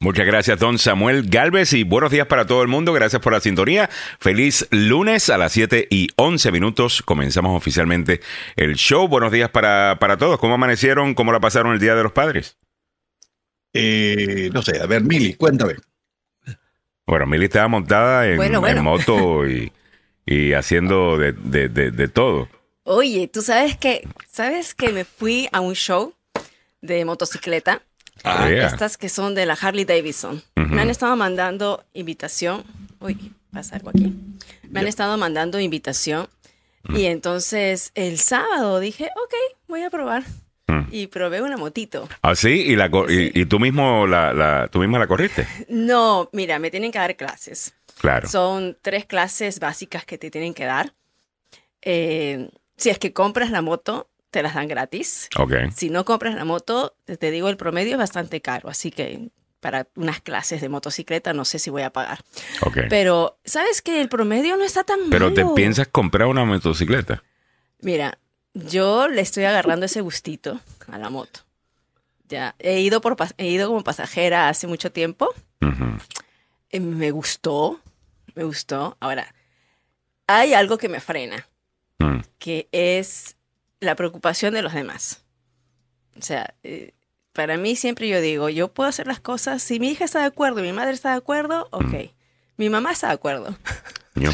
Muchas gracias, don Samuel Galvez, y buenos días para todo el mundo. Gracias por la sintonía. Feliz lunes a las 7 y 11 minutos. Comenzamos oficialmente el show. Buenos días para, para todos. ¿Cómo amanecieron? ¿Cómo la pasaron el Día de los Padres? Eh, no sé, a ver, Mili, cuéntame. Bueno, Mili estaba montada en, Bueno, bueno. en moto y, y haciendo de, de- de- de todo. Oye, tú sabes que, sabes que me fui a un show de motocicleta, Ah, yeah. estas que son de la Harley Davidson. Ujú. Me han estado mandando invitación. Uy, pasa algo aquí. Me han estado mandando invitación. Mm. Y entonces el sábado dije, ok, voy a probar. Mm. Y probé una motito. ¿Ah, sí? ¿Y, la, co- y, y tú, mismo la, la- tú misma la corriste? No, mira, me tienen que dar clases. Claro. Son tres clases básicas que te tienen que dar. Eh, si es que compras la moto, te las dan gratis. Ok. Si no compras la moto, te, digo, el promedio es bastante caro, así que para unas clases de motocicleta no sé si voy a pagar. Ok. Pero, ¿sabes que el promedio no está tan Pero te piensas comprar una motocicleta. Mira, yo le estoy agarrando ese gustito a la moto. Ya, he ido, por, he ido como pasajera hace mucho tiempo. Eh, Me gustó, me gustó. Ahora, hay algo que me frena. Mm. que es la preocupación de los demás. O sea, eh, para mí siempre yo digo, yo puedo hacer las cosas, si mi hija está de acuerdo, mi madre está de acuerdo, ok. Mi mamá está de acuerdo. Ño.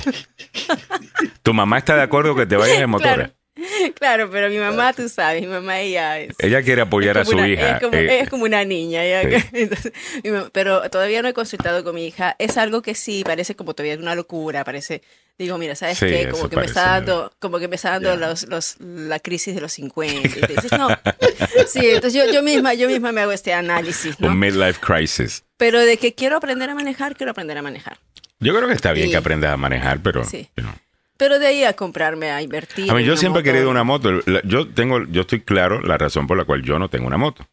¿Tu mamá está de acuerdo que te vayas de motora? Claro. Claro, pero mi mamá, tú sabes, mi mamá ella es... Ella quiere apoyar a su una- hija. Es como, eh, es como una niña. sí. que- entonces, mamá- pero todavía no he consultado con mi hija. Es algo que sí parece como todavía una locura. Parece, digo, mira, ¿sabes Sí, qué? Como que me parece, está dando, como que me está dando Ya. los, los, la crisis de los 50. Y te dices, no. Sí, entonces yo, yo misma, yo misma me hago este análisis, ¿no? Un midlife crisis. Pero de que quiero aprender a manejar, quiero aprender a manejar. Yo creo que está bien Y- que aprendas a manejar, pero... Sí. know. Pero de ahí a comprarme, a invertir. A mí yo siempre he moto. querido una moto. Yo tengo, yo estoy claro la razón por la cual yo no tengo una moto.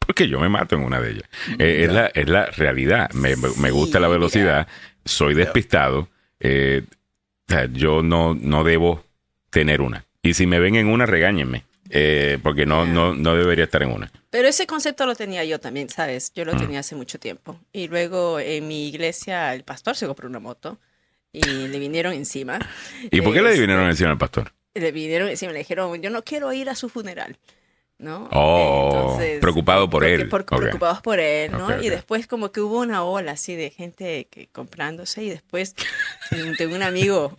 Porque yo me mato en una de ellas. Eh, es, la, es la realidad. Me, me- me gusta la Sí, velocidad. Soy despistado. eh, o sea, yo no, no debo tener una. Y si me ven en una, regáñenme. eh, porque no, no, no debería estar en una. Pero ese concepto lo tenía yo también, ¿sabes? Yo lo Mm. tenía hace mucho tiempo. Y luego en mi iglesia el pastor se compró una moto y le vinieron encima. ¿Y por qué le Este, vinieron encima al pastor? Le vinieron encima, le dijeron, yo no quiero ir a su funeral. ¿No? Oh, preocupado por él. por- Ok. Preocupados por él, ¿no? Y después como que hubo una ola así de gente que comprándose y después eh, tengo un amigo,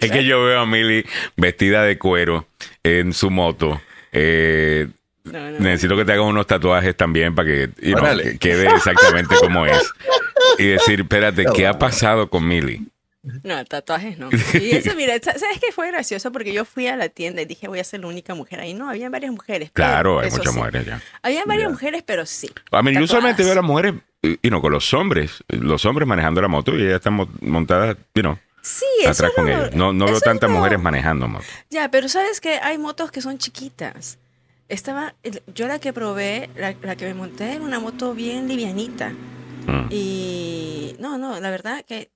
Es que yo veo a Millie vestida de cuero en su moto. Eh, no, no, Necesito que te hagan unos tatuajes también para que you know, Órale. que quede exactamente como es. Y decir, espérate, ¿qué ha pasado con Millie? No, tatuajes no. Y eso, mira, sa- ¿sabes qué fue gracioso? Porque yo fui a la tienda y dije, voy a ser la única mujer ahí. No, había varias mujeres. Claro, hay eso muchas sí. mujeres ya. Había varias Ya. mujeres, pero sí. A mí, yo usualmente Tatuadas. veo a las mujeres, you know, con los hombres, los hombres manejando la moto y ellas están mo- montadas, you know, Sí, eso atrás es con lo- ellos. No, no veo eso tantas lo- mujeres manejando moto. Ya, pero sabes que hay motos que son chiquitas. Estaba, yo la que probé, la, la que me monté, era una moto bien livianita. Mm. Y no, no, la verdad que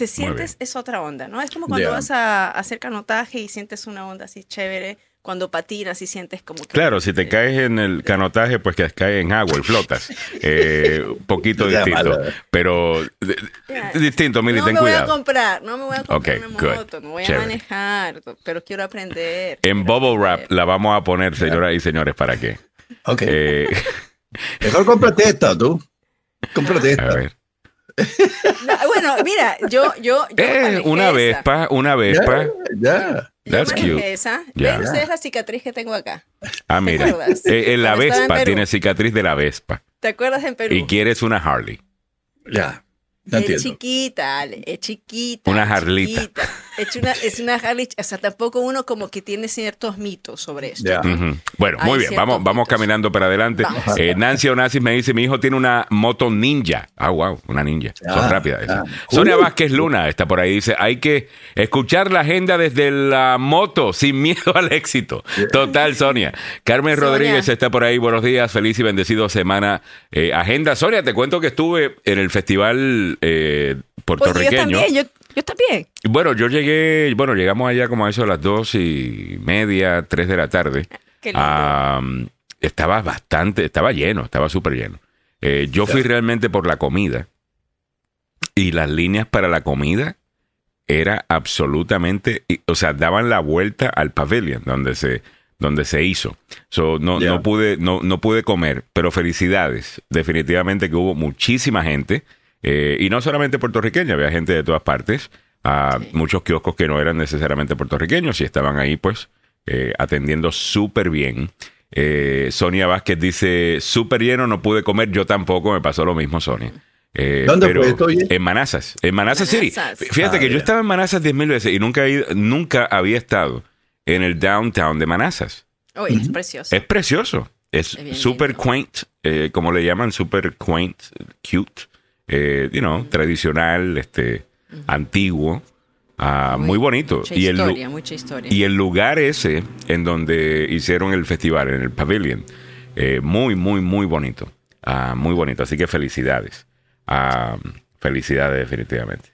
te sientes, es otra onda, ¿no? Es como cuando vas a hacer canotaje y sientes una onda así chévere. Cuando patinas y sientes como que... Claro, si te caes en el canotaje, pues que caes en agua y flotas. Eh, un poquito distinto. Pero Ya. distinto, Millie, no ten me voy a cuidado. comprar, no me voy a comprar Ok, una good. moto, no voy Chévere. a manejar, pero quiero aprender. En quiero Bubble Wrap la vamos a poner, señoras y señores, ¿para qué? Ok. Eh, Mejor cómprate esta, tú. Cómprate a esta. ver. No, bueno, mira, yo, yo, yo Eh, una esa. Vespa, una Vespa. ya. Yo That's cute. esa. Ya. ¿Ven ustedes la cicatriz que tengo acá? Ah, mira. Eh, eh, la Vespa tiene cicatriz de la Vespa. ¿Te acuerdas en Perú? Y quieres una Harley. Ya. No es entiendo. chiquita, Ale, es chiquita. Una es Harlita. chiquita. Es una, es una Harley, o sea, tampoco uno como que tiene ciertos mitos sobre esto. Bueno, Hay muy bien, vamos, vamos mitos. caminando para adelante. Eh, Nancy Onassis me dice, mi hijo tiene una moto ninja. Ah, wow, una ninja. Son rápidas esas. ah. Sonia Uh. Vázquez Luna está por ahí. Dice, hay que escuchar la agenda desde la moto, sin miedo al éxito. Total, Sonia. Carmen Sonia. Rodríguez está por ahí. Buenos días, feliz y bendecido semana. Eh, agenda. Sonia, te cuento que estuve en el festival eh, yo puertorriqueño. también, yo, yo también. Bueno, yo llegué, bueno, llegamos allá como a eso a las dos y media, tres de la tarde. Qué lindo. Ah, estaba bastante, estaba lleno, estaba súper lleno. Eh, yo fui realmente por la comida y las líneas para la comida era absolutamente, y- o sea, daban la vuelta al pavilion donde se, donde se hizo. So, no, no pude, no, no pude comer, pero felicidades. Definitivamente que hubo muchísima gente, eh, y no solamente puertorriqueña, había gente de todas partes, a Sí. muchos kioscos que no eran necesariamente puertorriqueños y estaban ahí, pues, eh, atendiendo súper bien. Eh, Sonia Vázquez dice, súper lleno, no pude comer, yo tampoco, me pasó lo mismo, Sonia. Eh, ¿Dónde pero fue esto, oye? En Manazas, en Manazas City. Manazas. Fíjate Ah, que yo estaba en diez mil veces y nunca, he ido- nunca había estado en el downtown de Manazas. Uy, es precioso. Es precioso. Es lindo. quaint, eh, como le llaman, super quaint, cute, eh, you know, tradicional, este, antiguo, ah, muy, bonito. Mucha Y el, historia, mucha historia. y el lugar ese en donde hicieron el festival, en el pavilion, eh, muy, muy, muy bonito. Ah, muy bonito. Así que felicidades. Ah, felicidades definitivamente.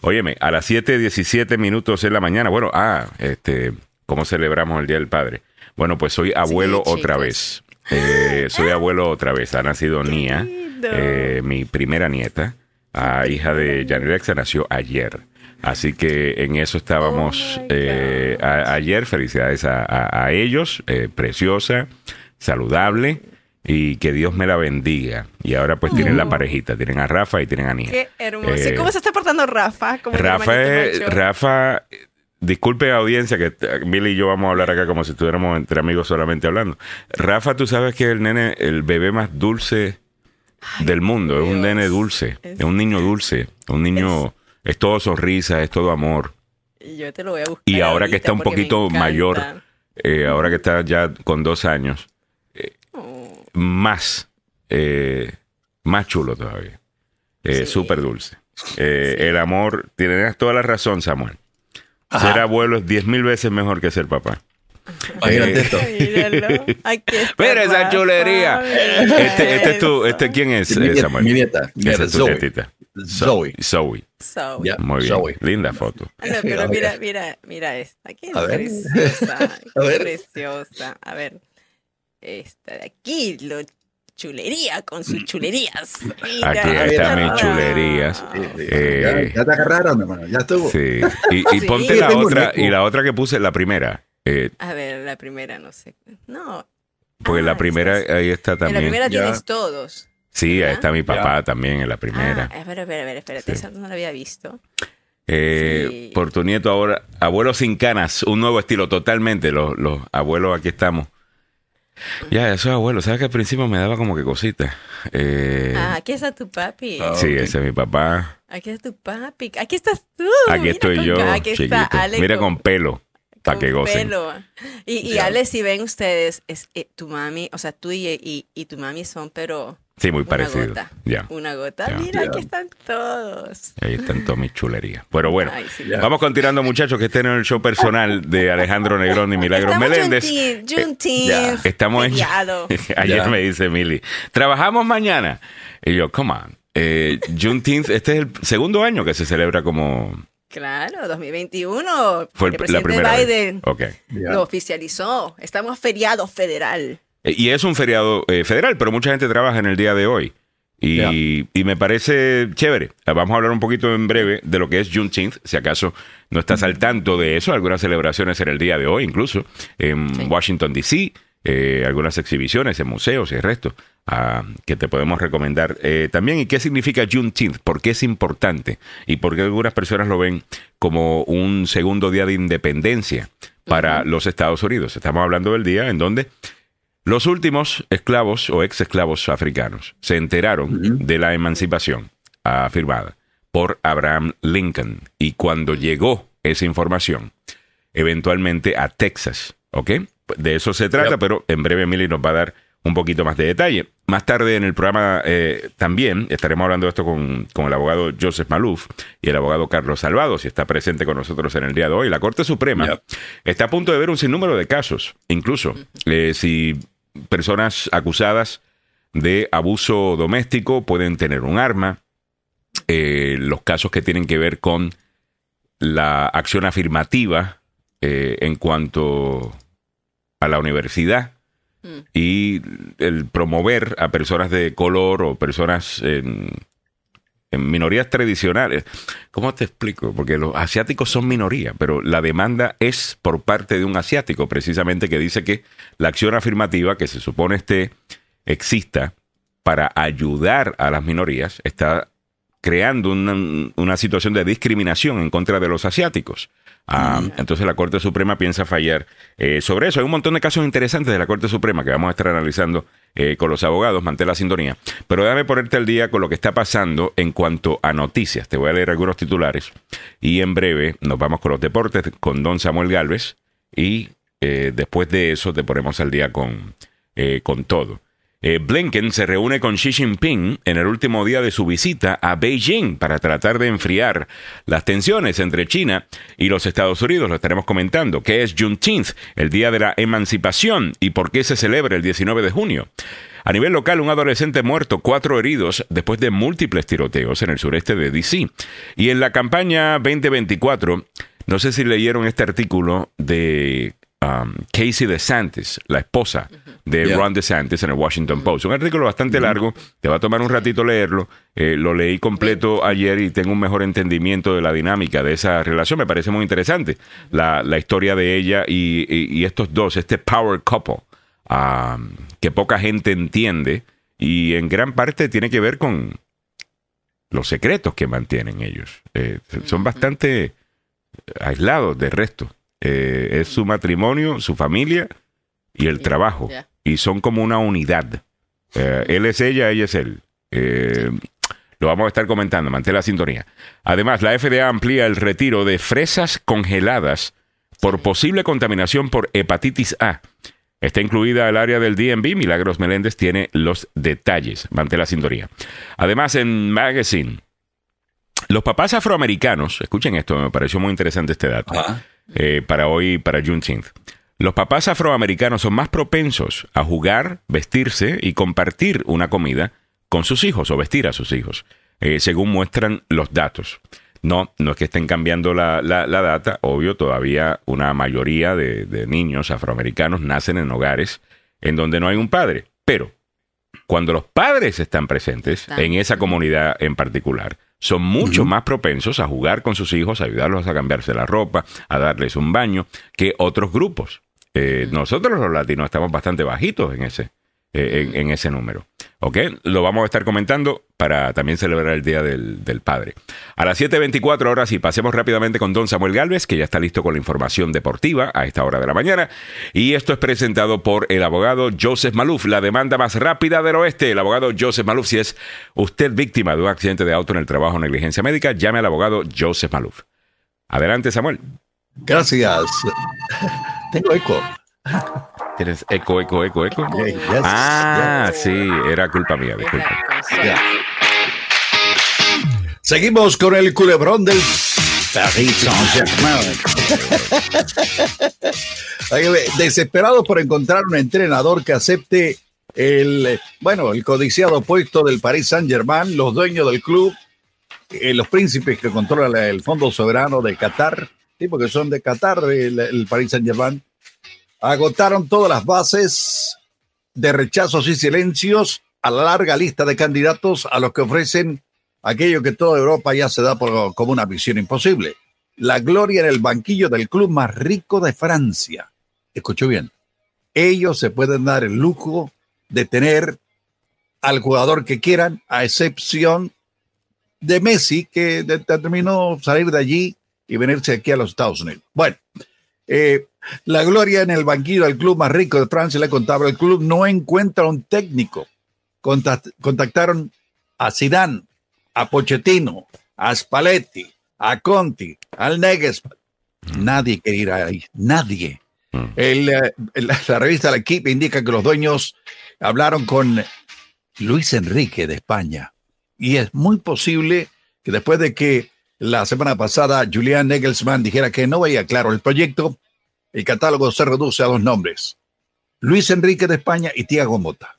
Óyeme, a las 7.17 minutos en la mañana, bueno, ah, este, ¿cómo celebramos el Día del Padre? Bueno, pues soy abuelo otra vez. Eh, soy abuelo otra vez. Ha nacido Nia, eh, mi primera nieta, ah, hija de Janirexa, nació ayer. Así que en eso estábamos Oh eh, a- ayer. Felicidades a, a- a ellos. eh, preciosa, saludable y que Dios me la bendiga. Y ahora pues tienen la parejita. Tienen a Rafa y tienen a Nia. Qué hermoso. Eh, ¿Y ¿Cómo se está portando Rafa? Rafa. Rafa, disculpe audiencia que eh, Billy y yo vamos a hablar acá como si estuviéramos entre amigos solamente hablando. Rafa, tú sabes que es el nene, el bebé más dulce del mundo. Es un nene dulce, Es- es un niño dulce, un niño, es, todo sonrisa, es todo amor. Y Yo te lo voy a buscar. Y ahora que está un poquito mayor, Eh, ahora que está ya con dos años, Oh, más, eh, más chulo todavía. Eh, Sí. Súper dulce. Eh, El amor, tienes toda la razón, Samuel. Ajá. Ser abuelo es diez mil veces mejor que ser papá. Imagínate Eh, esto. Mira esa chulería. Este, este es tu, este quién es, Mi nieta, Samuel? mi nieta, mi Esa nieta, es tu Zoe. nietita. Zoe. Zoe. Ya. Muy bien. Zoe. Linda foto. Ah, no, pero mira, mira, mira esta. Qué A ver. preciosa. A ver. Preciosa. A ver. Esta de aquí, lo chulería con sus chulerías. Aquí están mis chulerías. Eh, ya, ya te agarraron, hermano. Ya estuvo. Sí. Y, y Sí. ponte la otra, y la otra que puse, la primera. Eh, A ver, la primera, no sé. No. Ah, la primera, esta ahí está En la también. primera Ya. tienes todos. Sí, ahí está mi papá también en la primera. Ah, espera, espera, espera, espérate, Sí. esa no la había visto. Eh, Sí. Por tu nieto ahora, abuelo sin canas, un nuevo estilo totalmente. Los, los abuelos, aquí estamos. Ya, eso es abuelo. ¿Sabes que al principio me daba como que cositas? Eh, Ah, aquí está tu papi. Ah, sí, ese es mi papá. Aquí está tu papi. Aquí estás tú. Aquí Mira estoy con- yo, Aquí chiquito. está Ale Mira con pelo, para con que gocen. pelo. Y, y Ya. Ale, si ven ustedes, es eh, tu mami, o sea, tú y, y, y tu mami son, pero Sí, muy una parecido. gota. Ya, una gota. Ya. Mira, Ya. aquí están todos. ahí están todas mis chulerías. Pero bueno, Ay, sí. Vamos continuando, muchachos, que estén en el show personal de Alejandro Negrón y Milagros Estamos Meléndez. Juntin, Juntin, ya. Estamos en. feriado. Ayer me dice Mili, ¿trabajamos mañana? Y yo, come on. Eh, Juneteenth, este es el segundo año que se celebra como. Claro, 2021. Fue el- el la primera vez. Biden Ok. Ya. lo oficializó. Estamos feriado federal. Eh, Y es un feriado eh, federal, pero mucha gente trabaja en el día de hoy. Y, me parece chévere. Vamos a hablar un poquito en breve de lo que es Juneteenth, si acaso no estás al tanto de eso. Algunas celebraciones en el día de hoy, incluso en Sí. Washington, D.C., eh, algunas exhibiciones en museos y el resto ah, que te podemos recomendar eh, también. ¿Y qué significa Juneteenth? ¿Por qué es importante? ¿Y por qué algunas personas lo ven como un segundo día de independencia para los Estados Unidos? Estamos hablando del día en donde los últimos esclavos o ex esclavos africanos se enteraron de la emancipación ah, firmada por Abraham Lincoln. Y cuando llegó esa información, eventualmente a Texas, ¿ok? De eso se trata, Yep. pero en breve Milly nos va a dar un poquito más de detalle. Más tarde en el programa eh, también estaremos hablando de esto con, con el abogado Joseph Maluf y el abogado Carlos Salvado, si está presente con nosotros en el día de hoy. La Corte Suprema Yep. está a punto de ver un sinnúmero de casos, incluso eh, si personas acusadas de abuso doméstico pueden tener un arma, eh, los casos que tienen que ver con la acción afirmativa eh, en cuanto a la universidad, Mm. y el promover a personas de color o personas en, en minorías tradicionales. ¿Cómo te explico? Porque los asiáticos son minoría, pero la demanda es por parte de un asiático, precisamente, que dice que la acción afirmativa que se supone esté, exista para ayudar a las minorías, está creando una, una situación de discriminación en contra de los asiáticos. Ah, Entonces la Corte Suprema piensa fallar eh, sobre eso. Hay un montón de casos interesantes de la Corte Suprema que vamos a estar analizando eh, con los abogados. Mantén la sintonía. Pero déjame ponerte al día con lo que está pasando en cuanto a noticias. Te voy a leer algunos titulares y en breve nos vamos con los deportes con don Samuel Galvez y eh, después de eso te ponemos al día con, eh, con todo. Eh, Blinken se reúne con Xi Jinping en el último día de su visita a Beijing para tratar de enfriar las tensiones entre China y los Estados Unidos. Lo estaremos comentando. ¿Qué es Juneteenth, el Día de la Emancipación, y por qué se celebra el 19 de junio? A nivel local, un adolescente muerto, cuatro heridos después de múltiples tiroteos en el sureste de DC. Y en la campaña 2024, no sé si leyeron este artículo de um, Casey DeSantis, la esposa de Yeah. Ron DeSantis en el Washington Post. Un artículo bastante largo, te va a tomar un ratito leerlo. Eh, lo leí completo ayer y tengo un mejor entendimiento de la dinámica de esa relación. Me parece muy interesante la, la historia de ella y, y- y estos dos, este power couple, que poca gente entiende y en gran parte tiene que ver con los secretos que mantienen ellos. Eh, son bastante aislados del resto. Eh, es su matrimonio, su familia y el trabajo. Y son como una unidad. Eh, él es ella, ella es él. Eh, lo vamos a estar comentando, mantén la sintonía. Además, la FDA amplía el retiro de fresas congeladas por posible contaminación por hepatitis A. Está incluida el área del DMV. Milagros Meléndez tiene los detalles. Mantén la sintonía. Además, en Magazine, los papás afroamericanos, escuchen esto, me pareció muy interesante este dato eh, para hoy, para Juneteenth. Los papás afroamericanos son más propensos a jugar, vestirse y compartir una comida con sus hijos o vestir a sus hijos, eh, según muestran los datos. No, no es que estén cambiando la, la- la data, obvio, todavía una mayoría de, de niños afroamericanos nacen en hogares en donde no hay un padre, pero cuando los padres están presentes en esa comunidad en particular, son mucho más propensos a jugar con sus hijos, a ayudarlos a cambiarse la ropa, a darles un baño, que otros grupos. Eh, nosotros los latinos estamos bastante bajitos en ese, eh, en, ese número. ¿Ok? Lo vamos a estar comentando para también celebrar el Día del, del Padre. A las 7.24 horas y pasemos rápidamente con don Samuel Galvez, que ya está listo con la información deportiva a esta hora de la mañana. Y esto es presentado por el abogado Joseph Maluf, la demanda más rápida del oeste. El abogado Joseph Maluf, si es usted víctima de un accidente de auto en el trabajo o negligencia médica, llame al abogado Joseph Maluf. Adelante, Samuel. Gracias. Tengo eco. ¿Tienes eco, eco, eco, eco? Yeah, yes, ah, yes. sí, era culpa mía, disculpa. Seguimos con el culebrón del Paris Saint-Germain. Desesperado por encontrar un entrenador que acepte el, bueno, el codiciado puesto del Paris Saint-Germain, los dueños del club, eh, los príncipes que controlan el Fondo Soberano de Qatar, sí, porque son de Qatar el, el Paris Saint-Germain, agotaron todas las bases de rechazos y silencios a la larga lista de candidatos a los que ofrecen aquello que toda Europa ya se da por, como una visión imposible. La gloria en el banquillo del club más rico de Francia. Escucho bien. Ellos se pueden dar el lujo de tener al jugador que quieran, a excepción de Messi, que determinó salir de allí y venirse aquí a los Estados Unidos. Bueno, eh, la gloria en el banquillo del club más rico de Francia, le contaba, el club no encuentra un técnico. Contact- contactaron a Zidane, a Pochettino, a Spalletti, a Conti, al Nagelsmann. Nadie quiere ir ahí, nadie. Mm. El, eh, la, la revista La Equipe indica que los dueños hablaron con Luis Enrique de España. Y es muy posible que después de que la semana pasada Julian Nagelsmann dijera que no veía claro el proyecto, el catálogo se reduce a dos nombres. Luis Enrique de España y Thiago Mota.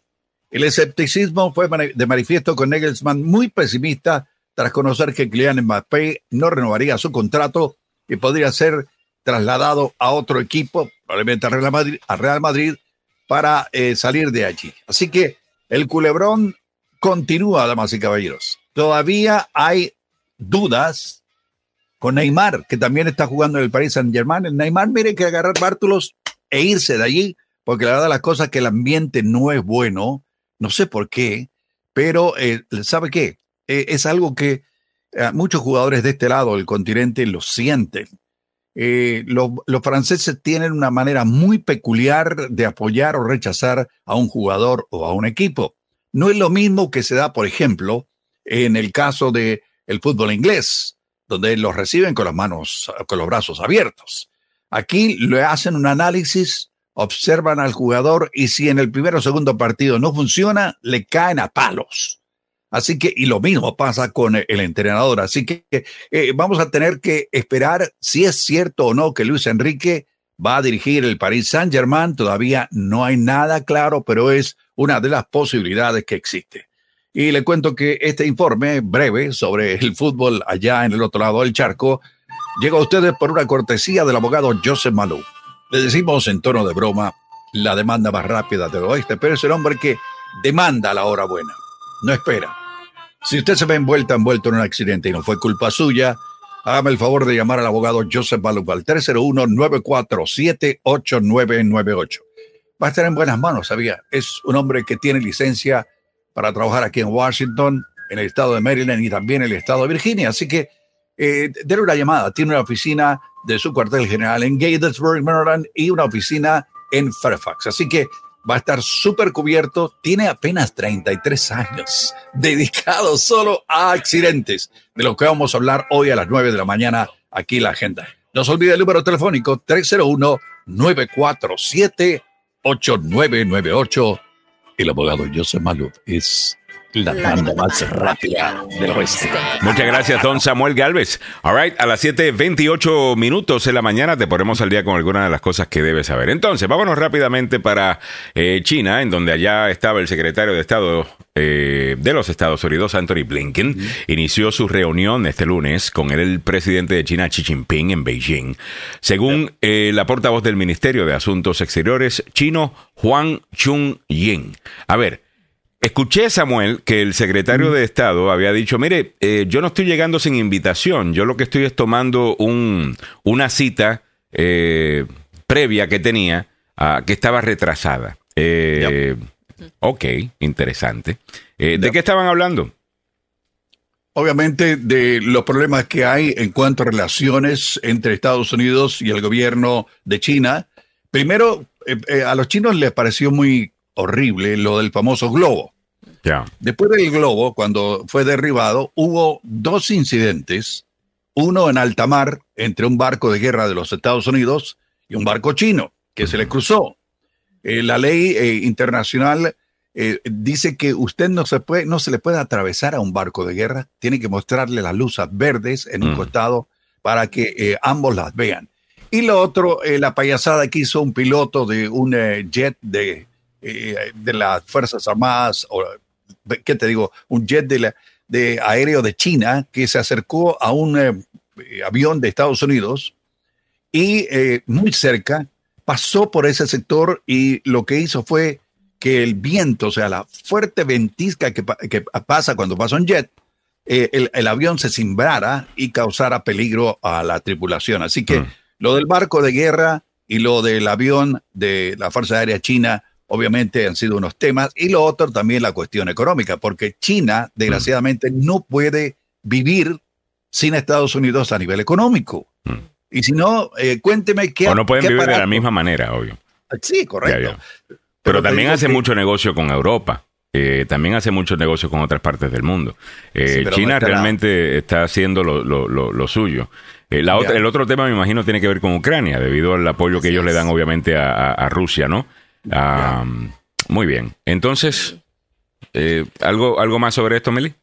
El escepticismo fue de manifiesto con Nagelsmann muy pesimista tras conocer que Kylian Mbappé no renovaría su contrato y podría ser trasladado a otro equipo, probablemente a Real Madrid, a Real Madrid para eh, salir de allí. Así que el culebrón continúa, damas y caballeros. Todavía hay dudas con Neymar, que también está jugando en el Paris Saint Germain. Neymar, mire que agarrar Bártulos e irse de allí, porque la verdad las cosas que el ambiente no es bueno, no sé por qué, pero eh, ¿sabe qué? Eh, es algo que eh, muchos jugadores de este lado del continente lo sienten. Los, los franceses tienen una manera muy peculiar de apoyar o rechazar a un jugador o a un equipo. No es lo mismo que se da, por ejemplo, en el caso de el fútbol inglés, donde los reciben con las manos, con los brazos abiertos. Aquí le hacen un análisis, observan al jugador y si en el primer o segundo partido no funciona, le caen a palos. Así que, y lo mismo pasa con el entrenador. Así que eh, vamos a tener que esperar si es cierto o no que Luis Enrique va a dirigir el Paris Saint Germain. Todavía no hay nada claro, pero es una de las posibilidades que existe. Y le cuento que este informe breve sobre el fútbol allá en el otro lado del charco llega a ustedes por una cortesía del abogado Joseph Malou. Le decimos en tono de broma la demanda más rápida del oeste, pero es el hombre que demanda la hora buena, no espera. Si usted se ve envuelto en un accidente y no fue culpa suya, hágame el favor de llamar al abogado Joseph Malou al 301-947-8998. Va a estar en buenas manos, sabía. Es un hombre que tiene licencia para trabajar aquí en Washington, en el estado de Maryland y también en el estado de Virginia. Así que eh, denle una llamada. Tiene una oficina de su cuartel general en Gatesburg, Maryland y una oficina en Fairfax. Así que va a estar súper cubierto. Tiene apenas 33 años, dedicado solo a accidentes, de lo que vamos a hablar hoy a las 9 de la mañana aquí en la agenda. No se olvide el número telefónico 301-947-8998 el abogado Joseph Maluf es la banda más rápida del oeste. Muchas gracias, don Samuel Galvez. All right, a las 7:28 minutos de la mañana te ponemos al día con algunas de las cosas que debes saber. Entonces, vámonos rápidamente para eh, China, en donde allá estaba el secretario de Estado eh, de los Estados Unidos, Anthony Blinken, inició su reunión este lunes con el presidente de China, Xi Jinping, en Beijing. Según eh, la portavoz del Ministerio de Asuntos Exteriores chino, Huang Chung-yin. A ver, Escuché, Samuel, que el secretario de Estado había dicho, mire, eh, yo no estoy llegando sin invitación, yo lo que estoy es tomando un, una cita eh, previa que tenía, uh, que estaba retrasada. Eh, Ok, interesante. Eh, ¿De qué estaban hablando? Obviamente de los problemas que hay en cuanto a relaciones entre Estados Unidos y el gobierno de China. Primero, a los chinos les pareció muy horrible lo del famoso globo. Después del globo, cuando fue derribado, hubo dos incidentes, uno en alta mar entre un barco de guerra de los Estados Unidos y un barco chino que se le cruzó. Eh, la ley eh, internacional eh, dice que usted no se, puede, no se le puede atravesar a un barco de guerra, tiene que mostrarle las luces verdes en un mm. costado para que ambos las vean. Y lo otro, la payasada que hizo un piloto de un jet de eh, de las Fuerzas Armadas, o qué te digo, un jet de, la, de aéreo de China que se acercó a un eh, avión de Estados Unidos y eh, muy cerca pasó por ese sector y lo que hizo fue que el viento, o sea, la fuerte ventisca que, que pasa cuando pasa un jet, el, el, avión se cimbrara y causara peligro a la tripulación. Así que mm. lo del barco de guerra y lo del avión de la Fuerza Aérea China obviamente han sido unos temas, y lo otro también la cuestión económica, porque China, desgraciadamente, mm. no puede vivir sin Estados Unidos a nivel económico. Mm. Y si no, eh, cuénteme qué... O no pueden vivir de la misma manera, obvio. Sí, correcto. Pero, también hace mucho negocio con Europa. Eh, también hace mucho negocio con otras partes del mundo. Eh, China realmente está haciendo lo, suyo. La otra, el otro tema, me imagino, tiene que ver con Ucrania, debido al apoyo que ellos le dan, obviamente, a Rusia, ¿no? Muy bien. Entonces, eh, ¿algo, ¿algo más sobre esto, Meli?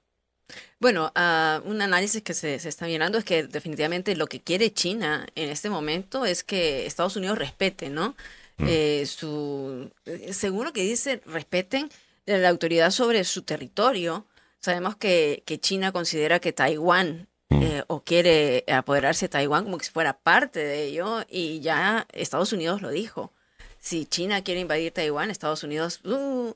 Bueno, uh, un análisis que se, se, está mirando es que definitivamente lo que quiere China en este momento es que Estados Unidos respete, ¿no? Mm. Eh, su, según lo que dice, respeten la autoridad sobre su territorio. Sabemos que, que China considera que Taiwán mm. eh, o quiere apoderarse de Taiwán como que si fuera parte de ello y ya Estados Unidos lo dijo si China quiere invadir Taiwán, Estados Unidos uh,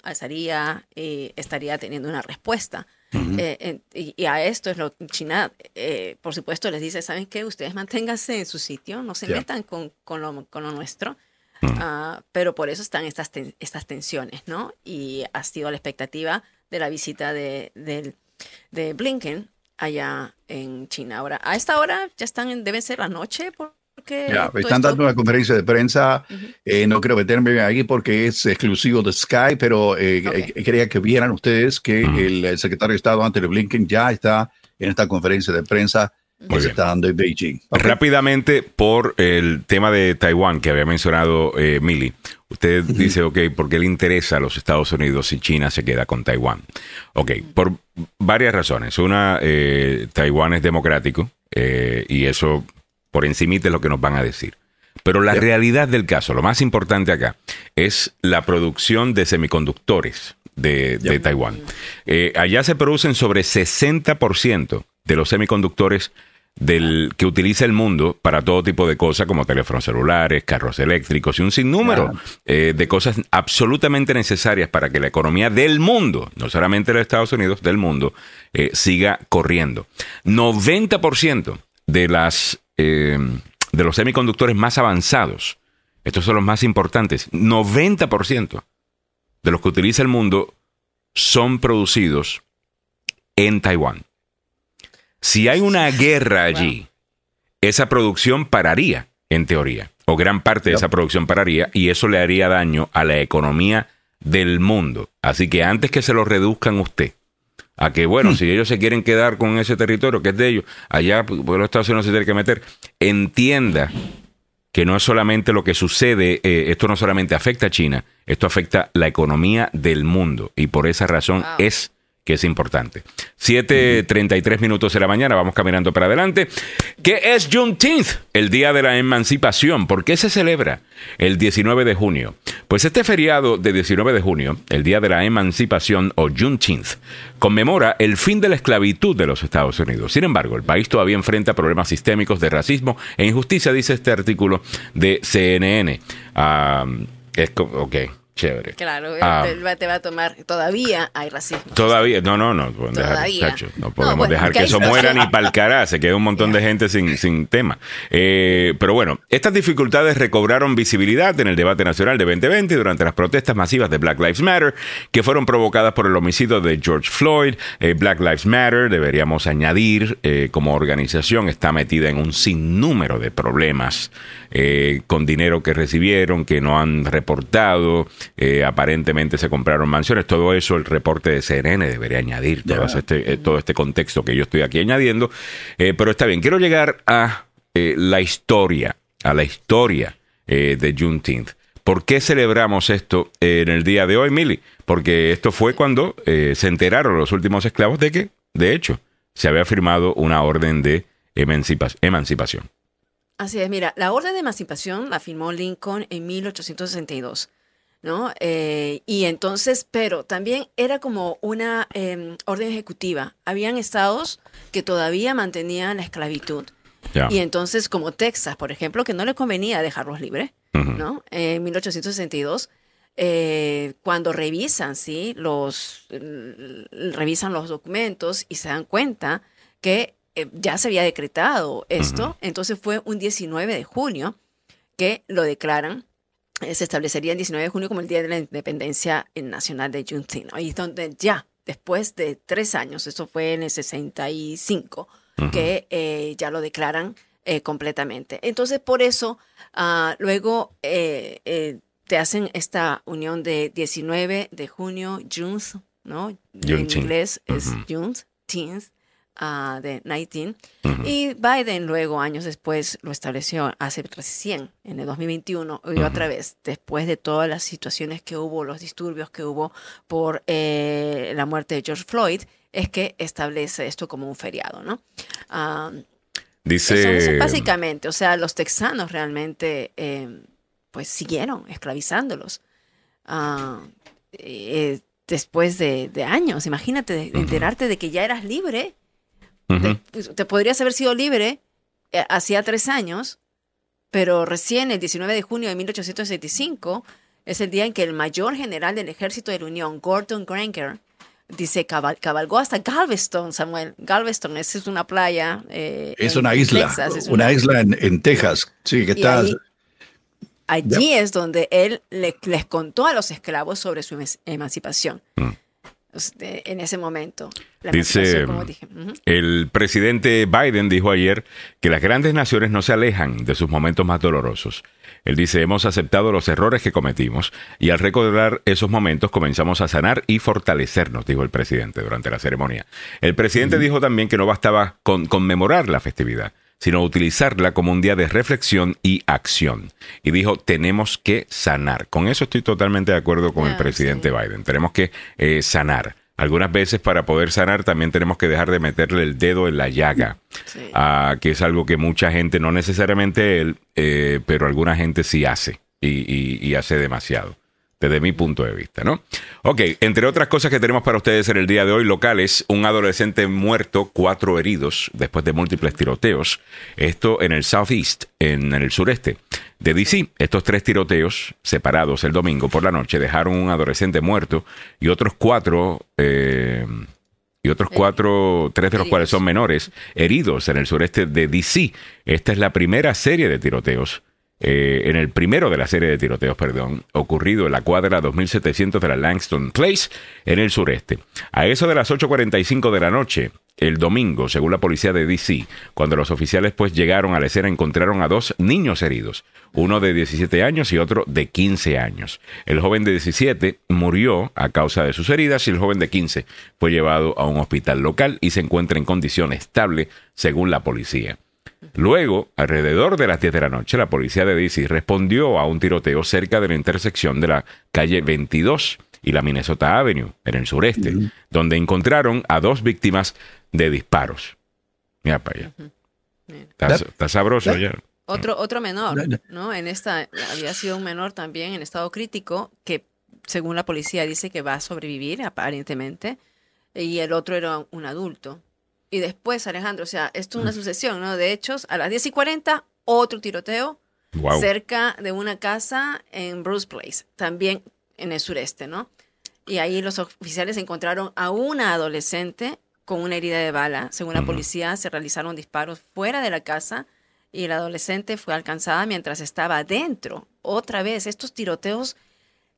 eh, estaría teniendo una respuesta. Eh, y, a esto es lo que China, eh, por supuesto, les dice, ¿saben qué? Ustedes manténganse en su sitio, no se metan con, con lo, con lo nuestro. Ah, pero por eso están estas, ten- estas tensiones, ¿no? Y ha sido la expectativa de la visita de, del- de Blinken allá en China. Ahora, a esta hora ya están, en, deben ser la noche, porque... Ya, están dando una conferencia de prensa. eh, no quiero meterme ahí porque es exclusivo de Sky, pero eh, Ok. eh, quería que vieran ustedes que Mm. el, eh, secretario de Estado Anthony Blinken ya está en esta conferencia de prensa que Muy se bien. está dando en Beijing. Ok. Rápidamente, por el tema de Taiwán que había mencionado eh, Mili, usted dice, ok, ¿por qué le interesa a los Estados Unidos si China se queda con Taiwán? Ok, por varias razones. Una, eh, Taiwán es democrático eh, y eso por encimita es lo que nos van a decir. Pero la realidad del caso, lo más importante acá, es la producción de semiconductores de. Taiwán. Eh, allá se producen sobre 60% de los semiconductores del que utiliza el mundo para todo tipo de cosas como teléfonos celulares, carros eléctricos y un sinnúmero eh, de cosas absolutamente necesarias para que la economía del mundo, no solamente de los Estados Unidos, del mundo, eh, siga corriendo. 90% de las eh, de los semiconductores más avanzados, estos son los más importantes, 90% de los que utiliza el mundo son producidos en Taiwán. Si hay una guerra allí, esa producción pararía, en teoría, o gran parte de esa producción pararía, y eso le haría daño a la economía del mundo. Así que antes que se lo reduzcan usted, a que, bueno, si ellos se quieren quedar con ese territorio que es de ellos, allá los Estados Unidos se tienen que meter, entienda que no es solamente lo que sucede, eh, esto no solamente afecta a China, esto afecta la economía del mundo y por esa razón Wow. es que es importante. 7.33 minutos de la mañana, vamos caminando para adelante. ¿Qué es Juneteenth? El Día de la Emancipación. ¿Por qué se celebra el 19 de junio? Pues este feriado de 19 de junio, el Día de la Emancipación o Juneteenth, conmemora el fin de la esclavitud de los Estados Unidos. Sin embargo, el país todavía enfrenta problemas sistémicos de racismo e injusticia, dice este artículo de CNN. Ah, es co- ok, chévere. Claro, Ah. te, va- te va a tomar. Todavía hay racismo. Todavía, no, no, no, podemos dejar, chacho, no No, podemos bueno, dejar que hay eso muera ni para el cará, se queda un montón de gente sin, sin tema. Eh, pero bueno, estas dificultades recobraron visibilidad en el debate nacional de 2020 durante las protestas masivas de Black Lives Matter, que fueron provocadas por el homicidio de George Floyd. Eh, Black Lives Matter, deberíamos añadir, eh, como organización, está metida en un sinnúmero de problemas eh, con dinero que recibieron, que no han reportado, eh, aparentemente se compraron mansiones, todo eso el reporte de CNN debería añadir todo, este, eh, todo este contexto que yo estoy aquí añadiendo, Eh, pero está bien, quiero llegar a eh, la historia, a la historia eh, de Juneteenth. ¿Por qué celebramos esto en el día de hoy, Mili? Porque esto fue cuando eh, se enteraron los últimos esclavos de que, de hecho, se había firmado una orden de emancipa- emancipación. Así es, mira, la orden de emancipación la firmó Lincoln en 1862, ¿no? Eh, y entonces, pero también era como una eh, orden ejecutiva. Habían estados que todavía mantenían la esclavitud. Y entonces, como Texas, por ejemplo, que no le convenía dejarlos libres. ¿no? En 1862, eh, cuando revisan, ¿sí? Los, revisan los documentos y se dan cuenta que eh, ya se había decretado esto, Ujú. entonces fue un 19 de junio que lo declaran, eh, se establecería el 19 de junio como el Día de la Independencia Nacional de Juneteenth. Ahí es donde ya, después de tres años, eso fue en el 65, Ujú. que eh, ya lo declaran eh, completamente. Entonces, por eso, ah, luego eh, eh, te hacen esta unión de 19 de junio, Junth, ¿no? En Juneteenth. inglés es Ujú. Juneteenth, ah, de 19. Ujú. Y Biden luego, años después, lo estableció hace recién, en el 2021, y otra vez, después de todas las situaciones que hubo, los disturbios que hubo por eh, la muerte de George Floyd, es que establece esto como un feriado, ¿no? Eso Dice. básicamente, o sea, los texanos realmente, eh, pues, siguieron esclavizándolos. Eh, después de, de años, imagínate, de- de Ujú. enterarte de que ya eras libre Ujú. te, pues, te podrías haber sido libre eh, hacía tres años, pero recién el 19 de junio de 1865 es el día en que el mayor general del ejército de la Unión, Gordon Granger, dice cabal- cabalgó hasta Galveston, Samuel. Galveston es, es una playa. eh, Es una isla, Texas, es una isla en, en Texas, sí, que está... ahí- Allí es donde él le- les contó a los esclavos sobre su emancipación. Este, en ese momento. La Dice como dije. El presidente Biden dijo ayer que las grandes naciones no se alejan de sus momentos más dolorosos. Él dice, hemos aceptado los errores que cometimos y al recordar esos momentos comenzamos a sanar y fortalecernos, dijo el presidente durante la ceremonia. El presidente dijo también que no bastaba con conmemorar la festividad, sino utilizarla como un día de reflexión y acción. Y dijo, tenemos que sanar. Con eso estoy totalmente de acuerdo con el Ah, presidente sí. Biden. Tenemos que eh, sanar. Algunas veces para poder sanar también tenemos que dejar de meterle el dedo en la llaga, Sí. ah, que es algo que mucha gente, no necesariamente él, eh, pero alguna gente sí hace y, y- y hace demasiado, desde mi punto de vista, ¿no? Ok, entre otras cosas que tenemos para ustedes en el día de hoy, locales, un adolescente muerto, cuatro heridos después de múltiples tiroteos, esto en el Southeast, en el sureste de DC. Estos tres tiroteos separados el domingo por la noche dejaron un adolescente muerto y otros cuatro... eh, y otros cuatro, tres de los cuales son menores, heridos en el sureste de DC. Esta es la primera serie de tiroteos, eh, en el primero de la serie de tiroteos, perdón, ocurrido en la cuadra 2700 de la Langston Place, en el sureste. A eso de las 8.45 de la noche, el domingo, según la policía de DC, cuando los oficiales pues llegaron a la escena, encontraron a dos niños heridos, uno de 17 años y otro de 15 años. El joven de 17 murió a causa de sus heridas y el joven de 15 fue llevado a un hospital local y se encuentra en condición estable, según la policía. Luego, alrededor de las 10 de la noche, la policía de DC respondió a un tiroteo cerca de la intersección de la calle 22 y la Minnesota Avenue, en el sureste, donde encontraron a dos víctimas de disparos. Mira para allá. Está, está sabroso ya. Otro, otro menor, No, no. ¿no? En esta había sido un menor también en estado crítico que, según la policía, dice que va a sobrevivir aparentemente, y el otro era un adulto. Y después, Alejandro, o sea, esto es una sucesión, ¿no? De hechos, a las 10 y 40, otro tiroteo Wow. cerca de una casa en Bruce Place, también en el sureste, ¿no? Y ahí los oficiales encontraron a una adolescente con una herida de bala. Según la policía, se realizaron disparos fuera de la casa y la adolescente fue alcanzada mientras estaba dentro. Otra vez, estos tiroteos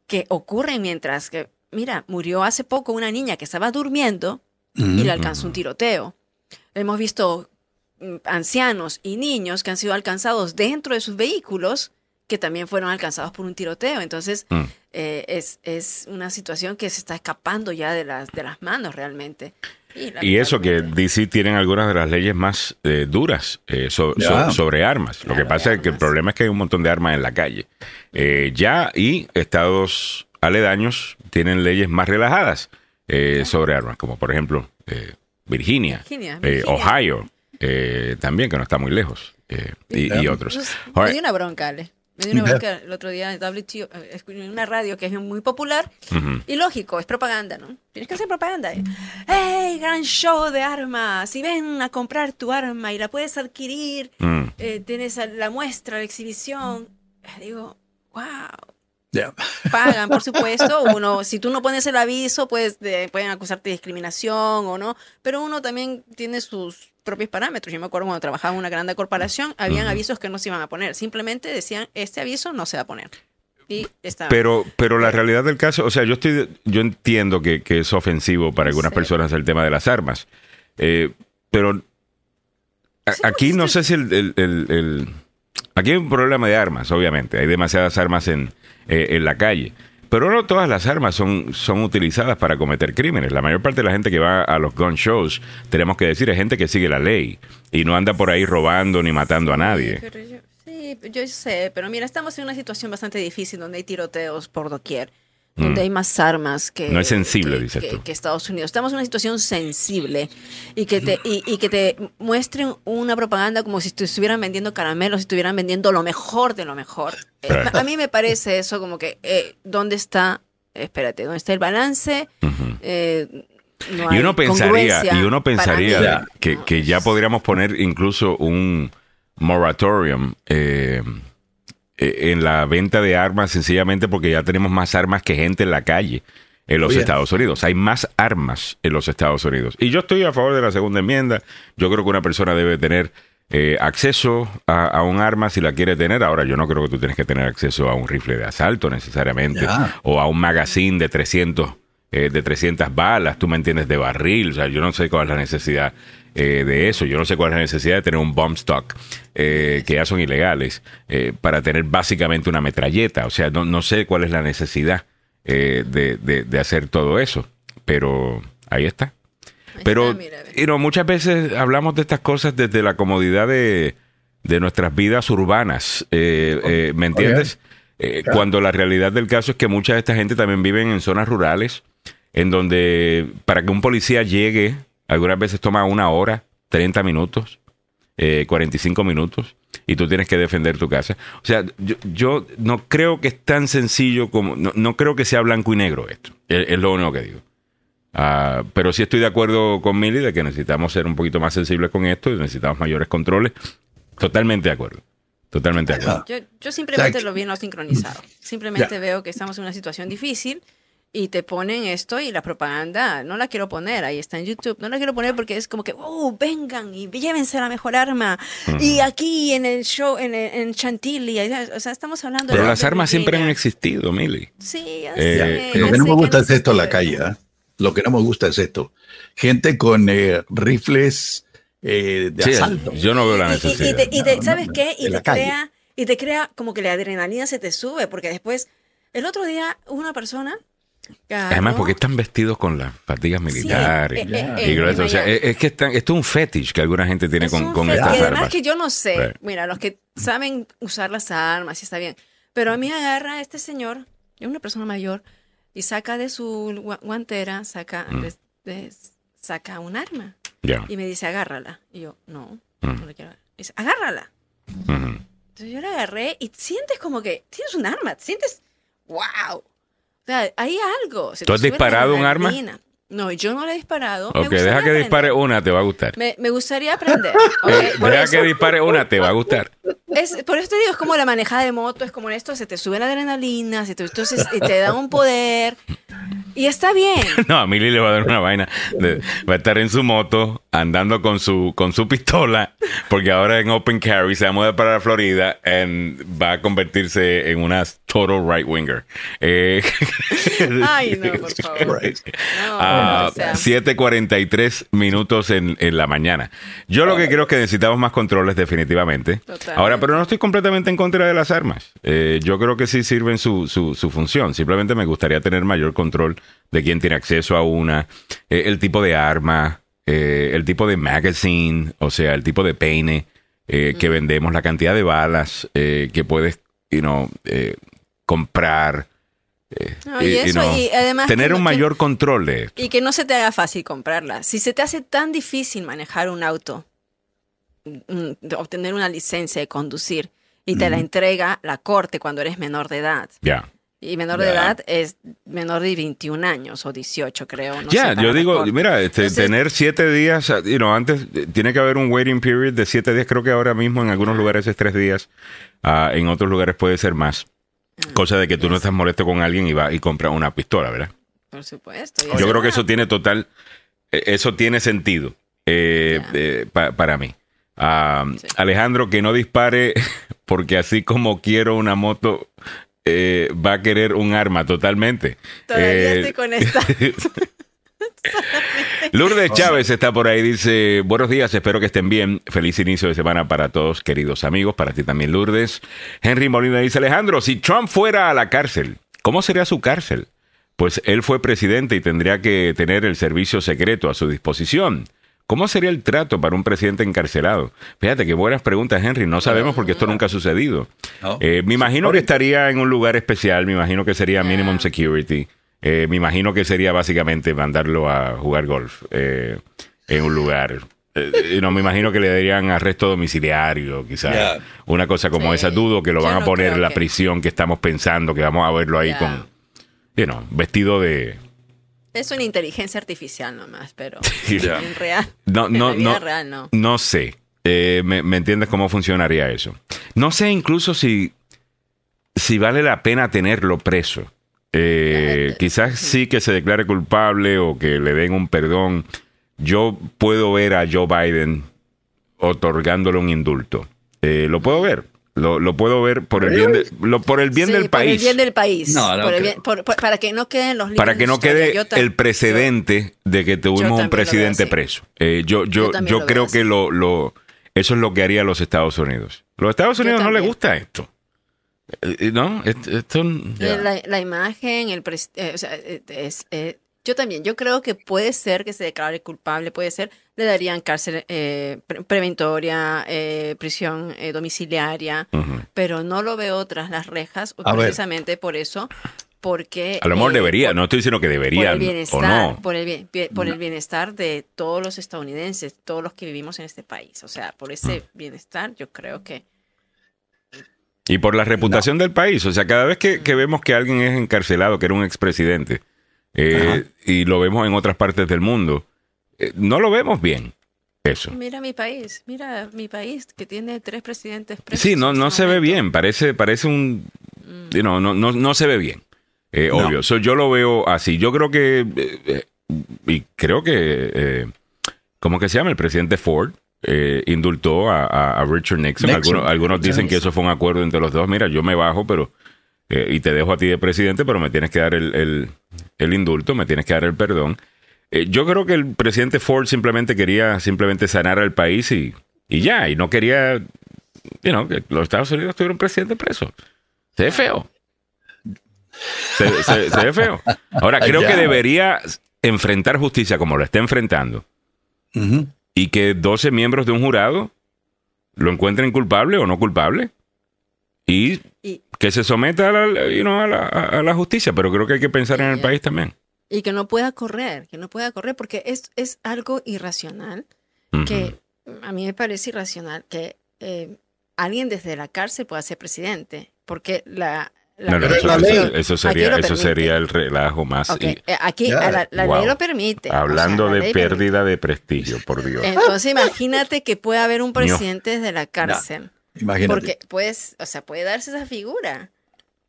que ocurren mientras que, mira, murió hace poco una niña que estaba durmiendo y le alcanzó un tiroteo. Hemos visto mm, ancianos y niños que han sido alcanzados dentro de sus vehículos que también fueron alcanzados por un tiroteo. Entonces, Mm. eh, es, es una situación que se está escapando ya de las, de las manos realmente. Y eso que DC tienen algunas de las leyes más eh, duras eh, so- so- Ya. sobre armas. Lo que pasa es que el problema es que hay un montón de armas en la calle. Eh, ya y estados aledaños tienen leyes más relajadas eh, sobre armas, como por ejemplo eh, Virginia, Virginia, eh, Virginia. Ohio, eh, también que no está muy lejos, eh, y, otros. Me right. dio una bronca, Ale. Me dio una bronca el otro día en WTO, en una radio que es muy popular y lógico, es propaganda, ¿no? Tienes que hacer propaganda. ¿eh? ¡Hey, gran show de armas! Si ven a comprar tu arma y la puedes adquirir, Mm. eh, tienes la muestra, la exhibición. Digo, wow. Ya. Pagan, por supuesto. Uno, si tú no pones el aviso, pues de- pueden acusarte de discriminación o no. Pero uno también tiene sus propios parámetros. Yo me acuerdo cuando trabajaba en una grande corporación, habían avisos que no se iban a poner. Simplemente decían, este aviso no se va a poner. Y está. Pero, pero la realidad del caso, o sea, yo estoy, yo entiendo que, que es ofensivo para algunas Sí. personas el tema de las armas, eh, pero a- aquí pues, no sé si el, el- el- el- aquí hay un problema de armas, obviamente, hay demasiadas armas en, eh, en la calle, pero no todas las armas son, son utilizadas para cometer crímenes. La mayor parte de la gente que va a los gun shows, tenemos que decir, es gente que sigue la ley y no anda por ahí robando ni matando a nadie. Sí, pero yo, sí, yo sé, pero mira, estamos en una situación bastante difícil donde hay tiroteos por doquier, donde hay más armas que... Mm. No es sensible, que- dices que, tú. que Estados Unidos. Estamos en una situación sensible y que te, y, y que te muestren una propaganda como si estuvieran vendiendo caramelos, si estuvieran vendiendo lo mejor de lo mejor. Eh, a mí me parece eso como que, eh, ¿dónde está? Espérate, ¿dónde está el balance? Eh, no Y uno pensaría, y uno pensaría mí. Ya. que, que ya podríamos poner incluso un moratorium eh, en la venta de armas sencillamente porque ya tenemos más armas que gente en la calle en los Oye. Estados Unidos. Hay más armas en los Estados Unidos. Y yo estoy a favor de la segunda enmienda. Yo creo que una persona debe tener eh, acceso a, a un arma si la quiere tener. Ahora, yo no creo que tú tienes que tener acceso a un rifle de asalto necesariamente o a un magazine de 300, eh, de 300 balas, tú me entiendes, de barril. O sea, yo no sé cuál es la necesidad eh, de eso. Yo no sé cuál es la necesidad de tener un bomb stock, eh, que ya son ilegales, eh, para tener básicamente una metralleta. O sea, no, no sé cuál es la necesidad eh, de, de- de hacer todo eso. Pero ahí está. Ahí Pero está, mira, ve. you know, muchas veces hablamos de estas cosas desde la comodidad de, de nuestras vidas urbanas. eh, eh, ¿Me entiendes? Eh, Claro. Cuando la realidad del caso es que mucha de esta gente también viven en zonas rurales, en donde para que un policía llegue, algunas veces toma una hora, 30 minutos, eh, 45 minutos, y tú tienes que defender tu casa. O sea, yo, yo no creo que es tan sencillo como, no, no creo que sea blanco y negro esto, es, es lo único que digo. Ah, pero sí estoy de acuerdo con Milly de que necesitamos ser un poquito más sensibles con esto y necesitamos mayores controles. Totalmente de acuerdo. Totalmente de acuerdo. Yo, yo simplemente lo vi no sincronizado. Simplemente veo que estamos en una situación difícil y te ponen esto y la propaganda no la quiero poner, ahí está en YouTube, no la quiero poner porque es como que, oh, vengan y llévense la mejor arma. Y aquí en el show, en, el- en Chantilly, o sea, estamos hablando Pero de- las de armas siempre han existido, Milly. Sí, ya Eh, sé, Lo que no sé me gusta es no esto en la calle. ¿ah? Lo que no me gusta es esto. Gente con eh, rifles eh, de Sí, asalto. yo no veo la Y- y- y, necesidad. te- y te- No, ¿sabes no, qué? Y te calle. crea, y te crea como que la adrenalina se te sube, porque después, el otro día, una persona. Además, porque están vestidos con las fatigas militares eh, eh, y eh. O sea, es, es que están, esto es un fetish que alguna gente tiene Es con, con estas y además armas. que yo no sé, Sí. mira, los que saben usar las armas, y está bien, pero a mí agarra este señor, es una persona mayor, y saca de su gua- guantera, saca, Mm. de- de- saca un arma, Ya. y me dice, agárrala. Y yo, no, Mm. no la quiero. Y dice, agárrala. Ujú. Entonces yo la agarré y sientes como que tienes un arma, sientes, wow. O sea, hay algo. se ¿Tú has disparado un arma? No, yo no le he disparado. Ok, deja que dispare una, te va a gustar. Me, me gustaría aprender. Eh, deja eso- que dispare una, te va a gustar. es, por eso te digo, es como la manejada de moto, es como en esto, se te sube la adrenalina, se te, entonces te da un poder. Y está bien. No, a Milly le va a dar una vaina. de- va a estar en su moto, andando con su, con su pistola, porque ahora en Open Carry se va a mudar para la Florida y va a convertirse en una total right winger. Eh, Ay, no, por favor. Right. No, a o sea, 7.43 minutos en, en la mañana. Yo lo que creo es que necesitamos más controles definitivamente. Totalmente. Ahora, pero no estoy completamente en contra de las armas. Eh, yo creo que sí sirven su, su, su función. Simplemente me gustaría tener mayor control de quién tiene acceso a una, eh, el tipo de arma, eh, el tipo de magazine, o sea, el tipo de peine eh, que vendemos, la cantidad de balas eh, que puedes you know, eh, comprar. No, y you eso, know, y además tener que un que- mayor control de esto. Y que no se te haga fácil comprarla. Si se te hace tan difícil manejar un auto, mm, de obtener una licencia de conducir, y te la entrega la corte cuando eres menor de edad. Ya. Y menor de edad es menor de 21 años o 18, creo. no Ya, yo digo, mira, este, Entonces- tener siete días, you know, antes eh, tiene que haber un waiting period de siete días, creo que ahora mismo en algunos lugares es tres días, ah, en otros lugares puede ser más. Mm. Cosa de que tú no estás molesto con alguien y va y compras una pistola, ¿verdad? Por supuesto. Yo creo que eso tiene total, eh, eso tiene sentido eh, eh, pa- para mí. Ah, Sí. Alejandro, que no dispare, porque así como quiero una moto, eh, va a querer un arma totalmente. Todavía Eh, estoy con esta. Lourdes Chávez está por ahí, dice, buenos días, espero que estén bien. Feliz inicio de semana para todos, queridos amigos, para ti también, Lourdes. Henry Molina dice, Alejandro, si Trump fuera a la cárcel, ¿cómo sería su cárcel? Pues él fue presidente y tendría que tener el servicio secreto a su disposición. ¿Cómo sería el trato para un presidente encarcelado? Fíjate qué buenas preguntas, Henry. No sabemos porque esto nunca ha sucedido. Eh, me imagino que estaría en un lugar especial, me imagino que sería minimum security. Eh, me imagino que sería básicamente mandarlo a jugar golf eh, en un lugar. Eh, no me imagino que le darían arresto domiciliario, quizás. Una cosa como Sí. esa. Dudo que lo Yo van a no poner en la que- prisión que estamos pensando, que vamos a verlo ahí con, you know, vestido de... Es una inteligencia artificial nomás, pero Ya. en real. No, real no. No sé. Eh, me, me entiendes cómo funcionaría eso? No sé incluso si si vale la pena tenerlo preso. Eh, quizás sí que se declare culpable o que le den un perdón. Yo puedo ver a Joe Biden otorgándole un indulto. Eh, lo puedo ver. Lo, lo puedo ver por el bien, de- lo, por el bien Sí, del por el país. bien del país. No, no Por el bien- por- por- para que no queden los libros para que de no historia. quede Yo el precedente de que tuvimos un presidente preso. Eh, yo yo, Yo creo que lo, lo eso es lo que haría los Estados Unidos. Los Estados Unidos no les gusta esto. Eh, eh, no, Est- esto, La, la imagen, el pres- eh, o sea, eh, es, eh, yo también, yo creo que puede ser que se declare culpable, puede ser, le darían cárcel eh, pre- preventoria, eh, prisión eh, domiciliaria, pero no lo veo tras las rejas, A ver. precisamente por eso, porque... a lo mejor eh, debería, por- no estoy diciendo que bienestar, o no. por el, bien- bien- por el bienestar de todos los estadounidenses, todos los que vivimos en este país. O sea, por ese Mm. bienestar, yo creo que Y por la reputación del país. O sea, cada vez que, que vemos que alguien es encarcelado, que era un expresidente, eh, y lo vemos en otras partes del mundo, no lo vemos bien. Eso. Mira mi país, mira mi país que tiene tres presidentes presos. Sí, no, no este se ve bien. Parece, parece un. Mm. no, no, no se ve bien. Eh, No. Obvio. So, yo lo veo así. Yo creo que. eh, eh, y creo que. eh, ¿Cómo que se llama? El presidente Ford eh, indultó a, a- a Richard Nixon. Nixon. Algunos, dicen que eso fue un acuerdo entre los dos. Mira, yo me bajo, pero. eh, y te dejo a ti de presidente, pero me tienes que dar el, el- el indulto, me tienes que dar el perdón. Eh, yo creo que el presidente Ford simplemente quería simplemente sanar al país y, y ya, y no quería, you know, que los Estados Unidos tuvieran un presidente preso. Se ve feo. Se, se- se ve feo. Ahora, creo que debería enfrentar justicia como lo está enfrentando y que 12 miembros de un jurado lo encuentren culpable o no culpable y Y, que se someta a la, you know, a la, a la justicia, pero creo que hay que pensar en el país también. Y que no pueda correr, que no pueda correr, porque es, es algo irracional, que a mí me parece irracional que eh, alguien desde la cárcel pueda ser presidente, porque la... la No, no, Pero eso, la ley- eso aquí sería, eso sería el relajo más. Y- eh, aquí la, la Wow. ley lo permite. o sea, hablando la de permite. pérdida de prestigio, por Dios. Entonces imagínate que puede haber un presidente desde la cárcel. Imagínate. Porque pues, o sea, puede darse esa figura.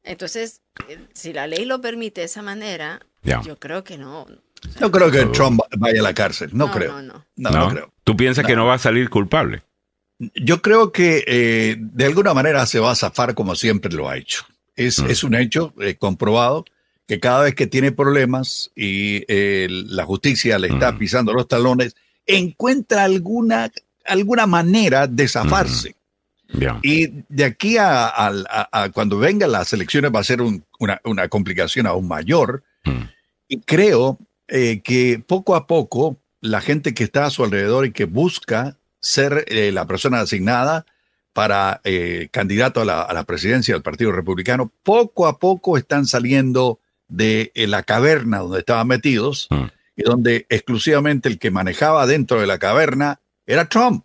Entonces, eh, si la ley lo permite de esa manera, Ya. yo creo que no. no creo que Trump vaya a la cárcel. No, creo. No, no. No, ¿No? no creo. ¿Tú piensas que No. va a salir culpable? Yo creo que eh, de alguna manera se va a zafar como siempre lo ha hecho. Es, Mm. es un hecho eh, comprobado que cada vez que tiene problemas y eh, la justicia le está Mm. pisando los talones, encuentra alguna, alguna manera de zafarse. Ya. Y de aquí a, a- a- a cuando vengan las elecciones va a ser un- una, una complicación aún mayor. Creo eh, que poco a poco la gente que está a su alrededor y que busca ser eh, la persona asignada para eh, candidato a la, a la presidencia del Partido Republicano, poco a poco están saliendo de eh, la caverna donde estaban metidos Mm. y donde exclusivamente el que manejaba dentro de la caverna era Trump.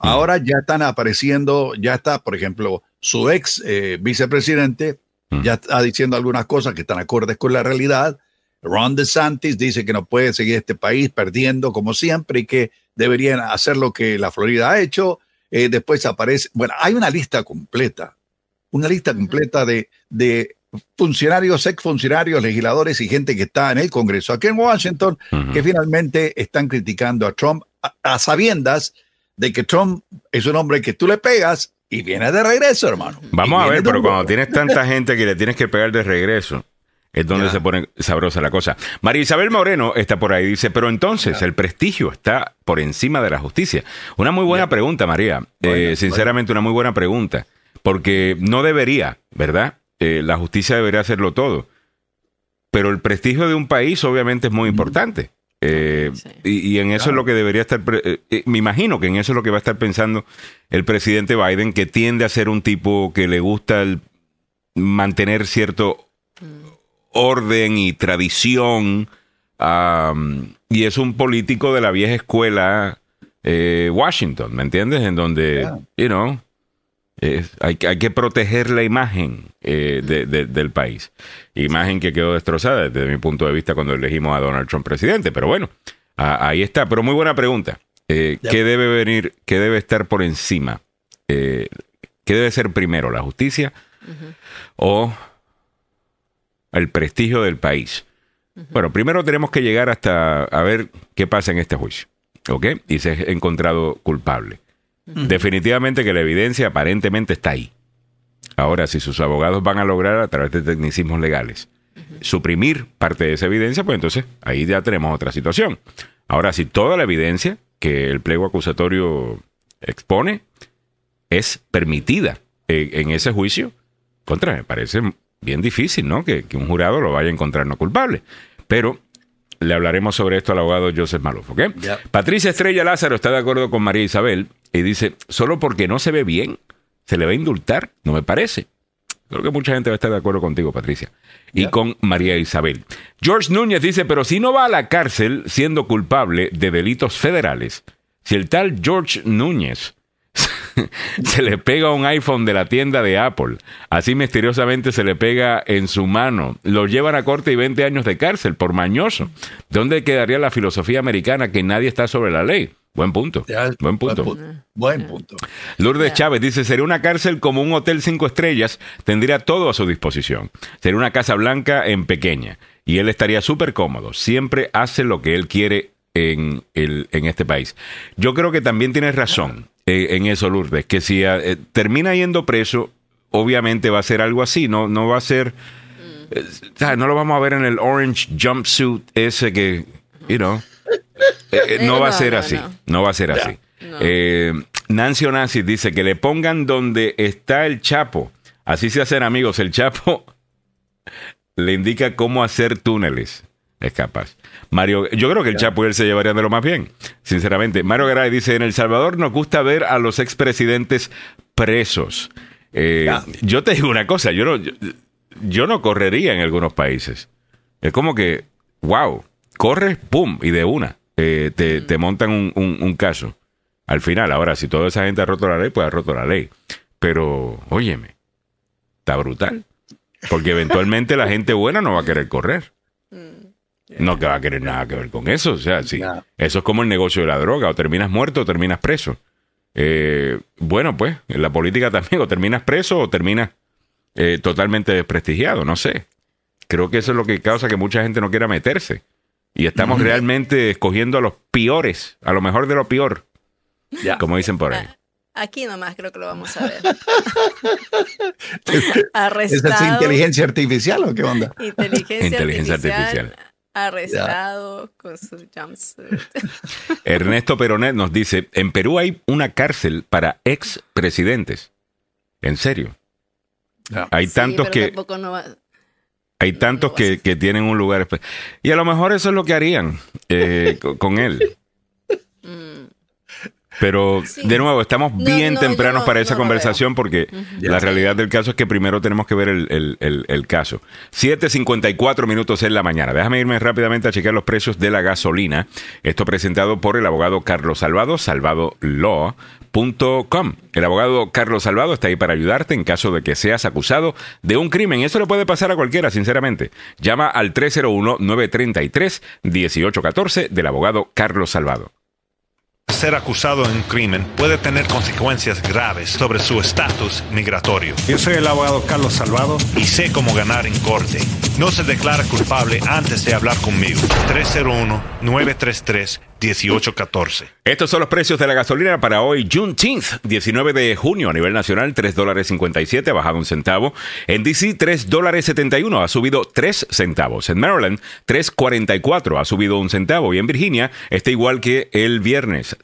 Mm. Ahora ya están apareciendo, ya está, por ejemplo, su ex eh, vicepresidente, Mm. ya está diciendo algunas cosas que están acordes con la realidad. Ron DeSantis dice que no puede seguir este país perdiendo como siempre y que deberían hacer lo que la Florida ha hecho. Eh, después aparece, bueno, hay una lista completa, una lista completa de, de funcionarios, exfuncionarios, legisladores y gente que está en el Congreso aquí en Washington que finalmente están criticando a Trump a, a sabiendas de que Trump es un hombre que tú le pegas y viene de regreso, hermano. Vamos a ver, pero cuando tienes tanta gente que le tienes que pegar de regreso, es donde Ya. se pone sabrosa la cosa. María Isabel Moreno está por ahí, dice, pero entonces el prestigio está por encima de la justicia. Una muy buena Ya. pregunta, María. Bueno, Eh, sinceramente, una muy buena pregunta. Porque no debería, ¿verdad? Eh, la justicia debería hacerlo todo. Pero el prestigio de un país obviamente es muy importante. Eh, Sí. y, y en eso es lo que debería estar, me imagino que en eso es lo que va a estar pensando el presidente Biden, que tiende a ser un tipo que le gusta el mantener cierto orden y tradición, y es un político de la vieja escuela eh, Washington, ¿me entiendes? En donde, Yeah. you know, es- hay, que- hay que proteger la imagen eh, de- de- del país. Imagen que quedó destrozada desde mi punto de vista cuando elegimos a Donald Trump presidente. Pero bueno, a- ahí está. Pero muy buena pregunta. Eh. ¿Qué debe venir, qué debe estar por encima? Eh, ¿Qué debe ser primero, la justicia o el prestigio del país. Bueno, primero tenemos que llegar hasta a ver qué pasa en este juicio, ¿ok? Y se ha encontrado culpable. Definitivamente que la evidencia aparentemente está ahí. Ahora, si sus abogados van a lograr a través de tecnicismos legales suprimir parte de esa evidencia, pues entonces ahí ya tenemos otra situación. Ahora, si toda la evidencia que el pliego acusatorio expone es permitida en, ese juicio, contra, me parece bien difícil, ¿no? Que, un jurado lo vaya a encontrar no culpable. Pero le hablaremos sobre esto al abogado Joseph Malouf, ¿ok? Patricia Estrella Lázaro está de acuerdo con María Isabel y dice, solo porque no se ve bien, se le va a indultar, no me parece. Creo que mucha gente va a estar de acuerdo contigo, Patricia. Y con María Isabel. George Núñez dice, pero si no va a la cárcel siendo culpable de delitos federales, si el tal George Núñez se le pega un iPhone de la tienda de Apple, así misteriosamente se le pega en su mano, lo llevan a corte y 20 años de cárcel por mañoso. ¿Dónde quedaría la filosofía americana que nadie está sobre la ley? Buen punto. buen punto. Buen punto. Lourdes Chávez dice, sería una cárcel como un hotel cinco estrellas, tendría todo a su disposición. Sería una casa blanca en pequeña y él estaría súper cómodo. Siempre hace lo que él quiere en, el, en este país. Yo creo que también tienes razón eh, en eso, Lourdes, que si eh, termina yendo preso, obviamente va a ser algo así, no, no va a ser... Eh, no lo vamos a ver en el orange jumpsuit ese que, you know, no va a ser así, no. va a ser así. Nancy Onassis dice que le pongan donde está el Chapo, así se hacen amigos, el Chapo le indica cómo hacer túneles es capaz. Mario, yo creo que el Chapo y él se llevarían de lo más bien, sinceramente. Mario Garay dice, en El Salvador nos gusta ver a los expresidentes presos. Eh, yo te digo una cosa, yo no, yo, no correría en algunos países. Es como que, wow, corres, pum, y de una, eh, te, montan un, un, caso. Al final, ahora, si toda esa gente ha roto la ley, pues ha roto la ley. Pero, óyeme, está brutal. Porque eventualmente la gente buena no va a querer correr. No que va a querer nada que ver con eso. O sea, sí. Eso es como el negocio de la droga. O terminas muerto o terminas preso. Eh, bueno, pues, en la política también, o terminas preso o terminas eh, totalmente desprestigiado. No sé. Creo que eso es lo que causa que mucha gente no quiera meterse. Y estamos realmente escogiendo a los peores, a lo mejor de lo peor. Como dicen por ahí. Aquí nomás creo que lo vamos a ver. ¿Esa es inteligencia artificial o qué onda? Inteligencia, artificial arrestado con su jumpsuit. Ernesto Peronet nos dice, en Perú hay una cárcel para ex presidentes. En serio. Hay tantos que... hay tantos que, tienen un lugar... Y a lo mejor eso es lo que harían eh, con él. Pero de nuevo, estamos bien tempranos para esa conversación porque la realidad del caso es que primero tenemos que ver el, el, el, caso. 7.54 minutos en la mañana. Déjame irme rápidamente a chequear los precios de la gasolina. Esto presentado por el abogado Carlos Salvado, salvadolaw.com. El abogado Carlos Salvado está ahí para ayudarte en caso de que seas acusado de un crimen. Eso le puede pasar a cualquiera, sinceramente. Llama al 301-933-1814 del abogado Carlos Salvado ser acusado de un crimen puede tener consecuencias graves sobre su estatus migratorio. Yo soy el abogado Carlos Salvado y sé cómo ganar en corte. No se declara culpable antes de hablar conmigo. 301-933. 1814. Estos son los precios de la gasolina para hoy, Juneteenth, 19 de junio a nivel nacional, 3 dólares 57, ha bajado un centavo. En DC, 3 dólares 71, ha subido 3 centavos. En Maryland, 3.44, ha subido un centavo. Y en Virginia está igual que el viernes,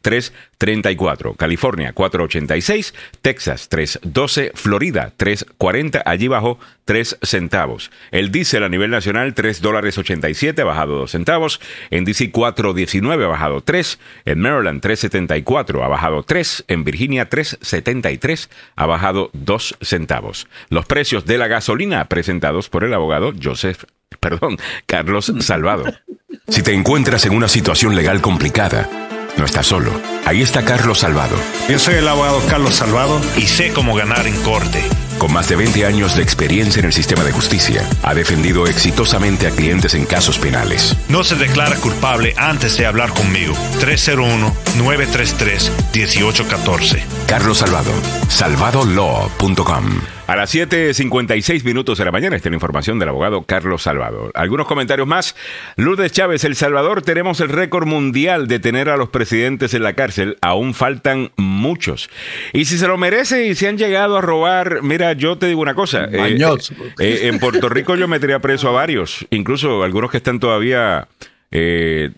3.34. California, 4.86. Texas, 3.12. Florida, 3.40. Allí bajó 3 centavos. El diésel a nivel nacional, 3 dólares 87, ha bajado 2 centavos. En DC, 4.19, ha bajado 3. En Maryland 3.74 ha bajado 3. En Virginia 3.73 ha bajado 2 centavos. Los precios de la gasolina presentados por el abogado Joseph, perdón, Carlos Salvado. Si te encuentras en una situación legal complicada, no estás solo. Ahí está Carlos Salvado. Yo soy el abogado Carlos Salvado y sé cómo ganar en corte. Con más de 20 años de experiencia en el sistema de justicia, ha defendido exitosamente a clientes en casos penales. No se declara culpable antes de hablar conmigo. 301-933-1814. Carlos Salvado, salvadolaw.com. A las 7.56 minutos de la mañana está la información del abogado Carlos Salvador. Algunos comentarios más. Lourdes Chávez, El Salvador, tenemos el récord mundial de tener a los presidentes en la cárcel. Aún faltan muchos. Y si se lo merece y se han llegado a robar, mira, yo te digo una cosa. eh, Mañoso. eh, en Puerto Rico yo metería preso a varios, incluso algunos que están todavía... Eh,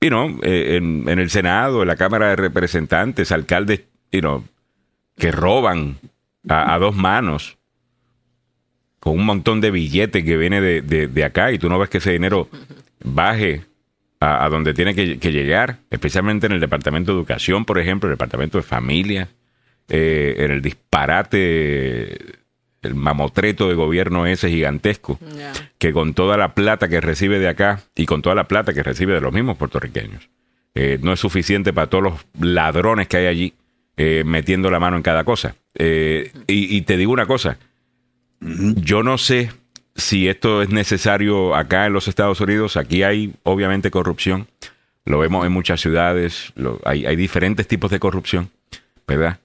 you know, eh, en, en el Senado, en la Cámara de Representantes, alcaldes, you know, que roban a, a dos manos con un montón de billetes que viene de, de- de acá y tú no ves que ese dinero baje a, a donde tiene que, que llegar, especialmente en el Departamento de Educación, por ejemplo, el Departamento de Familia, eh, en el disparate, el mamotreto de gobierno ese gigantesco que con toda la plata que recibe de acá y con toda la plata que recibe de los mismos puertorriqueños, eh, no es suficiente para todos los ladrones que hay allí eh, metiendo la mano en cada cosa. Eh, y, te digo una cosa, yo no sé si esto es necesario acá en los Estados Unidos. Aquí hay obviamente corrupción, lo vemos en muchas ciudades, hay, diferentes tipos de corrupción, ¿verdad?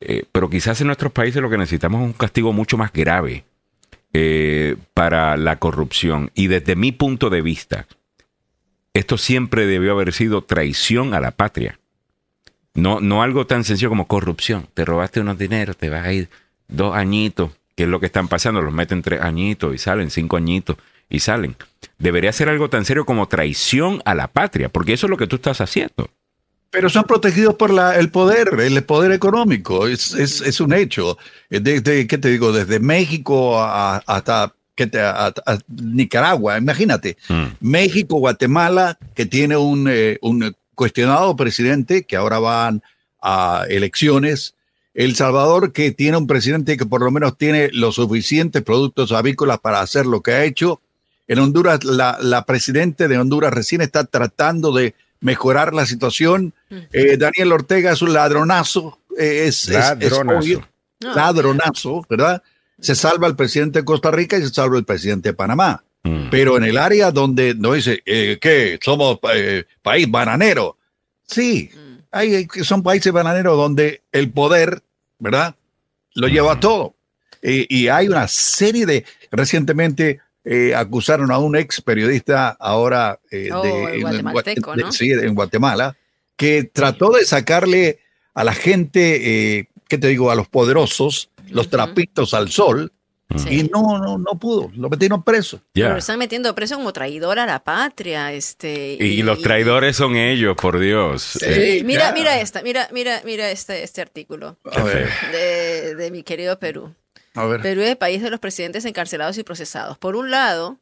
Eh, pero quizás en nuestros países lo que necesitamos es un castigo mucho más grave para la corrupción. Y desde mi punto de vista, esto siempre debió haber sido traición a la patria. No, no algo tan sencillo como corrupción. Te robaste unos dineros, te vas a ir dos añitos, que es lo que están pasando. Los meten tres añitos y salen, cinco añitos y salen. Debería ser algo tan serio como traición a la patria, porque eso es lo que tú estás haciendo. Pero son protegidos por la, el poder, el poder económico, es, es, es un hecho. Desde, ¿qué te digo? Desde México a- hasta ¿qué te- a- a Nicaragua, imagínate. Mm. México, Guatemala, que tiene un, eh, un cuestionado presidente, que ahora van a elecciones. El Salvador, que tiene un presidente que por lo menos tiene los suficientes productos avícolas para hacer lo que ha hecho. En Honduras, la, la presidenta de Honduras recién está tratando de mejorar la situación. Eh, Daniel Ortega es un ladronazo. eh, es, es- es Ladronazo. obvio. No. Ladronazo, ¿verdad? Se salva el presidente de Costa Rica y se salva el presidente de Panamá. Mm. Pero en el área donde no dice eh, que somos eh, país bananero. Sí, hay, hay- son países bananeros donde el poder, ¿verdad? Lo lleva todo. Eh, y hay una serie de, recientemente eh, acusaron a un ex periodista ahora eh, Oh, de, guatemalteco, de- ¿no? sí, en Guatemala, que trató de sacarle a la gente, eh, ¿qué te digo? A los poderosos, los trapitos al sol, Sí. y no, no, no pudo, lo metieron preso. Ya. Pero lo están metiendo preso como traidor a la patria, este. Y los traidores son ellos, por Dios. Sí. Eh, Mira, mira esta, mira, mira, mira este, este artículo de, de mi querido Perú. a ver. Perú es el país de los presidentes encarcelados y procesados. Por un lado,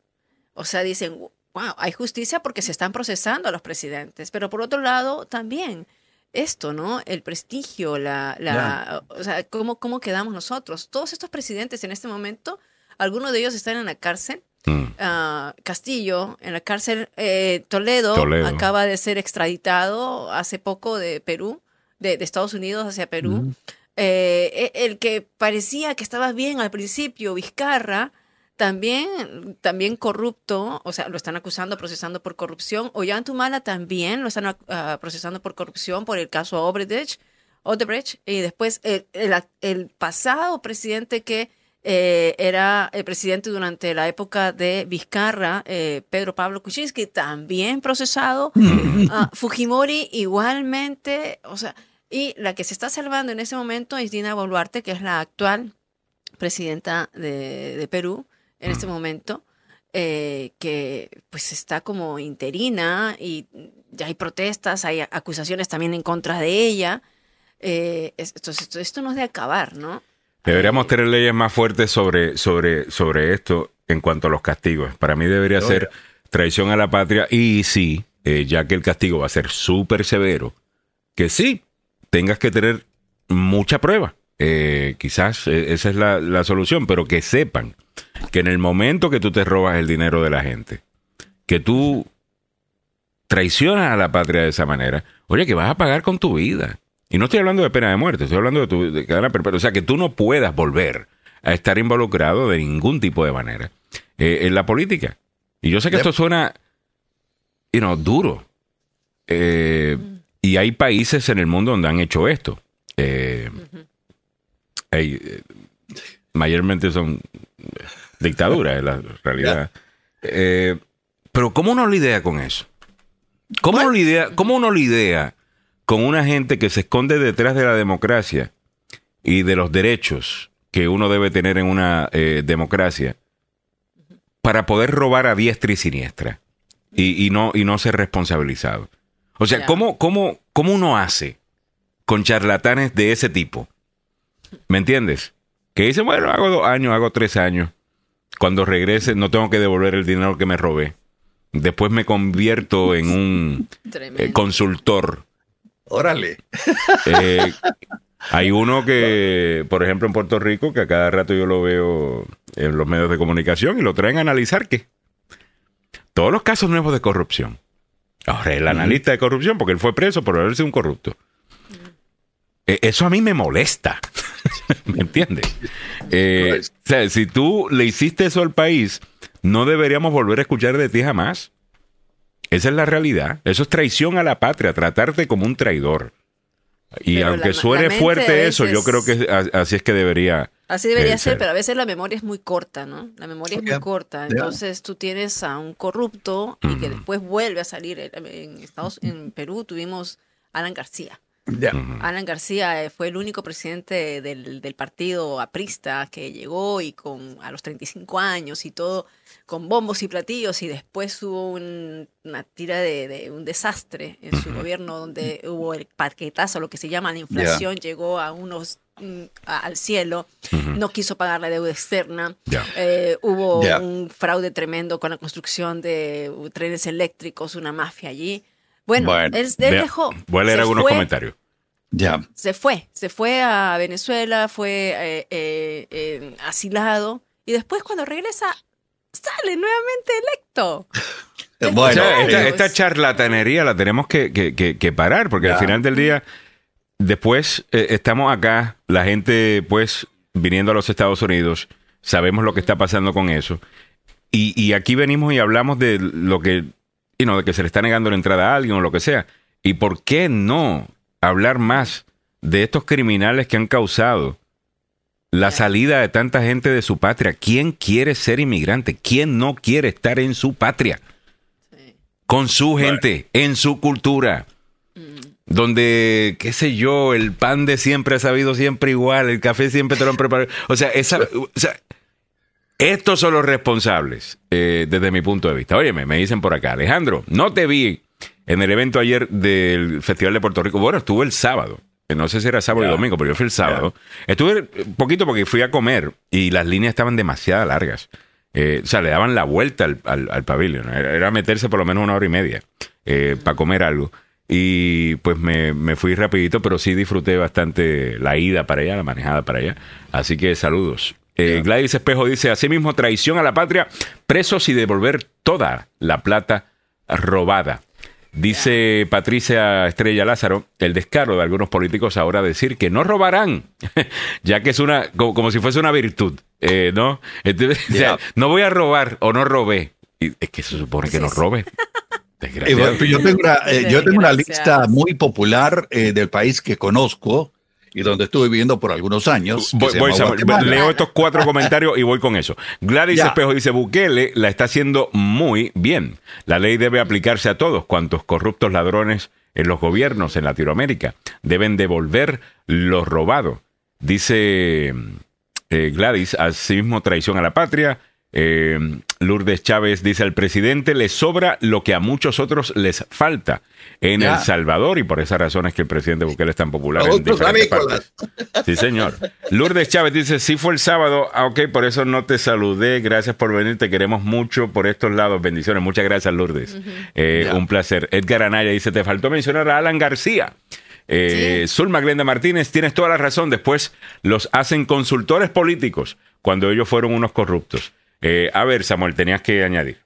o sea, dicen, wow, hay justicia porque se están procesando a los presidentes, pero por otro lado, también esto, ¿no? El prestigio, la, la, o sea, ¿cómo, cómo quedamos nosotros. Todos estos presidentes en este momento, algunos de ellos están en la cárcel. mm. Ah, Castillo en la cárcel, eh, Toledo, Toledo. acaba de ser extraditado hace poco de Perú, de, de Estados Unidos hacia Perú. Eh, e- el que parecía que estaba bien al principio, Vizcarra, también, también corrupto, o sea, lo están acusando, procesando por corrupción. Ollantumala también lo están ah, procesando por corrupción por el caso Odebrecht. Odebrecht y después el, el, el pasado presidente que eh, era el presidente durante la época de Vizcarra, eh, Pedro Pablo Kuczynski, también procesado. Ah, Fujimori igualmente, o sea, y la que se está salvando en ese momento es Dina Boluarte, que es la actual presidenta de, de Perú en este momento, eh, que pues está como interina y ya hay protestas, hay acusaciones también en contra de ella. Eh, esto, esto no es de acabar, ¿no? Deberíamos tener leyes más fuertes sobre, sobre, sobre esto en cuanto a los castigos. Para mí debería ser traición a la patria y sí, eh, ya que el castigo va a ser súper severo, que sí, tengas que tener mucha prueba. Eh, quizás eh, esa es la, la solución, pero que sepan que en el momento que tú te robas el dinero de la gente, que tú traicionas a la patria de esa manera, oye, que vas a pagar con tu vida. Y no estoy hablando de pena de muerte, estoy hablando de, tu, de cadena perpetua. O sea, que tú no puedas volver a estar involucrado de ningún tipo de manera eh, en la política. Y yo sé que esto suena, you know, duro. Eh, y hay países en el mundo donde han hecho esto. Eh, hay, eh, mayormente son dictaduras, es la realidad. Eh, pero ¿cómo uno lidia con eso? ¿Cómo uno, lidia, ¿Cómo uno lidia con una gente que se esconde detrás de la democracia y de los derechos que uno debe tener en una eh, democracia para poder robar a diestra y siniestra y, y no, y no ser responsabilizado? O sea. ¿cómo, cómo, ¿cómo uno hace con charlatanes de ese tipo? ¿Me entiendes? Que dicen, bueno, hago dos años, hago tres años. Cuando regrese no tengo que devolver el dinero que me robé. Después me convierto en un eh, consultor. Órale. Eh, hay uno que, por ejemplo, en Puerto Rico, que a cada rato yo lo veo en los medios de comunicación y lo traen a analizar que todos los casos nuevos de corrupción. Ahora, el analista de corrupción, porque él fue preso por haber sido un corrupto. Eh, Eso a mí me molesta. ¿Me entiendes? Eh, o sea, si tú le hiciste eso al país, no deberíamos volver a escuchar de ti jamás. Esa es la realidad. Eso es traición a la patria, tratarte como un traidor. Y Pero aunque la- suene la fuerte eso, yo creo que así es que debería. Así debería eh, ser, ser. pero a veces la memoria es muy corta, ¿no? La memoria es muy corta. Entonces tú tienes a un corrupto y que después vuelve a salir. En en Estados, en Perú tuvimos Alan García. Alan García eh, fue el único presidente del, del partido aprista que llegó y con a los 35 años y todo con bombos y platillos y después hubo un- una tira de, de un desastre en su gobierno donde hubo el paquetazo, lo que se llama la inflación, llegó a unos mm, a- al cielo, no quiso pagar la deuda externa, eh, hubo un fraude tremendo con la construcción de trenes eléctricos, una mafia allí. Bueno, Bueno, él, él Vea, dejó. Voy a leer se algunos fue, comentarios. Ya. se fue, se fue a Venezuela, fue eh, eh, eh, asilado y después cuando regresa sale nuevamente electo. O Bueno, sea, esta, esta charlatanería la tenemos que, que- que- que parar, porque al final del día, después eh, estamos acá, la gente pues viniendo a los Estados Unidos, sabemos lo que está pasando con eso, y, y aquí venimos y hablamos de lo que, you know, de que se le está negando la entrada a alguien o lo que sea, y por qué no hablar más de estos criminales que han causado la salida de tanta gente de su patria. ¿Quién quiere ser inmigrante? ¿Quién no quiere estar en su patria? con su gente, en su cultura. Donde, qué sé yo, el pan de siempre ha sabido siempre igual, el café siempre te lo han preparado. O sea, esa, o sea estos son los responsables eh, desde mi punto de vista. Óyeme, me dicen por acá, Alejandro, no te vi en el evento ayer del Festival de Puerto Rico. Bueno, estuve el sábado. No sé si era sábado y domingo, pero yo fui el sábado. Estuve poquito porque fui a comer y las líneas estaban demasiado largas. Eh, o sea, le daban la vuelta al, al, al pabellón. Era, era meterse por lo menos una hora y media eh, para comer algo. Y pues me, me fui rapidito, pero sí disfruté bastante la ida para allá, la manejada para allá. Así que saludos. Eh, Gladys Espejo dice, asimismo, traición a la patria, presos y devolver toda la plata robada. Dice Patricia Estrella Lázaro, el descaro de algunos políticos ahora decir que no robarán, ya que es una, como, como si fuese una virtud, eh, ¿no? Entonces, o sea, Ya. no voy a robar o no robé. Y es que se supone que no robe. Eh, Desgraciado. bueno, yo tengo una, eh, yo tengo una lista muy popular eh, del país que conozco y donde estuve viviendo por algunos años. Voy, voy, Samuel, leo estos cuatro comentarios y voy con eso. Gladys Ya. Espejo dice, Bukele la está haciendo muy bien. La ley debe aplicarse a todos cuantos corruptos ladrones en los gobiernos en Latinoamérica deben devolver lo robado. Dice eh, Gladys, asimismo traición a la patria. Eh, Lourdes Chávez dice, al presidente le sobra lo que a muchos otros les falta en Ya. El Salvador y por esa razón es que el presidente Bukele es tan popular en diferentes partes. Sí, señor. Lourdes Chávez dice, sí fue el sábado, ah, ok, por eso no te saludé, gracias por venir, te queremos mucho por estos lados, bendiciones, muchas gracias Lourdes, Eh, un placer. Edgar Anaya dice, te faltó mencionar a Alan García. Eh, Zulma Glenda Martínez, tienes toda la razón, después los hacen consultores políticos cuando ellos fueron unos corruptos. Eh, a ver, Samuel, tenías que añadir.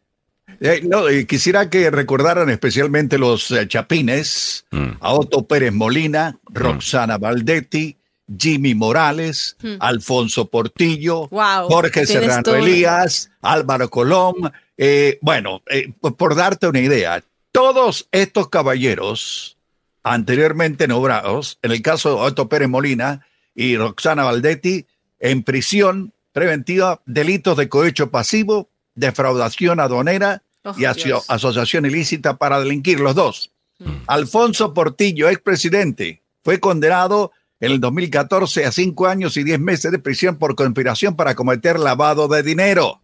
Eh, no, eh, quisiera que recordaran especialmente los eh, chapines, Mm. a Otto Pérez Molina, Roxana Valdetti, Jimmy Morales, Alfonso Portillo, Wow, Jorge Serrano todo. Elías, Álvaro Colón. eh, bueno, por darte una idea, todos estos caballeros anteriormente nombrados, en el caso de Otto Pérez Molina y Roxana Valdetti, en prisión preventiva, delitos de cohecho pasivo, defraudación aduanera Oh, y aso- asociación ilícita para delinquir, los dos. Alfonso Portillo, expresidente, fue condenado en el 2014 a cinco años y diez meses de prisión por conspiración para cometer lavado de dinero.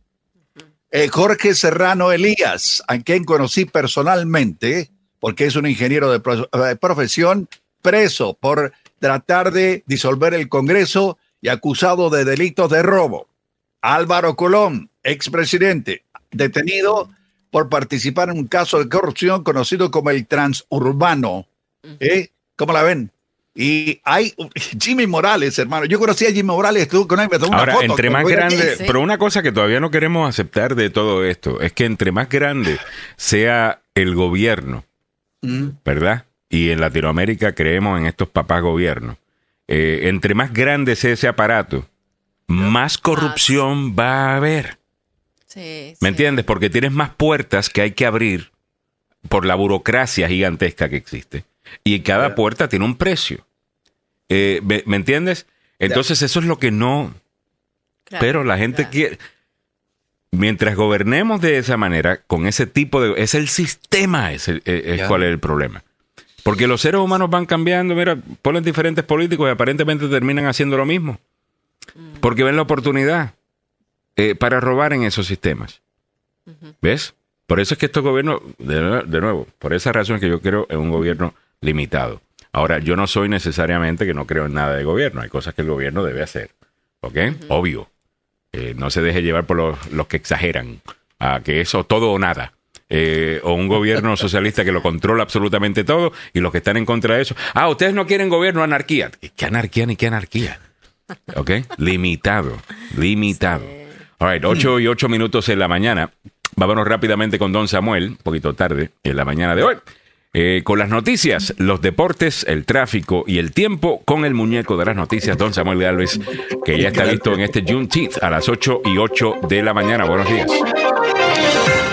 Eh, Jorge Serrano Elías, a quien conocí personalmente, porque es un ingeniero de pro- eh, profesión, preso por tratar de disolver el Congreso y acusado de delitos de robo. Álvaro Colón, expresidente, detenido por participar en un caso de corrupción conocido como el transurbano. ¿Eh? ¿Cómo la ven? Y hay Jimmy Morales, hermano. Yo conocí a Jimmy Morales, estuve con él, me tomó una Ahora, foto. entre más grande, Sí. pero una cosa que todavía no queremos aceptar de todo esto es que entre más grande sea el gobierno, Mm. ¿verdad? Y en Latinoamérica creemos en estos papás gobiernos. Eh, entre más grande sea ese aparato, más corrupción va a haber. Sí, ¿Me sí. entiendes? Porque tienes más puertas que hay que abrir por la burocracia gigantesca que existe. Y cada puerta tiene un precio. Eh, ¿me, me entiendes? Entonces eso es lo que no... Claro, pero la gente claro. quiere... Mientras gobernemos de esa manera, con ese tipo de... Es el sistema, es, el- es- es cuál es el problema. Porque los seres humanos van cambiando, mira, ponen diferentes políticos y aparentemente terminan haciendo lo mismo. Porque ven la oportunidad eh, para robar en esos sistemas. ¿Ves? Por eso es que estos gobiernos, de, de nuevo, por esa razón es que yo creo en un gobierno limitado. Ahora, yo no soy necesariamente que no creo en nada de gobierno. Hay cosas que el gobierno debe hacer. ¿Ok? Obvio. Eh, no se deje llevar por los, los que exageran. A que eso todo o nada. Eh, o un gobierno socialista que lo controla absolutamente todo y los que están en contra de eso. Ah, ustedes no quieren gobierno, anarquía. ¿Qué anarquía ni qué anarquía? ¿Ok? Limitado. Limitado. All right, 8 y 8 minutos en la mañana. Vámonos rápidamente con Don Samuel, un poquito tarde en la mañana de hoy. Eh, con las noticias, los deportes, el tráfico y el tiempo con el muñeco de las noticias, Don Samuel Galvez, que ya está listo en este Juneteenth a las 8 y 8 de la mañana. Buenos días.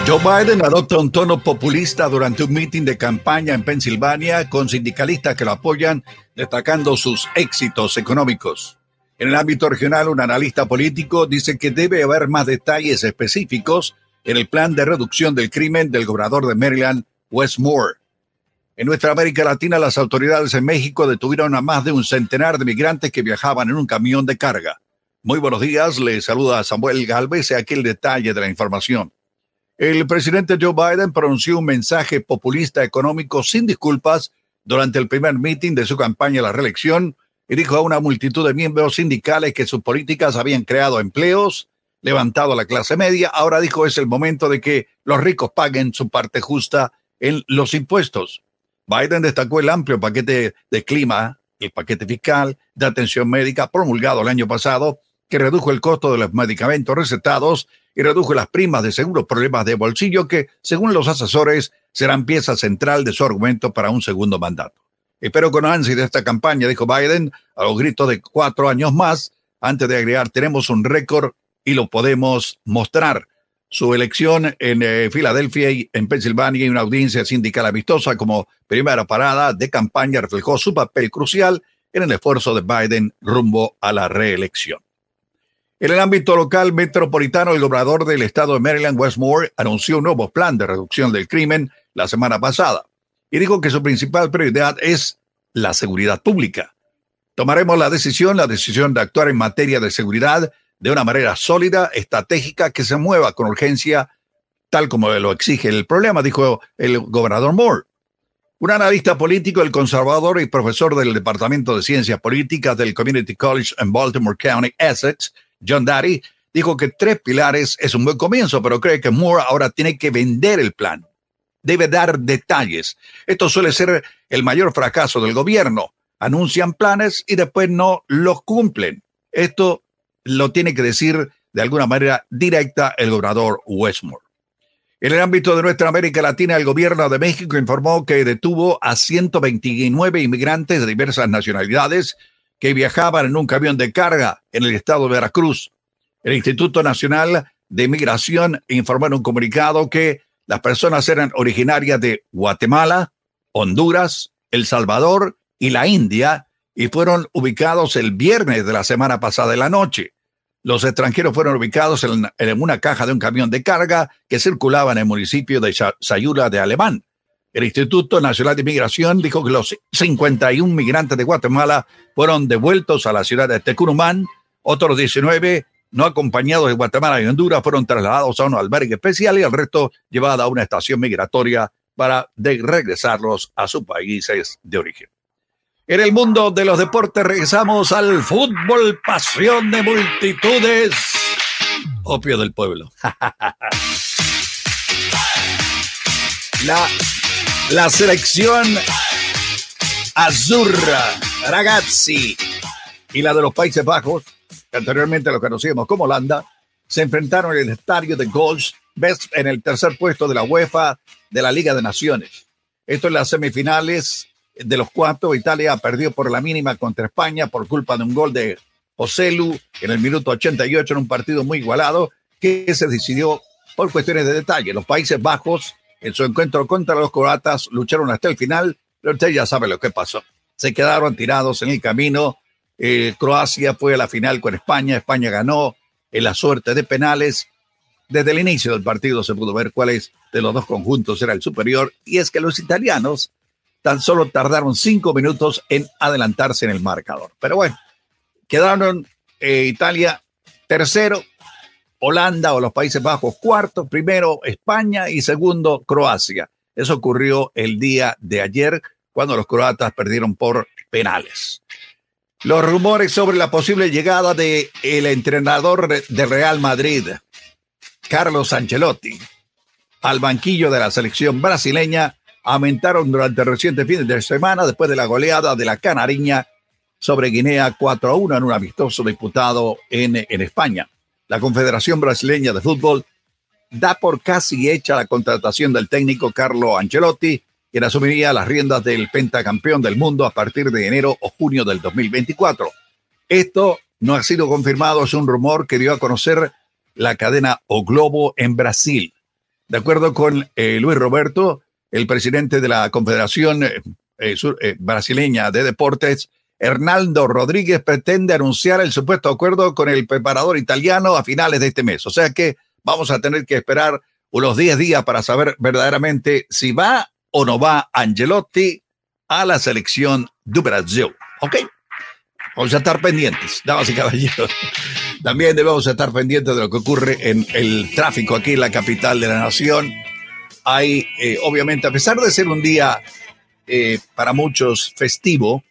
Joe Biden adopta un tono populista durante un mitin de campaña en Pensilvania con sindicalistas que lo apoyan, destacando sus éxitos económicos. En el ámbito regional, un analista político dice que debe haber más detalles específicos en el plan de reducción del crimen del gobernador de Maryland, Wes Moore. En nuestra América Latina, las autoridades en México detuvieron a más de un centenar de migrantes que viajaban en un camión de carga. Muy buenos días, le saluda Samuel Galvez y aquí el detalle de la información. El presidente Joe Biden pronunció un mensaje populista económico sin disculpas durante el primer meeting de su campaña a la reelección y dijo a una multitud de miembros sindicales que sus políticas habían creado empleos, levantado a la clase media. Ahora dijo es el momento de que los ricos paguen su parte justa en los impuestos. Biden destacó el amplio paquete de clima, el paquete fiscal de atención médica promulgado el año pasado, que redujo el costo de los medicamentos recetados y redujo las primas de seguro, problemas de bolsillo que, según los asesores, serán pieza central de su argumento para un segundo mandato. Espero con ansia de esta campaña, dijo Biden, a los gritos de cuatro años más, antes de agregar, tenemos un récord y lo podemos mostrar. Su elección en eh, Filadelfia y en Pensilvania y una audiencia sindical amistosa como primera parada de campaña reflejó su papel crucial en el esfuerzo de Biden rumbo a la reelección. En el ámbito local metropolitano, el gobernador del estado de Maryland, Wes Moore, anunció un nuevo plan de reducción del crimen la semana pasada y dijo que su principal prioridad es la seguridad pública. Tomaremos la decisión, la decisión de actuar en materia de seguridad de una manera sólida, estratégica, que se mueva con urgencia, tal como lo exige el problema, dijo el gobernador Moore. Un analista político, el conservador y profesor del Departamento de Ciencias Políticas del Community College en Baltimore County, Essex, John Daddy, dijo que tres pilares es un buen comienzo, pero cree que Moore ahora tiene que vender el plan. Debe dar detalles. Esto suele ser el mayor fracaso del gobierno. Anuncian planes y después no los cumplen. Esto lo tiene que decir de alguna manera directa el gobernador Westmore. En el ámbito de nuestra América Latina, el gobierno de México informó que detuvo a 129 inmigrantes de diversas nacionalidades que viajaban en un camión de carga en el estado de Veracruz. El Instituto Nacional de Migración informó en un comunicado que las personas eran originarias de Guatemala, Honduras, El Salvador y la India y fueron ubicados el viernes de la semana pasada en la noche. Los extranjeros fueron ubicados en, una caja de un camión de carga que circulaba en el municipio de Sa- Sayula de Alemán. El Instituto Nacional de Inmigración dijo que los 51 migrantes de Guatemala fueron devueltos a la ciudad de Tecurumán. Otros 19 no acompañados de Guatemala y Honduras fueron trasladados a un albergue especial y el resto llevado a una estación migratoria para regresarlos a sus países de origen. En el mundo de los deportes regresamos al fútbol, pasión de multitudes, opio del pueblo. La, la selección Azzurra, Ragazzi y la de los Países Bajos, que anteriormente lo conocíamos como Holanda, se enfrentaron en el estadio de Gols Best en el tercer puesto de la UEFA de la Liga de Naciones. Esto en las semifinales de los cuartos. Italia perdió por la mínima contra España por culpa de un gol de Oselu en el minuto 88 en un partido muy igualado que se decidió por cuestiones de detalle. Los Países Bajos en su encuentro contra los croatas lucharon hasta el final, pero usted ya sabe lo que pasó. Se quedaron tirados en el camino. Eh, Croacia fue a la final con España, España ganó en la suerte de penales. Desde el inicio del partido se pudo ver cuál es de los dos conjuntos era el superior, y es que los italianos tan solo tardaron cinco minutos en adelantarse en el marcador. Pero bueno, quedaron eh, Italia tercero, Holanda o los Países Bajos cuarto, primero España y segundo Croacia. Eso ocurrió el día de ayer cuando los croatas perdieron por penales. Los rumores sobre la posible llegada de el entrenador de Real Madrid, Carlos Ancelotti, al banquillo de la selección brasileña aumentaron durante el reciente fin de semana después de la goleada de la Canariña sobre Guinea 4 a 1 en un amistoso disputado en, en España. La Confederación Brasileña de Fútbol da por casi hecha la contratación del técnico Carlo Ancelotti, quien asumiría las riendas del pentacampeón del mundo a partir de enero o junio del 2024. Esto no ha sido confirmado, es un rumor que dio a conocer la cadena O Globo en Brasil. De acuerdo con eh, Luis Roberto, el presidente de la Confederación eh, eh, Brasileña de Deportes, Hernaldo Rodríguez, pretende anunciar el supuesto acuerdo con el preparador italiano a finales de este mes. O sea que vamos a tener que esperar unos 10 días para saber verdaderamente si va o no va Angelotti a la selección de Brasil. ¿Ok? Vamos a estar pendientes, damas y caballeros. También debemos estar pendientes de lo que ocurre en el tráfico aquí en la capital de la nación. Hay, eh, obviamente, a pesar de ser un día eh, para muchos festivo,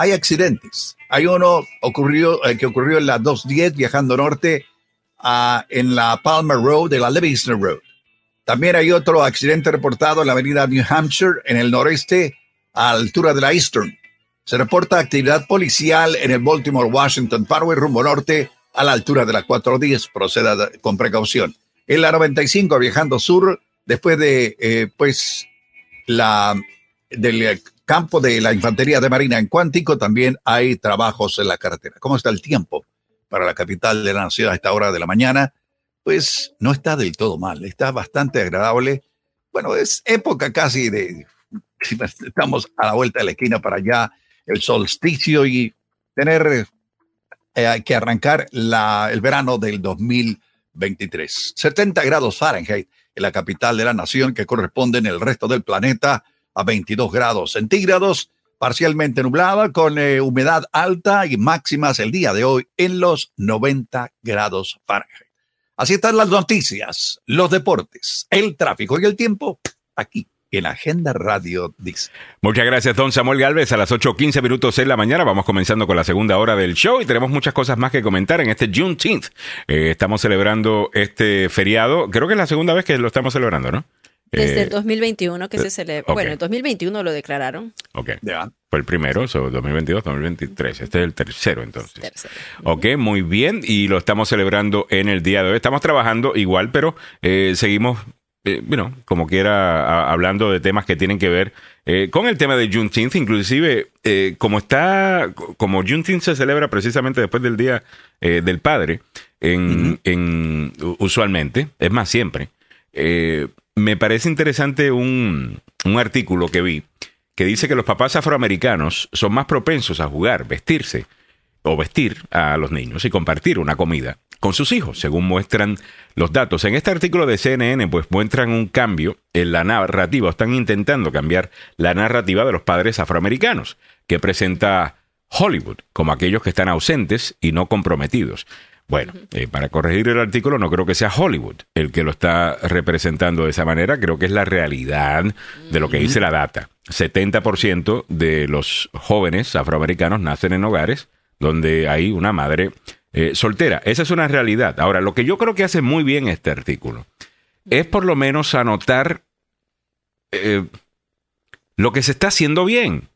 hay accidentes. Hay uno ocurrió, eh, que ocurrió en la 210 viajando norte a- en la Palmer Road de la Livingston Road. También hay otro accidente reportado en la avenida New Hampshire en el noreste a altura de la Eastern. Se reporta actividad policial en el Baltimore Washington Parkway rumbo norte a la altura de la 410. Proceda con precaución. En la 95 viajando sur después de eh, pues la del eh, campo de la infantería de marina en Cuántico también hay trabajos en la carretera. ¿Cómo está el tiempo para la capital de la nación a esta hora de la mañana? Pues no está del todo mal, está bastante agradable. Bueno, es época casi de estamos a la vuelta de la esquina para allá el solsticio y tener eh, que arrancar la, el verano del 2023. 70 grados Fahrenheit en la capital de la nación que corresponden el resto del planeta a 22 grados centígrados, parcialmente nublada con eh, humedad alta y máximas el día de hoy en los 90 grados Fahrenheit. Así están las noticias, los deportes, el tráfico y el tiempo aquí en Agenda Radio Dice. Muchas gracias, don Samuel Galvez. A las 8.15 minutos en la mañana vamos comenzando con la segunda hora del show y tenemos muchas cosas más que comentar en este Juneteenth. Eh, estamos celebrando este feriado. Creo que es la segunda vez que lo estamos celebrando, ¿no? Desde Eh, el 2021 que se celebra. ok. Bueno, el 2021 lo declararon. Ok. Ya. Fue el primero, so, 2022, 2023. Este es el tercero, entonces. Tercero. Ok, muy bien. Y lo estamos celebrando en el día de hoy. Estamos trabajando igual, pero eh, seguimos, eh, bueno, como quiera, a- hablando de temas que tienen que ver eh, con el tema de Juneteenth. Inclusive, eh, como está, como Juneteenth se celebra precisamente después del Día eh, del Padre, en, en- usualmente, es más, siempre. eh, me parece interesante un, un artículo que vi que dice que los papás afroamericanos son más propensos a jugar, vestirse o vestir a los niños y compartir una comida con sus hijos, según muestran los datos. En este artículo de CNN, pues muestran un cambio en la narrativa, están intentando cambiar la narrativa de los padres afroamericanos, que presenta Hollywood como aquellos que están ausentes y no comprometidos. Bueno, eh, para corregir el artículo, no creo que sea Hollywood el que lo está representando de esa manera, creo que es la realidad de lo que dice la data. 70% de los jóvenes afroamericanos nacen en hogares donde hay una madre eh, soltera. Esa es una realidad. Ahora, lo que yo creo que hace muy bien este artículo es por lo menos anotar eh, lo que se está haciendo bien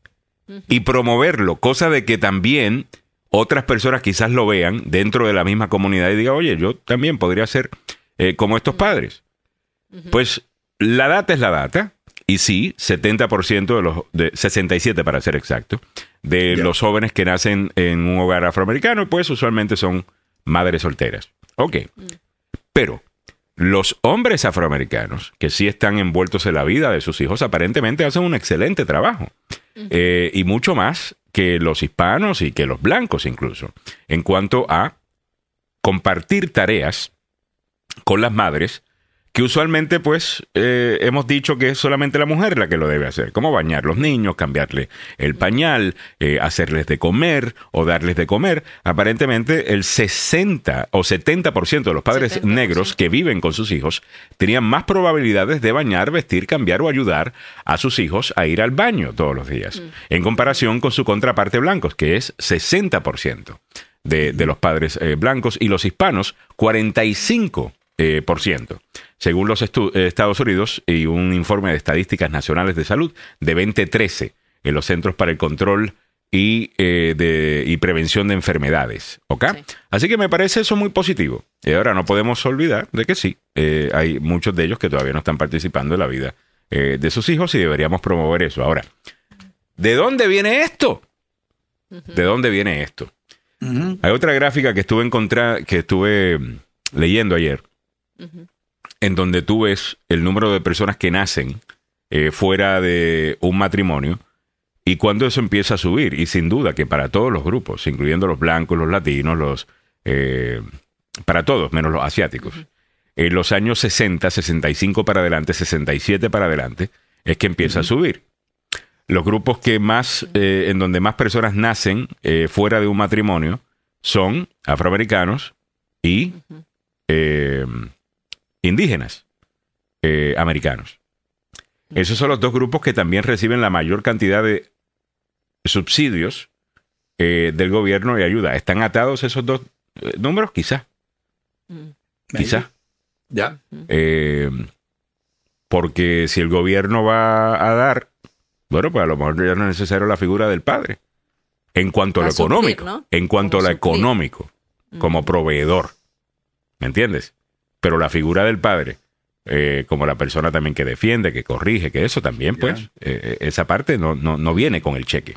y promoverlo, cosa de que también otras personas quizás lo vean dentro de la misma comunidad y digan, oye, yo también podría ser eh, como estos padres. Pues la data es la data. Y sí, 70% de los, de 67 para ser exacto, de los jóvenes que nacen en un hogar afroamericano, pues usualmente son madres solteras. Ok. Pero los hombres afroamericanos que sí están envueltos en la vida de sus hijos aparentemente hacen un excelente trabajo. Eh, y mucho más que los hispanos y que los blancos incluso, en cuanto a compartir tareas con las madres que usualmente pues eh, hemos dicho que es solamente la mujer la que lo debe hacer, como bañar los niños, cambiarle el pañal, eh, hacerles de comer o darles de comer. Aparentemente el 60 o 70% de los padres 70%. negros que viven con sus hijos tenían más probabilidades de bañar, vestir, cambiar o ayudar a sus hijos a ir al baño todos los días, en comparación con su contraparte blancos, que es 60% de, de los padres eh, blancos y los hispanos 45%. eh, por ciento, según los eh, Estados Unidos y un informe de estadísticas nacionales de salud de 2013 en los Centros para el Control y, eh, de, y Prevención de Enfermedades. ¿ok? Sí. Así que me parece eso muy positivo. Y ahora no podemos olvidar de que sí, eh, hay muchos de ellos que todavía no están participando en la vida eh, de sus hijos y deberíamos promover eso. Ahora, ¿de dónde viene esto? ¿De dónde viene esto? Hay otra gráfica que estuve que estuve leyendo ayer, en donde tú ves el número de personas que nacen eh, fuera de un matrimonio y cuando eso empieza a subir. Y sin duda que para todos los grupos, incluyendo los blancos, los latinos, los eh, para todos, menos los asiáticos. En los años 60, 65 para adelante, 67 para adelante, es que empieza a subir. Los grupos que más, eh, en donde más personas nacen eh, fuera de un matrimonio son afroamericanos y eh, indígenas eh, americanos. Esos son los dos grupos que también reciben la mayor cantidad de subsidios eh, del gobierno y ayuda. ¿Están atados esos dos eh, números? Quizá, quizá. Ya. Eh, porque si el gobierno va a dar, bueno, pues a lo mejor ya no es necesario la figura del padre. En cuanto a lo a suplir, económico, ¿no? en cuanto a Como lo suplir. económico, como proveedor. ¿Me entiendes? Pero la figura del padre, eh, como la persona también que defiende, que corrige, que eso también, pues, eh, esa parte no, no, no viene con el cheque.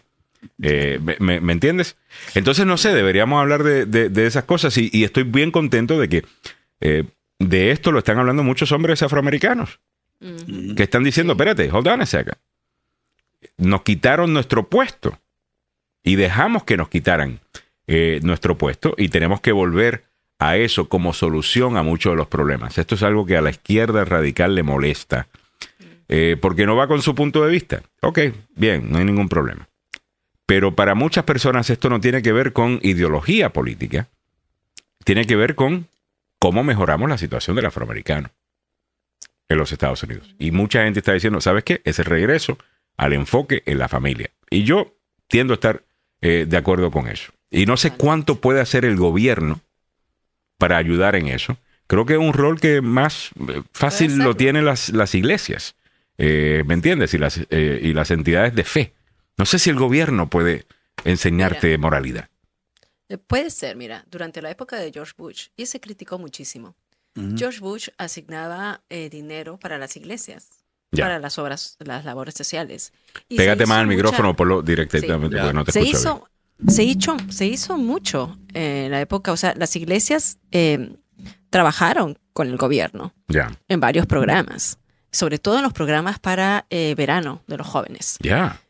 Eh, ¿me, me- me entiendes? Entonces, no sé, deberíamos hablar de, de- de esas cosas y, y estoy bien contento de que eh, de esto lo están hablando muchos hombres afroamericanos que están diciendo, espérate, hold on a second. Nos quitaron nuestro puesto y dejamos que nos quitaran eh, nuestro puesto y tenemos que volver a eso como solución a muchos de los problemas. Esto es algo que a la izquierda radical le molesta eh, porque no va con su punto de vista. Ok, bien, no hay ningún problema. Pero para muchas personas esto no tiene que ver con ideología política, tiene que ver con cómo mejoramos la situación del afroamericano en los Estados Unidos. Y mucha gente está diciendo, ¿sabes qué? Es el regreso al enfoque en la familia. Y yo tiendo a estar eh, de acuerdo con eso. Y no sé cuánto puede hacer el gobierno para ayudar en eso. Creo que es un rol que más eh, fácil lo tienen las, las iglesias, eh, ¿me entiendes? Y las, eh, y las entidades de fe. No sé si el gobierno puede enseñarte moralidad. Puede ser, mira, durante la época de George Bush, y se criticó muchísimo. George Bush asignaba eh, dinero para las iglesias, Ya. para las obras, las labores sociales. Y Pégate más al mucha- micrófono por lo directamente Sí. porque no te se escucho hizo, se hizo, se hizo mucho en la época, o sea, las iglesias eh, trabajaron con el gobierno en varios programas, sobre todo en los programas para eh, verano de los jóvenes. Ya, ya.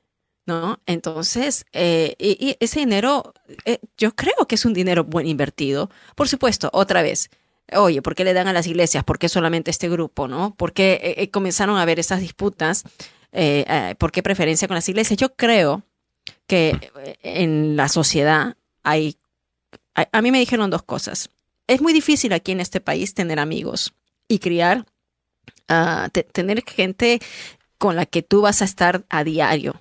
¿no? Entonces, eh, y, y ese dinero, eh, yo creo que es un dinero buen invertido. Por supuesto, otra vez, oye, ¿por qué le dan a las iglesias? ¿Por qué solamente este grupo, no? ¿Por qué comenzaron a haber esas disputas? ¿Por qué preferencia con las iglesias? Yo creo que eh, en la sociedad hay, a, a mí me dijeron dos cosas. Es muy difícil aquí en este país tener amigos y criar, ah, te- tener gente con la que tú vas a estar a diario.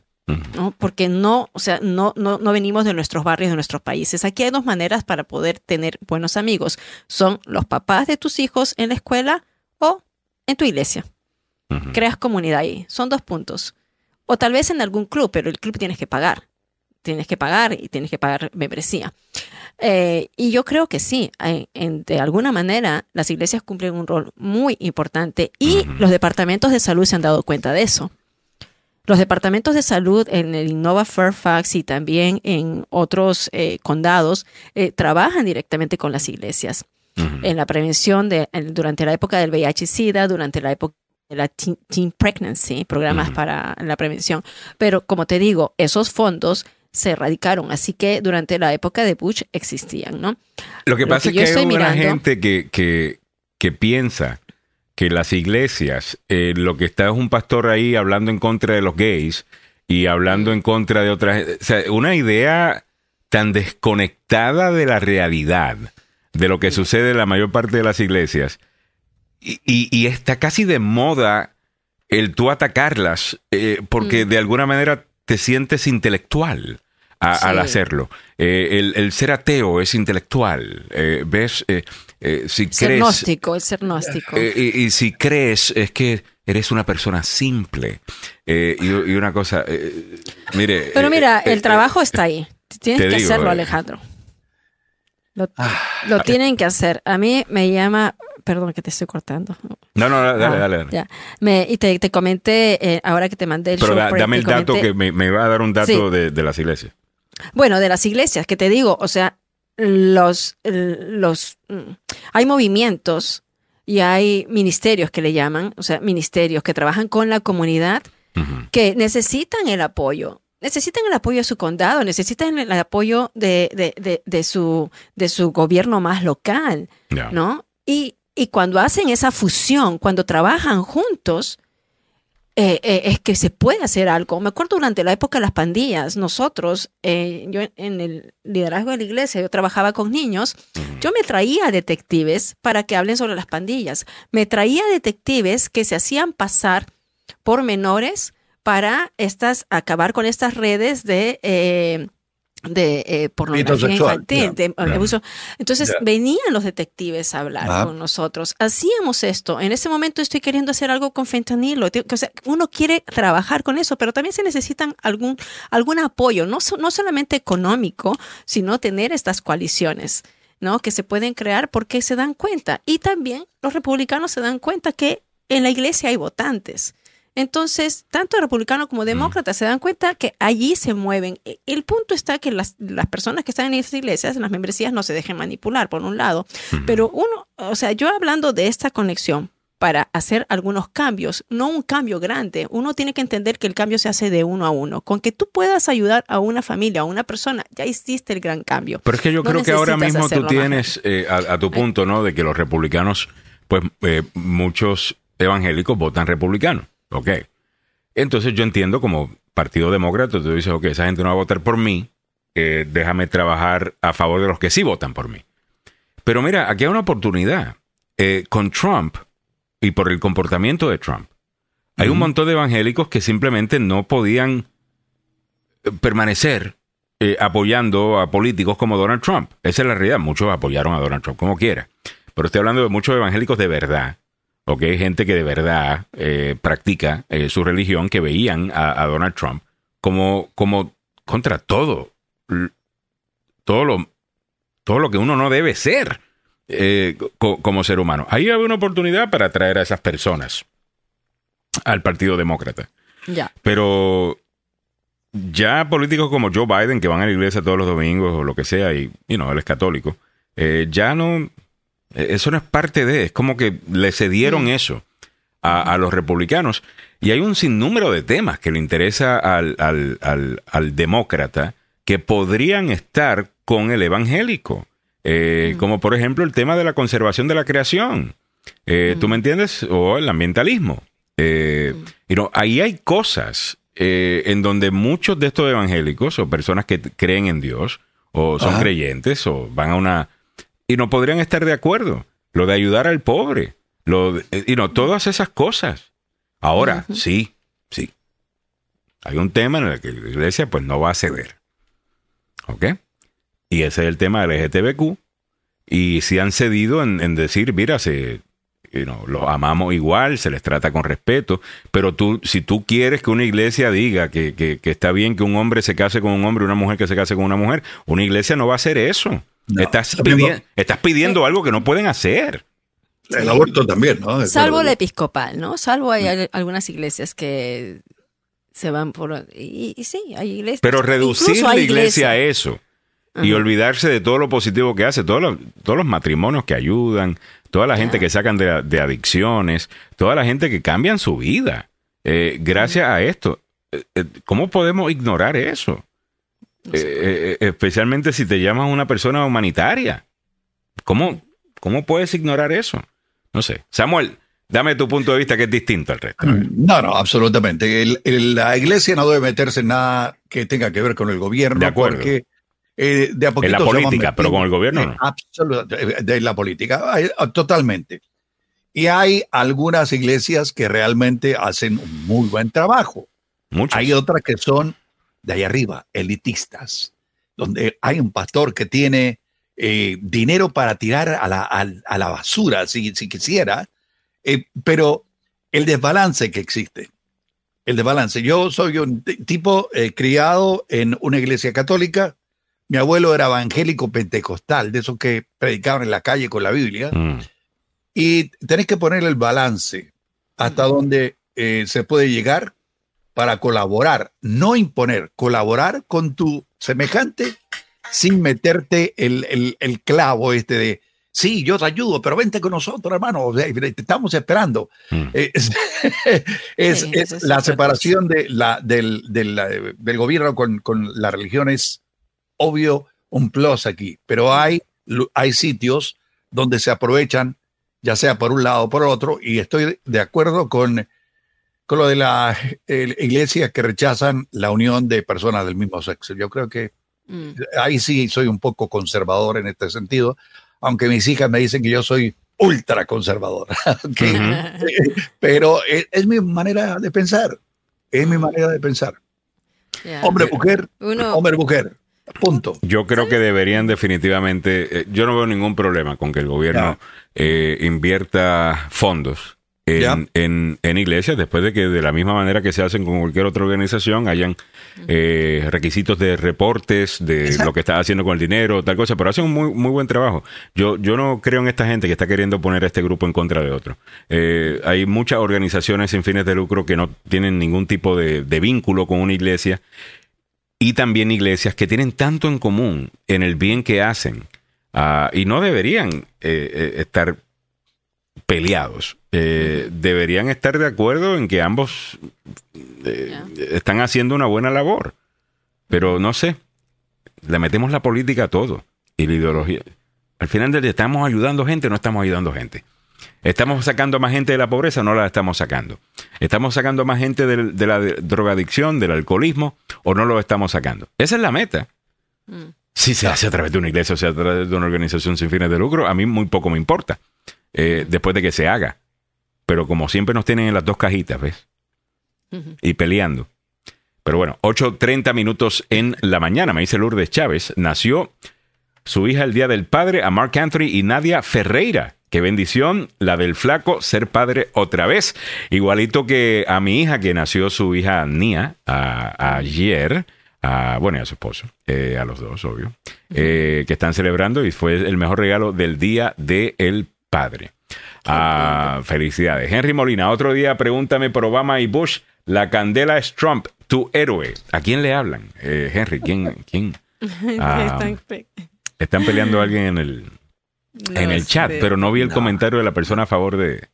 ¿no? Porque no, o sea, no, no, no venimos de nuestros barrios, de nuestros países. Aquí hay dos maneras para poder tener buenos amigos. Son los papás de tus hijos en la escuela o en tu iglesia. Creas comunidad ahí. Son dos puntos. O tal vez en algún club, pero el club tienes que pagar. Tienes que pagar y tienes que pagar membresía. Eh, y yo creo que sí, en- en- de alguna manera las iglesias cumplen un rol muy importante y los departamentos de salud se han dado cuenta de eso. Los departamentos de salud en el Innova Fairfax y también en otros eh, condados eh, trabajan directamente con las iglesias en la prevención de, en- durante la época del VIH y SIDA, durante la época la teen, teen pregnancy, programas para la prevención. Pero como te digo, esos fondos se erradicaron, así que durante la época de Bush existían, ¿no? Lo que Lo pasa que es que hay una mirando- gente que, que, que piensa que las iglesias, eh, lo que está es un pastor ahí hablando en contra de los gays y hablando en contra de otras... O sea, una idea tan desconectada de la realidad, de lo que sucede en la mayor parte de las iglesias, y, y- y está casi de moda el tú atacarlas, eh, porque de alguna manera te sientes intelectual a- Sí. al hacerlo. Eh, el, el ser ateo es intelectual. Eh, ¿Ves? Eh, si Ser crees... gnóstico, el ser gnóstico. y, y si crees, es que eres una persona simple. Y, y una cosa, mire... Pero mira, el trabajo está ahí. Tienes que digo, hacerlo. Alejandro. Lo, lo tienen que hacer. A mí me llama, perdón que te estoy cortando. No, no, dale, Ah, dale. dale. ya. Me, y te, te comenté, eh, ahora que te mandé el Pero show da- break, dame el dato comenté- que me, me va a dar un dato Sí. de, de las iglesias. Bueno, de las iglesias, que te digo, o sea, los, los, mm, hay movimientos y hay ministerios que le llaman, o sea, ministerios que trabajan con la comunidad que necesitan el apoyo. Necesitan el apoyo de su condado, necesitan el apoyo de, de, de, de su, de su gobierno más local. ¿no? Y, y cuando hacen esa fusión, cuando trabajan juntos, eh, eh, es que se puede hacer algo. Me acuerdo durante la época de las pandillas, nosotros, eh, yo en- el liderazgo de la iglesia, yo trabajaba con niños, yo me traía detectives para que hablen sobre las pandillas. Me traía detectives que se hacían pasar por menores para estas, acabar con estas redes de... de eh, pornografía infantil, de abuso. Entonces venían los detectives a hablar Ah. con nosotros. Hacíamos esto. En ese momento estoy queriendo hacer algo con fentanilo. O sea, uno quiere trabajar con eso, pero también se necesitan algún, algún apoyo, no, so- no solamente económico, sino tener estas coaliciones. ¿no? que se pueden crear porque se dan cuenta. Y también los republicanos se dan cuenta que en la iglesia hay votantes. Entonces, tanto republicanos como demócratas se dan cuenta que allí se mueven. E- El punto está que las, las personas que están en esas iglesias, en las membresías, no se dejen manipular, por un lado. Pero uno, o sea, yo hablando de esta conexión para hacer algunos cambios, no un cambio grande, uno tiene que entender que el cambio se hace de uno a uno. Con que tú puedas ayudar a una familia, a una persona, ya hiciste el gran cambio. Pero es que yo No creo que ahora mismo tú tienes, eh, a, a tu punto, ¿no? De que los republicanos, pues eh, muchos evangélicos votan republicano. Ok. Entonces yo entiendo como partido demócrata, tú dices, ok, esa gente no va a votar por mí, eh, déjame trabajar a favor de los que sí votan por mí. Pero mira, aquí hay una oportunidad. Eh, con Trump y por el comportamiento de Trump, hay un montón de evangélicos que simplemente no podían eh, permanecer eh, apoyando a políticos como Donald Trump. Esa es la realidad. Muchos apoyaron a Donald Trump, como quiera. Pero estoy hablando de muchos evangélicos de verdad. ¿Ok? Gente que de verdad eh, practica eh, su religión, que veían a, a Donald Trump como, como contra todo. Todo lo, todo lo que uno no debe ser eh, co- como ser humano. Ahí había una oportunidad para atraer a esas personas al Partido Demócrata. Ya. Pero ya políticos como Joe Biden, que van a la iglesia todos los domingos o lo que sea, y you know, él es católico, ya no. Eh, Eso no es parte de. Es como que le cedieron eso a, a los republicanos. Y hay un sinnúmero de temas que le interesa al, al, al, al demócrata que podrían estar con el evangélico. Eh, Como por ejemplo el tema de la conservación de la creación. Eh, ¿Tú me entiendes? O el ambientalismo. Eh, y no, ahí hay cosas en donde muchos de estos evangélicos o personas que creen en Dios o son Ajá. creyentes o van a una... y no podrían estar de acuerdo. Lo de ayudar al pobre. Lo de- eh, y no, todas esas cosas. Ahora, sí, sí. Hay un tema en el que la iglesia pues no va a ceder. ¿Ok? Y ese es el tema del LGTBQ. Y si han cedido en, en decir, mira, se, you know, los amamos igual, se les trata con respeto, pero tú, si tú quieres que una iglesia diga que, que- que está bien que un hombre se case con un hombre y una mujer que se case con una mujer, una iglesia no va a hacer eso. No, estás, pidi- estás pidiendo algo que no pueden hacer. El aborto también, ¿no? Salvo la Pero- episcopal, ¿no? Salvo hay al- algunas iglesias que se van por... Y, y sí, hay iglesias. Pero reducir la iglesia a eso y olvidarse de todo lo positivo que hace, todos los, todos los matrimonios que ayudan, toda la gente que sacan de, de adicciones, toda la gente que cambian su vida eh, gracias a esto. Eh, eh, ¿Cómo podemos ignorar eso? Eh, eh, especialmente si te llamas una persona humanitaria. ¿Cómo, ¿Cómo puedes ignorar eso? No sé. Samuel, dame tu punto de vista que es distinto al resto. No, no, absolutamente. El- el- la iglesia no debe meterse en nada que tenga que ver con el gobierno. De acuerdo. Porque eh, de a poquito En la política, pero con el gobierno no. Absolutamente, de la política, totalmente. Y hay algunas iglesias que realmente hacen un muy buen trabajo. Hay otras que son de ahí arriba, elitistas, donde hay un pastor que tiene eh, dinero para tirar a la, a la basura, si, si quisiera, eh, pero el desbalance que existe, el desbalance. Yo soy un tipo eh, criado en una iglesia católica, mi abuelo era evangélico pentecostal, de esos que predicaban en la calle con la Biblia, Mm. y tenés que poner el balance hasta donde eh, se puede llegar para colaborar, no imponer, colaborar con tu semejante sin meterte el, el- el clavo este de, sí, yo te ayudo, pero vente con nosotros, hermano, o sea, te estamos esperando. Mm. Eh, Es, es- Sí, es eso es la separación de la, del, del, del gobierno con, con la religión es obvio un plus aquí, pero hay, hay sitios donde se aprovechan, ya sea por un lado o por otro, y estoy de acuerdo con, con lo de las iglesias que rechazan la unión de personas del mismo sexo. Yo creo que Mm. ahí sí soy un poco conservador en este sentido, aunque mis hijas me dicen que yo soy ultra conservador. Pero es, es mi manera de pensar. Es mi manera de pensar. Hombre, mujer, Uno- hombre, mujer. Punto. Yo creo que deberían definitivamente, eh, yo no veo ningún problema con que el gobierno eh, invierta fondos en, en, en iglesias, después de que de la misma manera que se hacen con cualquier otra organización, hayan eh, requisitos de reportes de Exacto. lo que está haciendo con el dinero, tal cosa, pero hacen un muy, muy buen trabajo. Yo, yo no creo en esta gente que está queriendo poner a este grupo en contra de otro. Eh, hay muchas organizaciones sin fines de lucro que no tienen ningún tipo de, de vínculo con una iglesia y también iglesias que tienen tanto en común en el bien que hacen ah, y no deberían eh, eh, estar peleados. Eh, deberían estar de acuerdo en que ambos eh, están haciendo una buena labor. Pero no sé, le metemos la política a todo y la ideología. Al final del día, ¿estamos ayudando gente o no estamos ayudando gente? ¿Estamos sacando más gente de la pobreza o no la estamos sacando? ¿Estamos sacando más gente de, la drogadicción, del alcoholismo o no lo estamos sacando? Esa es la meta. Mm. Si se hace a través de una iglesia o sea a través de una organización sin fines de lucro, a mí muy poco me importa. Eh, después de que se haga. Pero como siempre nos tienen en las dos cajitas, ¿ves? Y peleando. Pero bueno, 8.30 minutos en la mañana, me dice Lourdes Chávez, nació su hija el Día del Padre, a Mark Anthony y Nadia Ferreira. Qué bendición la del flaco ser padre otra vez. Igualito que a mi hija, que nació su hija Nia a- ayer. A, bueno, y a su esposo, eh, a los dos, obvio, eh, que están celebrando y fue el mejor regalo del Día del Padre. Ah, felicidades. Henry Molina, otro día pregúntame por Obama y Bush. La candela es Trump, tu héroe. ¿A quién le hablan? Eh, Henry, ¿quién? quién? Ah, Están pe- Están peleando a alguien en el, en el chat, pero no vi el comentario de la persona a favor de,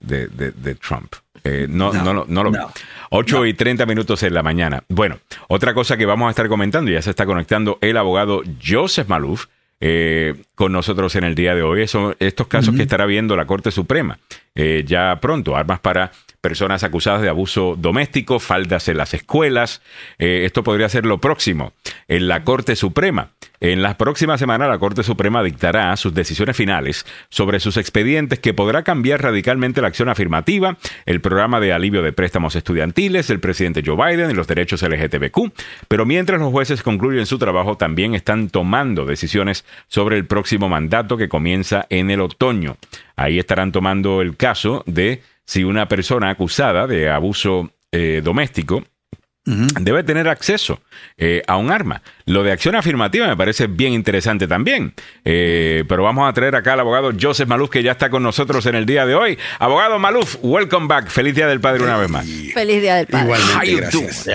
de, de- de Trump. Eh, no, no, no, no, lo no. 8 y 30 minutos en la mañana. Bueno, otra cosa que vamos a estar comentando, ya se está conectando el abogado Joseph Maluf eh, con nosotros en el día de hoy. Son estos casos que estará viendo la Corte Suprema eh, ya pronto. Armas para personas acusadas de abuso doméstico, faldas en las escuelas. Eh, esto podría ser lo próximo en la Corte Suprema. En las próximas semanas la Corte Suprema dictará sus decisiones finales sobre sus expedientes que podrá cambiar radicalmente la acción afirmativa, el programa de alivio de préstamos estudiantiles, el presidente Joe Biden y los derechos LGTBQ. Pero mientras los jueces concluyen su trabajo, también están tomando decisiones sobre el próximo mandato que comienza en el otoño. Ahí estarán tomando el caso de si una persona acusada de abuso eh, doméstico debe tener acceso eh, a un arma. Lo de acción afirmativa me parece bien interesante también. Eh, pero vamos a traer acá al abogado Joseph Maluf, que ya está con nosotros en el día de hoy. Abogado Maluf, welcome back. Feliz Día del Padre una vez más. Feliz Día del Padre. How Igualmente, you gracias.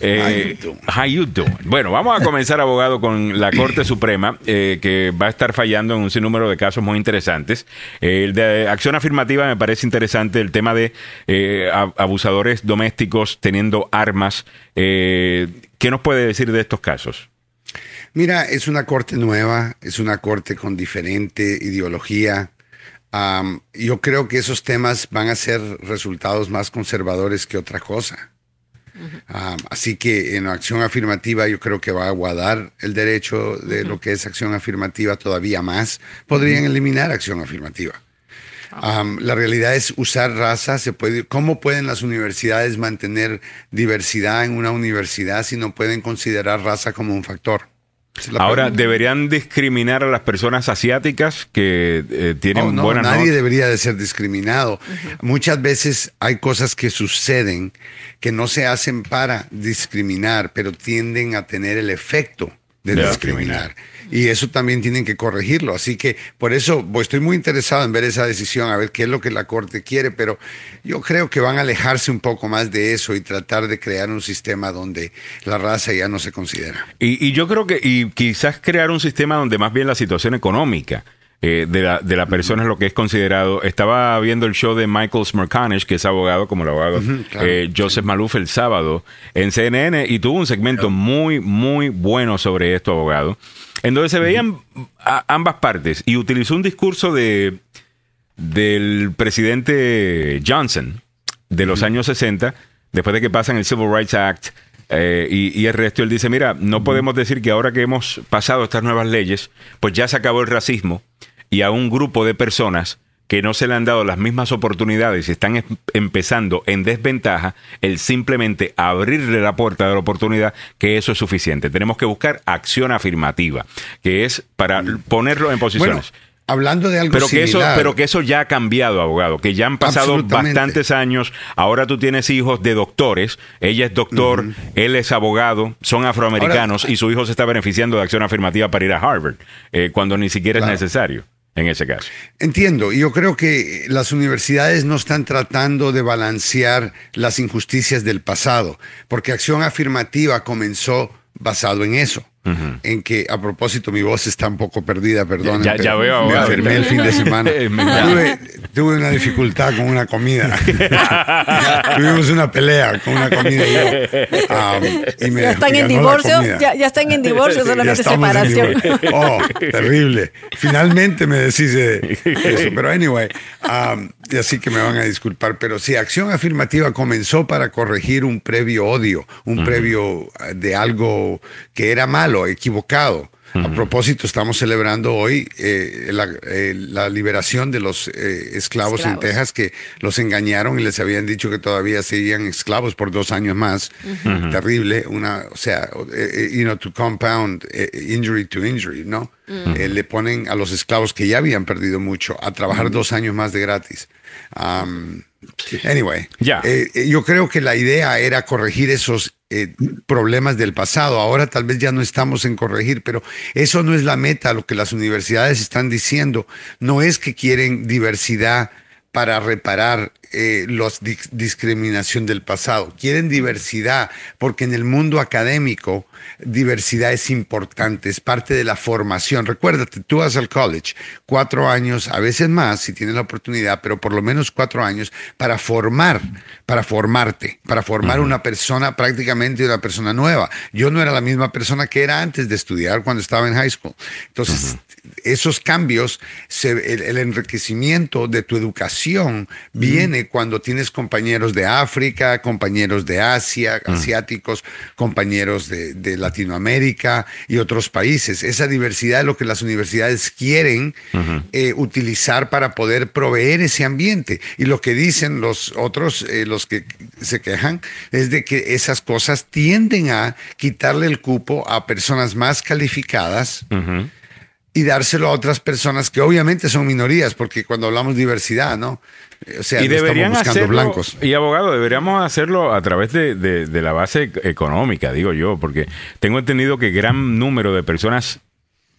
Eh, How you doing? how you doing? Bueno, vamos a comenzar, abogado, con la Corte Suprema, eh, que va a estar fallando en un sinnúmero de casos muy interesantes. Eh, el de acción afirmativa me parece interesante, el tema de eh, ab- abusadores domésticos teniendo armas. Eh, ¿Qué nos puede decir de estos casos? Mira, es una corte nueva, es una corte con diferente ideología. Yo creo que esos temas van a ser resultados más conservadores que otra cosa. Así que en acción afirmativa yo creo que va a aguardar el derecho de lo que es acción afirmativa todavía más. Podrían eliminar acción afirmativa. Am, la realidad es usar raza. Se puede, ¿Cómo pueden las universidades mantener diversidad en una universidad si no pueden considerar raza como un factor? Ahora, pregunta. ¿deberían discriminar a las personas asiáticas que eh, tienen Oh, no, buenas nadie debería de ser discriminado. Muchas veces hay cosas que suceden que no se hacen para discriminar, pero tienden a tener el efecto de De discriminar. Y eso también tienen que corregirlo. Así que por eso estoy muy interesado en ver esa decisión, a ver qué es lo que la Corte quiere, pero yo creo que van a alejarse un poco más de eso y tratar de crear un sistema donde la raza ya no se considera. Y, y yo creo que, y quizás crear un sistema donde más bien la situación económica eh, de, la, de la persona es lo que es considerado. Estaba viendo el show de Michael Smerconish, que es abogado, como el abogado claro, eh, Joseph Maluf el sábado en CNN, y tuvo un segmento muy, muy bueno sobre esto, abogado, en donde se veían a- ambas partes y utilizó un discurso de del presidente Johnson de los años 60, después de que pasan el Civil Rights Act eh, y, y el resto, él dice, mira, no podemos decir que ahora que hemos pasado estas nuevas leyes, pues ya se acabó el racismo y a un grupo de personas que no se le han dado las mismas oportunidades y están em- empezando en desventaja, el simplemente abrirle la puerta de la oportunidad, que eso es suficiente. Tenemos que buscar acción afirmativa, que es para ponerlo en Bueno, posiciones. hablando de algo Pero que, eso, pero que eso ya ha cambiado, abogado, que ya han pasado bastantes años. Ahora tú tienes hijos de doctores, ella es doctor, él es abogado, son afroamericanos y su hijo se está beneficiando de acción afirmativa para ir a Harvard, eh, cuando ni siquiera Claro. es necesario en ese caso. Entiendo, yo creo que las universidades no están tratando de balancear las injusticias del pasado, porque acción afirmativa comenzó basado en eso. En que, a propósito, mi voz está un poco perdida, perdón. Ya- ya veo, Me enfermé el fin de semana. Tuve, tuve una dificultad con una comida. Tuvimos una pelea con una comida y yo. um, y me Ya están en divorcio, ya, ya están en divorcio, solamente separación. Oh, terrible. Finalmente me deshice de eso. Pero anyway, um, y así que me van a disculpar. Pero sí, acción afirmativa comenzó para corregir un previo odio, un previo de algo que era malo, equivocado. A propósito, estamos celebrando hoy eh, la, eh, la liberación de los eh, esclavos, en Esclavos. Texas que los engañaron y les habían dicho que todavía seguían esclavos por dos años más. Terrible, una, o sea, eh, you know, to compound eh, injury to injury, ¿no? Eh, le ponen a los esclavos que ya habían perdido mucho a trabajar dos años más de gratis. Um, anyway, Ya. eh, yo creo que la idea era corregir esos eh, problemas del pasado. Ahora tal vez ya no estamos en corregir, pero eso no es la meta. Lo que las universidades están diciendo no es que quieren diversidad para reparar eh, la discriminación del pasado. Quieren diversidad porque en el mundo académico diversidad es importante, es parte de la formación. Recuérdate, tú vas al college cuatro años, a veces más, si tienes la oportunidad, pero por lo menos cuatro años para formar, para formarte, para formar una persona prácticamente una persona nueva. Yo no era la misma persona que era antes de estudiar cuando estaba en high school. Entonces, esos cambios, se- el, el enriquecimiento de tu educación viene cuando tienes compañeros de África, compañeros de Asia, asiáticos, compañeros de, de Latinoamérica y otros países. Esa diversidad es lo que las universidades quieren eh, utilizar para poder proveer ese ambiente. Y lo que dicen los otros, eh, los que se quejan, es de que esas cosas tienden a quitarle el cupo a personas más calificadas y dárselo a otras personas que obviamente son minorías, porque cuando hablamos de diversidad, ¿no? O sea, y no deberían estamos buscando hacerlo, blancos. y abogado, deberíamos hacerlo a través de, de- de la base económica, digo yo, porque tengo entendido que gran número de personas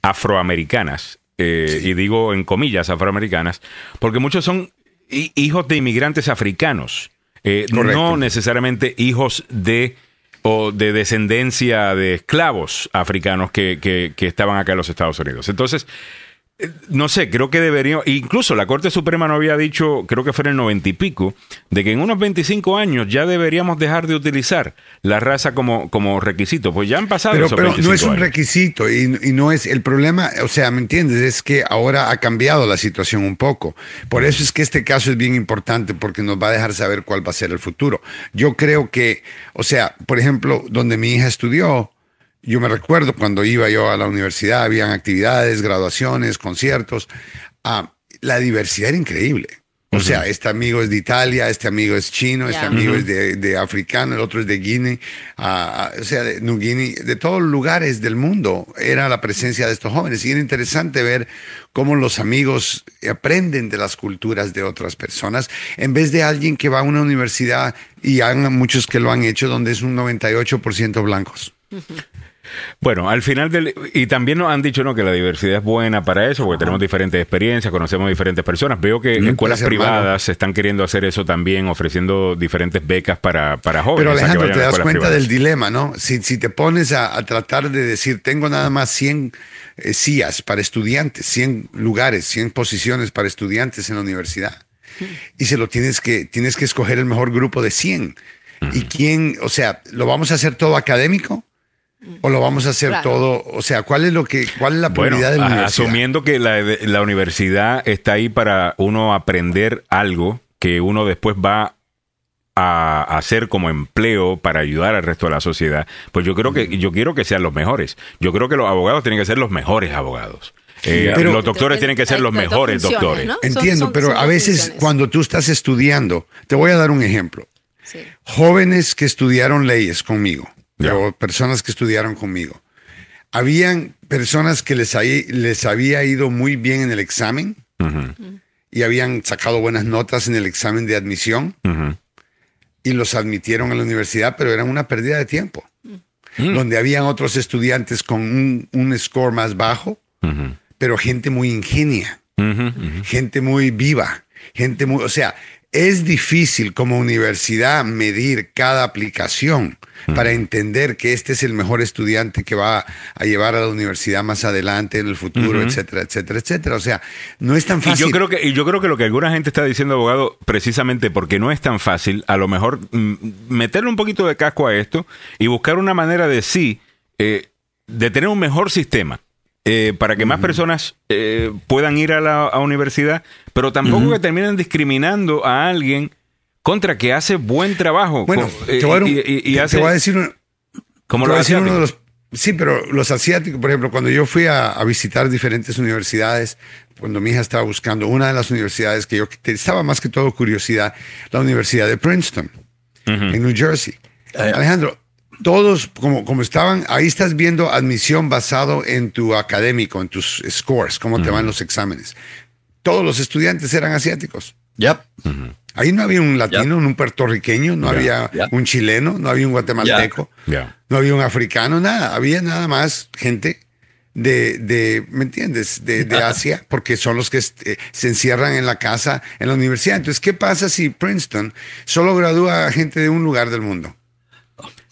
afroamericanas, eh, y digo en comillas afroamericanas, porque muchos son hi- hijos de inmigrantes africanos, eh, no necesariamente hijos de o de descendencia de esclavos africanos que, que- que estaban acá en los Estados Unidos. Entonces, no sé, creo que deberíamos, incluso la Corte Suprema no había dicho, creo que fue en el noventa y pico, de que en unos 25 años ya deberíamos dejar de utilizar la raza como, como requisito. Pues ya han pasado Pero, esos pero no 25 es un años. requisito y, y no es el problema, o sea, ¿me entiendes? Es que ahora ha cambiado la situación un poco. Por eso es que este caso es bien importante porque nos va a dejar saber cuál va a ser el futuro. Yo creo que, o sea, por ejemplo, donde mi hija estudió, yo me recuerdo cuando iba yo a la universidad, habían actividades, graduaciones, conciertos. Ah, la diversidad era increíble. O sea, este amigo es de Italia, este amigo es chino, este Ya. amigo es de, de africano, el otro es de Guinea, ah, ah, o sea, de New Guinea, de todos los lugares del mundo era la presencia de estos jóvenes. Y era interesante ver cómo los amigos aprenden de las culturas de otras personas, en vez de alguien que va a una universidad, y hay muchos que lo han hecho, donde es un 98% blancos. Bueno, al final del... Y también nos han dicho ¿no? que la diversidad es buena para eso, porque tenemos diferentes experiencias, conocemos diferentes personas. Veo que escuelas hermano. privadas están queriendo hacer eso también, ofreciendo diferentes becas para, para jóvenes. Pero Alejandro, te das cuenta privadas. del dilema, ¿no? Si, si te pones a, a tratar de decir, tengo nada más 100 eh, sillas para estudiantes, 100 lugares, 100 posiciones para estudiantes en la universidad, y se lo tienes que, tienes que escoger el mejor grupo de 100. ¿Y quién, o sea, lo vamos a hacer todo académico? ¿O lo vamos a hacer Claro. todo? O sea, ¿cuál es lo que, cuál es la Bueno, prioridad de la universidad? asumiendo que la, la universidad está ahí para uno aprender algo que uno después va a hacer como empleo para ayudar al resto de la sociedad, pues yo creo que yo quiero que sean los mejores. Yo creo que los abogados tienen que ser los mejores abogados. Eh, Pero- los doctores tienen que ser los mejores doctores. Entiendo, son- pero son a veces funciones. cuando tú estás estudiando, te voy a dar un ejemplo. Sí. jóvenes que estudiaron leyes conmigo, O personas que estudiaron conmigo. Habían personas que les, les había ido muy bien en el examen y habían sacado buenas notas en el examen de admisión y los admitieron a la universidad, pero eran una pérdida de tiempo. Donde habían otros estudiantes con un, un score más bajo, pero gente muy ingenia. gente muy viva, gente muy, o sea, es difícil como universidad medir cada aplicación para entender que este es el mejor estudiante que va a llevar a la universidad más adelante en el futuro, etcétera, etcétera, etcétera. O sea, no es tan Y fácil. yo creo que y yo creo que lo que alguna gente está diciendo abogado precisamente porque no es tan fácil a lo mejor mm, meterle un poquito de casco a esto y buscar una manera de sí eh, de tener un mejor sistema eh, para que más personas eh, puedan ir a la a universidad pero tampoco que terminen discriminando a alguien contra que hace buen trabajo. Bueno, te eh, voy a, dar un- y, y- y te- hace te voy a decir un- como lo decir uno de los Sí, pero los asiáticos, por ejemplo, cuando yo fui a, a visitar diferentes universidades, cuando mi hija estaba buscando una de las universidades que yo estaba más que todo curiosidad, la Universidad de Princeton, en New Jersey. Alejandro, todos como, como estaban, ahí estás viendo admisión basado en tu académico, en tus scores, cómo te van los exámenes. Todos los estudiantes eran asiáticos. Yep. Ahí no había un latino, un puertorriqueño, no había un chileno, no había un guatemalteco, no había un africano, nada. Había nada más gente de, de ¿me entiendes? De, de Asia, porque son los que este, se encierran en la casa, en la universidad. Entonces, ¿qué pasa si Princeton solo gradúa a gente de un lugar del mundo?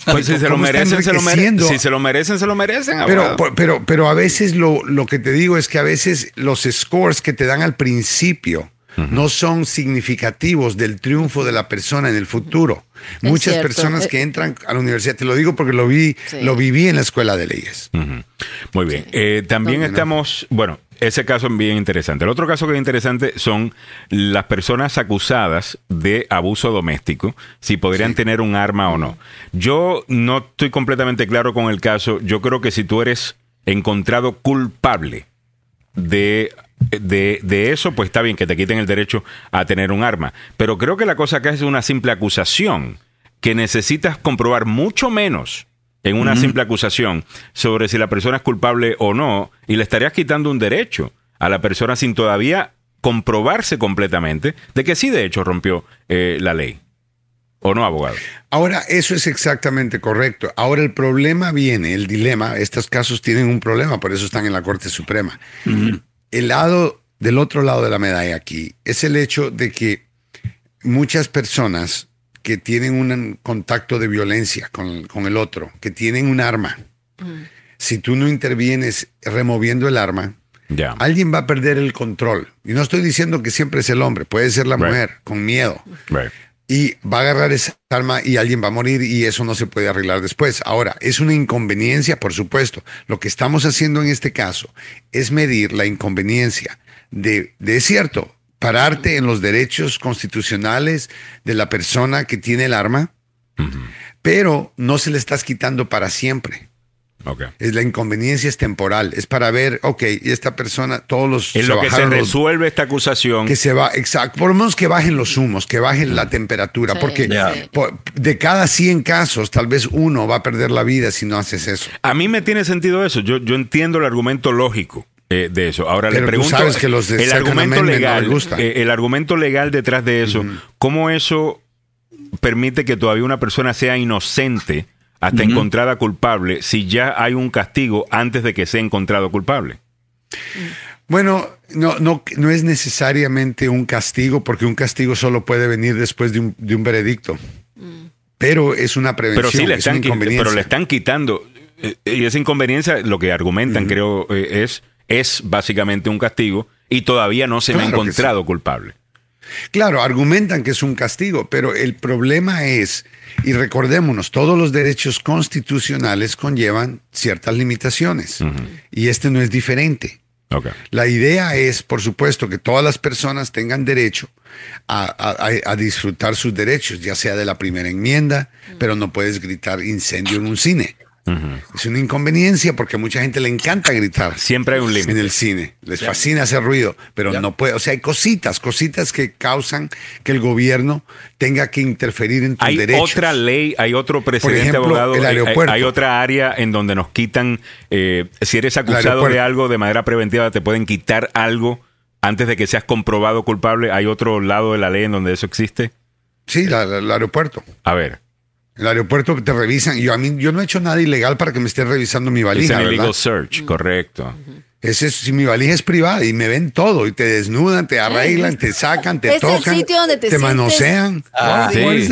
Pues si se lo ¿Cómo están merecen, se lo merecen. Si se lo merecen, se lo merecen. Pero, abogado. pero, pero a veces lo, lo que te digo es que a veces los scores que te dan al principio no son significativos del triunfo de la persona en el futuro. Es Muchas cierto. personas Eh, que entran a la universidad, te lo digo porque lo vi, Sí. lo viví en la escuela de leyes. Muy bien. Eh, también estamos, bueno, ese caso es bien interesante. El otro caso que es interesante son las personas acusadas de abuso doméstico, si podrían tener un arma o no. Yo no estoy completamente claro con el caso. Yo creo que si tú eres encontrado culpable de, de, de eso, pues está bien que te quiten el derecho a tener un arma. Pero creo que la cosa acá es una simple acusación que necesitas comprobar mucho menos en una simple acusación sobre si la persona es culpable o no y le estarías quitando un derecho a la persona sin todavía comprobarse completamente de que sí de hecho rompió eh, la ley. ¿O no, abogado? Ahora, eso es exactamente correcto. Ahora el problema viene, el dilema, estos casos tienen un problema, por eso están en la Corte Suprema. El lado, del otro lado de la medalla aquí, es el hecho de que muchas personas que tienen un contacto de violencia con, con el otro, que tienen un arma, si tú no intervienes removiendo el arma, Ya. alguien va a perder el control. Y no estoy diciendo que siempre es el hombre, puede ser la Right. mujer, con miedo Right. y va a agarrar esa arma y alguien va a morir y eso no se puede arreglar después. Ahora, es una inconveniencia, por supuesto. Lo que estamos haciendo en este caso es medir la inconveniencia de, de es cierto, pararte en los derechos constitucionales de la persona que tiene el arma, pero no se le estás quitando para siempre. Ok. Es la inconveniencia es temporal, es para ver, ok, y esta persona, todos los En lo que se los- resuelve esta acusación. que se va, exacto, por lo menos que bajen los humos, que bajen la temperatura, Sí, porque sí. por- de cada 100 casos, tal vez uno va a perder la vida si no haces eso. A mí me tiene sentido eso. Yo, yo entiendo el argumento lógico eh, de eso. Ahora Pero le tú pregunto sabes que los de el argumento no legal, gusta. eh, el argumento legal detrás de eso, cómo eso permite que todavía una persona sea inocente hasta encontrada culpable si ya hay un castigo antes de que sea encontrado culpable. Bueno, no, no, no es necesariamente un castigo, porque un castigo solo puede venir después de un, de un veredicto. Pero es una prevención, Pero sí le están, pero le están quitando eh, y esa inconveniencia, lo que argumentan, creo, es es básicamente un castigo y todavía no se me ha encontrado culpable. Claro, argumentan que es un castigo, pero el problema es, y recordémonos, todos los derechos constitucionales conllevan ciertas limitaciones, y este no es diferente. La idea es, por supuesto, que todas las personas tengan derecho a, a- a- a disfrutar sus derechos, ya sea de la primera enmienda, pero no puedes gritar incendio en un cine. Es una inconveniencia porque a mucha gente le encanta gritar Siempre hay un en límite. el cine. Les fascina hacer ruido, pero no puede. O sea, hay cositas, cositas que causan que el gobierno tenga que interferir en tus Hay derechos. otra ley, hay otro precedente ejemplo, abogado. el hay- hay- aeropuerto. Hay, otra área en donde nos quitan, eh, si eres acusado de algo de manera preventiva, te pueden quitar algo antes de que seas comprobado culpable. ¿Hay otro lado de la ley en donde eso existe? Sí, la- la- el aeropuerto. A ver, El aeropuerto te revisan. Yo a mí yo no he hecho nada ilegal para que me esté revisando mi es valija, un illegal search, correcto. Ese es- si mi valija es privada y me ven todo y te desnudan, te arreglan, te sacan, te Es el tocan, sitio donde te sientes- manosean. Ah, sí.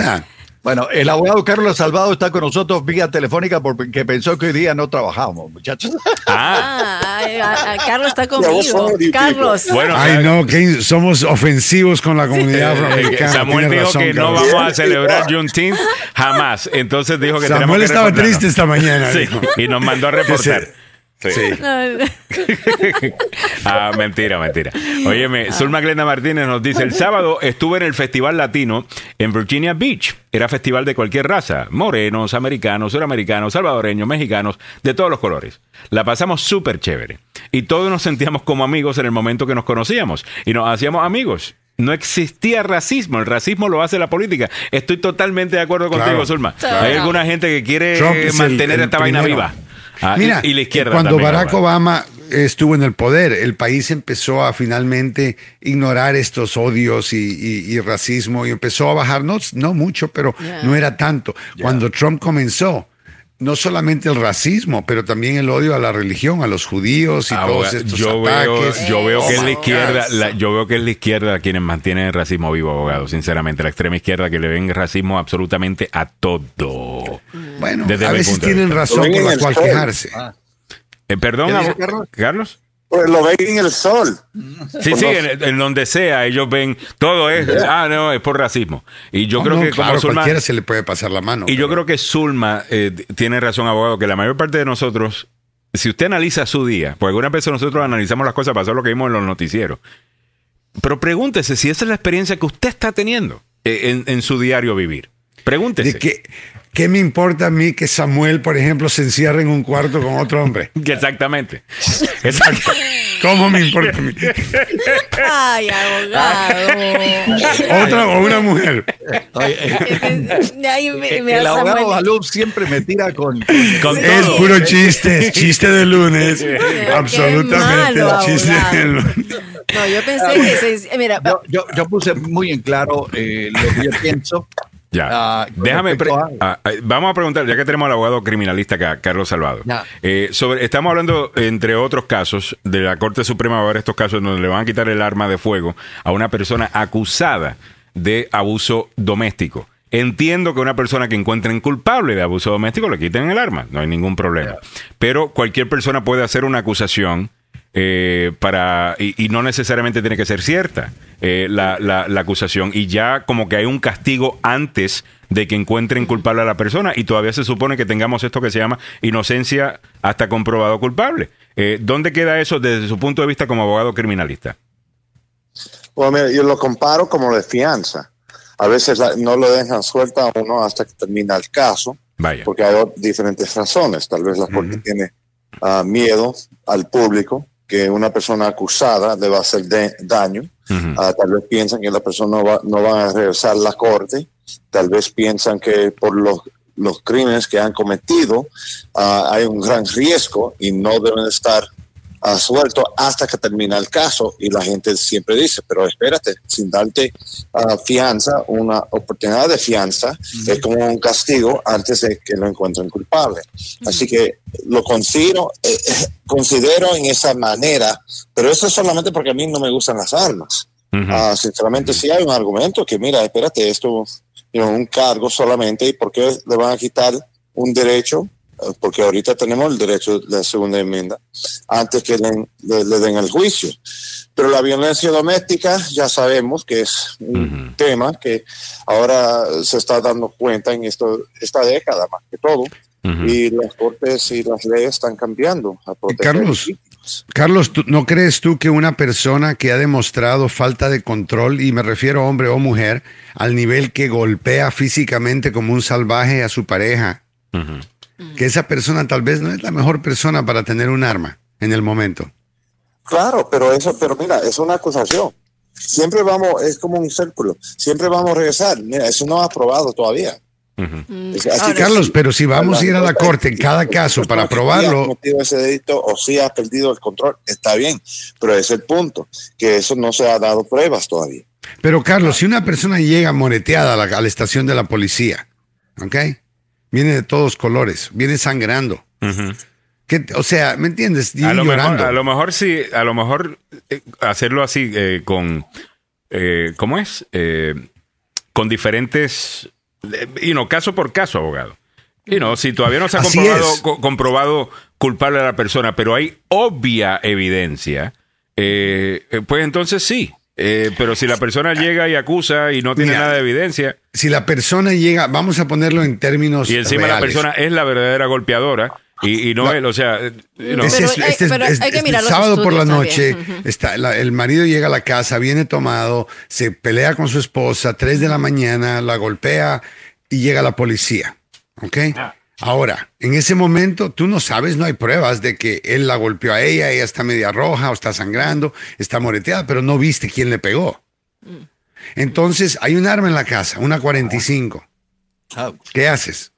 Bueno, el abogado Carlos Salvado está con nosotros vía telefónica porque pensó que hoy día no trabajamos, muchachos. Ah, Ah, ay, a- a Carlos está conmigo. Carlos. bueno, Ay, no, que somos ofensivos con la comunidad eh, afroamericana. Samuel Tiene dijo razón, que no vamos a celebrar Juneteenth jamás. Entonces dijo que tenemos Samuel que estaba reportarnos. triste esta mañana. Sí, y nos mandó a reportar. Sí. Sí. No, no. ah, mentira, mentira. Óyeme, Zulma Glenda Martínez nos dice, el sábado estuve en el Festival Latino en Virginia Beach. Era festival de cualquier raza, morenos, americanos, suramericanos, salvadoreños, mexicanos, de todos los colores. La pasamos súper chévere. Y todos nos sentíamos como amigos en el momento que nos conocíamos. Y nos hacíamos amigos. No existía racismo, el racismo lo hace la política. Estoy totalmente de acuerdo contigo, Claro, Zulma. claro. Hay alguna gente que quiere Trump es el- mantener el esta vaina primero. viva. Ah, Mira, y, la izquierda cuando también, Barack ahora. Obama estuvo en el poder, el país empezó a finalmente ignorar estos odios y, y- y racismo y empezó a bajar, no, no mucho, pero Yeah. no era tanto. Cuando Trump comenzó, no solamente el racismo, pero también el odio a la religión, a los judíos y Ah, todos estos yo veo, ataques. yo veo que es Oh la my izquierda, la- yo veo que es la izquierda quienes mantienen el racismo vivo, abogado, sinceramente, la extrema izquierda que le ven racismo absolutamente a todo. Bueno, Desde a veces tienen razón por la cual quejarse. Eh, perdón, ¿Qué dice abo- Carlos? Pues lo ven en el sol. Sí, sí, en, en donde sea, ellos ven todo es, ah, no, es por racismo. Y yo No, creo no, que claro, como Zulma, cualquiera se le puede pasar la mano. y yo creo que Zulma eh, tiene razón, abogado, que la mayor parte de nosotros, si usted analiza su día, porque algunas veces nosotros analizamos las cosas para hacer lo que vimos en los noticieros, pero pregúntese si esa es la experiencia que usted está teniendo eh, en, en su diario vivir. Pregúntese. ¿De qué, qué me importa a mí que Samuel, por ejemplo, se encierre en un cuarto con otro hombre? Exactamente. Exacto. ¿Cómo me importa a mí? Ay, abogado. ¿Otra o una mujer? Ay, me, me el abogado. Balub siempre me tira con. Con Es todo. puro chiste, es chiste de lunes. Qué Absolutamente malo, chiste abogado. de lunes. No, yo pensé que se. Mira, Yo, yo, yo puse muy en claro eh, lo que yo pienso. Ya. Ah, Déjame. ah, ah, vamos a preguntar, ya que tenemos al abogado criminalista acá, Carlos Salvado. Eh, sobre, estamos hablando, entre otros casos, de la Corte Suprema, va a haber estos casos donde le van a quitar el arma de fuego a una persona acusada de abuso doméstico. Entiendo que una persona que encuentren culpable de abuso doméstico le quiten el arma, no hay ningún problema. Pero cualquier persona puede hacer una acusación eh, para y, y no necesariamente tiene que ser cierta eh, la, la- la acusación y ya como que hay un castigo antes de que encuentren culpable a la persona y todavía se supone que tengamos esto que se llama inocencia hasta comprobado culpable. Eh, ¿Dónde queda eso desde su punto de vista como abogado criminalista? Bueno, mira, yo lo comparo como de fianza. A veces no lo dejan suelta a uno hasta que termina el caso, Vaya. porque hay diferentes razones. Tal vez la corte tiene ah, miedo al público que una persona acusada le va a hacer de- daño. Ah, tal vez piensan que la persona no va, no va a regresar a la corte. Tal vez piensan que por los, los crímenes que han cometido ah, hay un gran riesgo y no deben estar sueltos hasta que termina el caso. Y la gente siempre dice, pero espérate, sin darte ah, fianza, una oportunidad de fianza, es como un castigo antes de que lo encuentren culpable. Así que lo considero, eh, eh, considero en esa manera, pero eso es solamente porque a mí no me gustan las armas. Ujú. Ah, sinceramente, sí hay un argumento que, mira, espérate, esto es un cargo solamente, ¿y por qué le van a quitar un derecho? Porque ahorita tenemos el derecho de la segunda enmienda, antes que le, le- le den el juicio. Pero la violencia doméstica ya sabemos que es un tema que ahora se está dando cuenta en esto, esta década más que todo, Ujú. y las cortes y las leyes están cambiando a proteger Carlos. Carlos, ¿tú- ¿no crees tú que una persona que ha demostrado falta de control, y me refiero a hombre o mujer, al nivel que golpea físicamente como un salvaje a su pareja, Ujú. Que esa persona tal vez no es la mejor persona para tener un arma en el momento? Claro, pero eso, pero mira, es una acusación. Siempre vamos, es como un círculo. Siempre vamos a regresar. Mira, eso no ha aprobado todavía. Ujú. Es- así Carlos, sí, pero si vamos a ir a la corte en cada caso para probarlo, cometido ese delito o si ha perdido el control, está bien. Pero es el punto, que eso no se ha dado pruebas todavía. pero Carlos, si una persona llega moreteada a la, a la estación de la policía, ¿ok? Viene de todos colores, viene sangrando. ¿Qué- o sea, ¿me entiendes? A lo, mejor, a lo mejor sí, a lo mejor eh, hacerlo así eh, con, eh, ¿cómo es? Eh, con diferentes, eh, y no, caso por caso, abogado. Y no, si todavía no se ha comprobado, co- comprobado culpable a la persona, pero hay obvia evidencia, pues entonces sí. Eh, pero si la persona llega y acusa y no tiene Mira, nada de evidencia, si la persona llega, vamos a ponerlo en términos y encima la persona es la verdadera golpeadora y, y no, No. él, o sea, eh, no. Ese Pero es- hay- este es- pero es- hay que este sábado por la noche, también. está, la- el marido llega a la casa, viene tomado, se pelea con su esposa, 3 de la mañana, la golpea y llega la policía. ¿Ok? Ahora, en ese momento tú no sabes, no hay pruebas de que él la golpeó a ella, ella está media roja o está sangrando, está moreteada, pero no viste quién le pegó. Entonces, hay un arma en la casa, una 45. Ah, ¿Qué haces?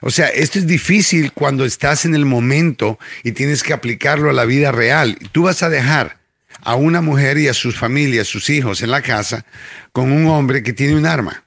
O sea, esto es difícil cuando estás en el momento y tienes que aplicarlo a la vida real. Tú vas a dejar a una mujer y a sus familias, sus hijos en la casa con un hombre que tiene un arma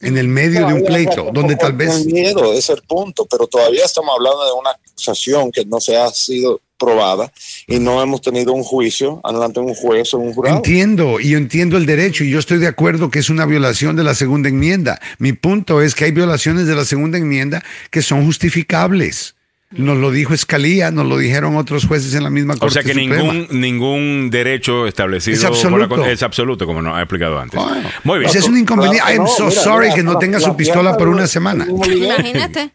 en el medio de un pleito, donde tal vez... miedo es el punto, pero todavía estamos hablando de una acusación que no se ha sido probada y no hemos tenido un juicio adelante de un juez o un jurado. Entiendo, y yo entiendo el derecho, y yo estoy de acuerdo que es una violación de la segunda enmienda. Mi punto es que hay violaciones de la segunda enmienda que son justificables. Nos lo dijo Escalía, nos lo dijeron otros jueces en la misma Corte O sea que Suprema. ningún, ningún derecho establecido Es por la absoluto. Es absoluto, como nos ha explicado antes. Bueno, Muy bien. Ese es un inconveniente. Claro, I'm no, so mira, sorry mira, que no la- tenga la su pistola por una semana. Imagínate.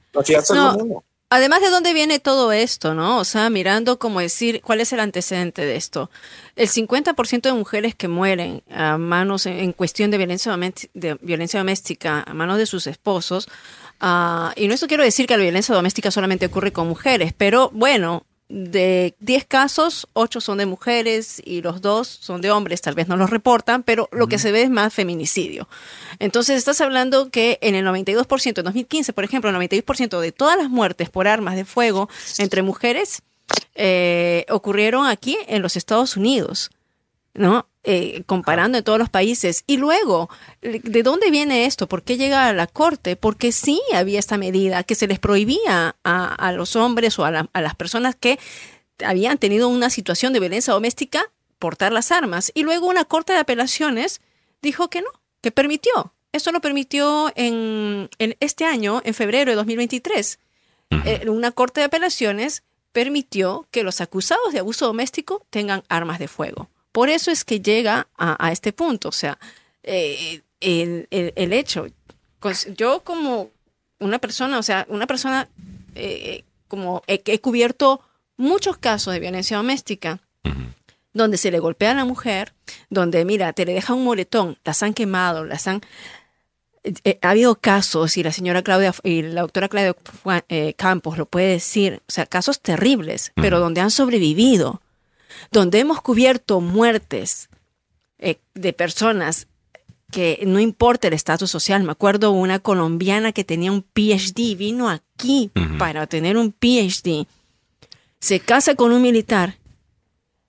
No. Además de dónde viene todo esto, ¿no? O sea, mirando como decir, ¿cuál es el antecedente de esto? El 50% de mujeres que mueren a manos en, en cuestión de violencia, de violencia doméstica a manos de sus esposos, ah, y no esto quiero decir que la violencia doméstica solamente ocurre con mujeres, pero bueno, de 10 casos, 8 son de mujeres y los dos son de hombres, tal vez no los reportan, pero lo que se ve es más feminicidio. Entonces estás hablando que en el 92%, en 2015, por ejemplo, el 92% de todas las muertes por armas de fuego entre mujeres eh, ocurrieron aquí en los Estados Unidos, ¿no? Eh, comparando en todos los países. Y luego, ¿de dónde viene esto? ¿Por qué llega a la corte? Porque sí había esta medida que se les prohibía a, a los hombres o a, la- a las personas que habían tenido una situación de violencia doméstica portar las armas. Y luego una corte de apelaciones dijo que no, que permitió. Esto lo permitió en, en este año, en febrero de 2023. Eh, una corte de apelaciones permitió que los acusados de abuso doméstico tengan armas de fuego. Por eso es que llega a, a este punto. O sea, eh, el, el- el hecho, yo como una persona, o sea, una persona eh, como he, he cubierto muchos casos de violencia doméstica donde se le golpea a la mujer, donde, mira, te le deja un moretón, las han quemado, las han... eh, ha habido casos, y la señora Claudia y la doctora Claudia Campos lo puede decir, o sea, casos terribles, pero donde han sobrevivido, donde hemos cubierto muertes eh, de personas que no importa el estatus social. Me acuerdo una colombiana que tenía un PhD, vino aquí para tener un PhD, se casa con un militar,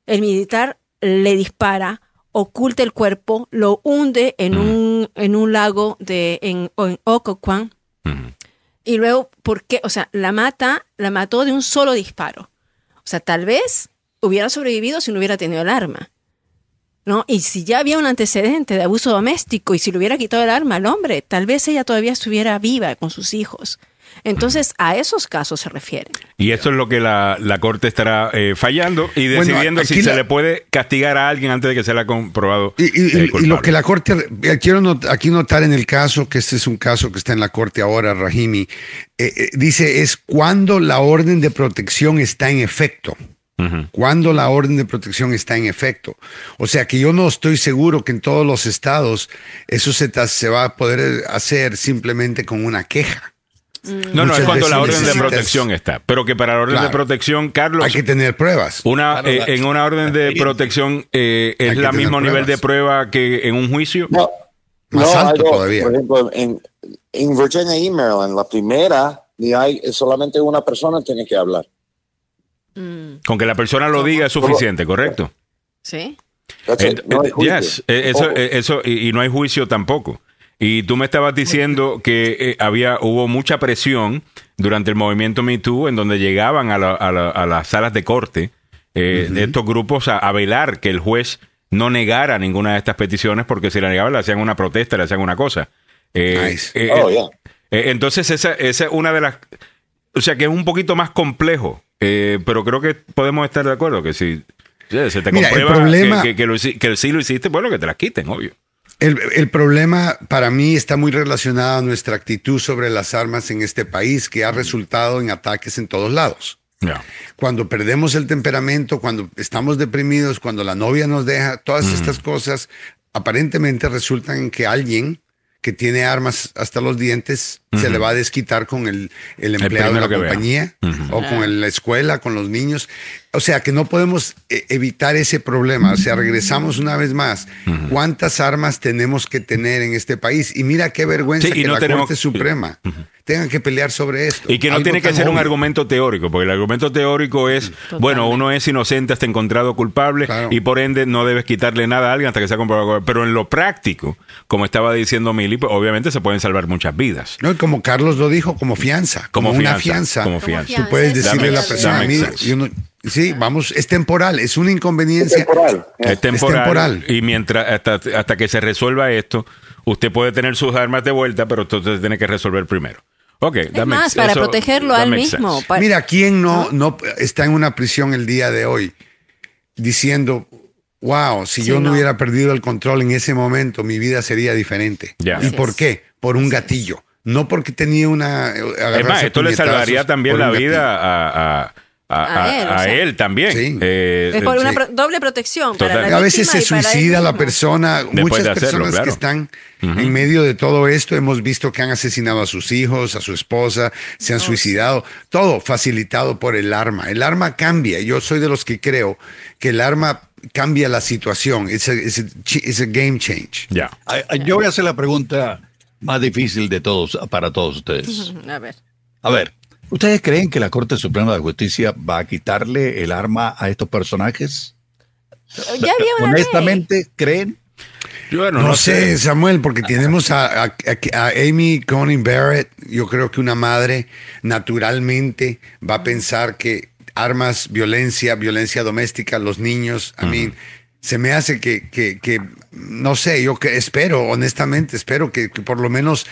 el militar le dispara, oculta el cuerpo, lo hunde en, un, en un lago de, en, en Occoquan, y luego, ¿por qué? O sea, la mata, la mató de un solo disparo. O sea, tal vez hubiera sobrevivido si no hubiera tenido el arma. ¿No? Y si ya había un antecedente de abuso doméstico y si le hubiera quitado el arma al hombre, tal vez ella todavía estuviera viva con sus hijos. Entonces, a esos casos se refieren. Y esto es lo que la, la Corte estará eh, fallando y decidiendo si se le puede castigar a alguien antes de que se le haya comprobado. Y, y- eh, y- lo que la Corte, eh, quiero not- aquí notar en el caso, que este es un caso que está en la Corte ahora, Rahimi, eh, eh, dice es cuando la orden de protección está en efecto. Cuando la orden de protección está en efecto. O sea que yo no estoy seguro que en todos los estados eso se, va a poder hacer simplemente con una queja. No, no, es cuando la orden de protección está. Pero que para la orden Claro. de protección, Carlos, Hay que tener pruebas. una, Claro, eh, en una orden de protección eh, es la mismo nivel de prueba que en un juicio. No, Más no, alto algo, todavía. Por ejemplo, en, en Virginia y Maryland, la primera, ni hay solamente una persona tiene que hablar. Mm, Con que la persona lo diga es suficiente, ¿correcto? ¿Sí? Eh, it, no yes, eh, eso, eh, eso y, y no hay juicio tampoco. Y tú me estabas diciendo que eh, había hubo mucha presión durante el movimiento Me Too en donde llegaban a, la- a la- a las salas de corte eh, de estos grupos a, a velar que el juez no negara ninguna de estas peticiones porque si la negaban le hacían una protesta, le hacían una cosa. Eh, Nice. eh, Oh, yeah. entonces, esa, esa es una de las. O sea, que es un poquito más complejo, eh, pero creo que podemos estar de acuerdo que si sí, se te Mira, comprueba problema- que, que- que lo que sí lo hiciste, bueno, que te las quiten, obvio. El, el problema para mí está muy relacionado a nuestra actitud sobre las armas en este país, que ha resultado en ataques en todos lados. Cuando perdemos el temperamento, cuando estamos deprimidos, cuando la novia nos deja, todas estas cosas aparentemente resultan en que alguien que tiene armas hasta los dientes se le va a desquitar con el, el empleado de la compañía o con el- la escuela, con los niños. O sea que no podemos eh, evitar ese problema. O sea, regresamos una vez más. ¿Cuántas armas tenemos que tener en este país? Y mira qué vergüenza Sí, y que no la tenemos- Corte Suprema tenga que pelear sobre esto. Y que no Algo tiene que ser un argumento teórico, porque el argumento teórico es, bueno, uno es inocente hasta encontrado culpable Claro. y por ende no debes quitarle nada a alguien hasta que sea comprobado. culpable. Pero en lo práctico, como estaba diciendo Mili, pues, obviamente se pueden salvar muchas vidas. No, como Carlos lo dijo, como fianza, como, Como una fianza, como fianza. Tú puedes decirle a la persona, mira, yo no- sí, vamos, es temporal, es una inconveniencia. temporal. Es temporal, temporal. Y mientras hasta, hasta que se resuelva esto, usted puede tener sus armas de vuelta, pero usted tiene que resolver primero. Ok, that Es más, para eso- protegerlo a él mismo. para- Mira, ¿quién no, no está en una prisión el día de hoy diciendo, wow, si Sí, yo no, no. hubiera perdido el control en ese momento, mi vida sería diferente? ¿Y Así por es. qué? Por un gatillo. No porque tenía una... Es agarrarse más, esto le salvaría también la vida a, a- a- él, o a sea. él también. Sí. Eh, es por una sí. pro- doble protección. Total. Para la A veces se suicida la persona. Después Muchas hacerlo, personas claro. que están en medio de todo esto hemos visto que han asesinado a sus hijos, a su esposa, se han Oh, suicidado. Todo facilitado por el arma. El arma cambia. Yo soy de los que creo que el arma cambia la situación. Es a, it's a chi- it's a game change. Yo voy a hacer la pregunta más difícil de todos, para todos ustedes. A ver. A ver, ¿ustedes creen que la Corte Suprema de Justicia va a quitarle el arma a estos personajes? Ya había una ley. Honestamente, ¿creen? Bueno, No, sé, Samuel, porque tenemos a, a- Amy Coney Barrett. Yo creo que una madre naturalmente va a pensar que armas, violencia, violencia doméstica, los niños, a mí, se me hace que, que, que, no sé, yo que espero, honestamente, espero que, que por lo menos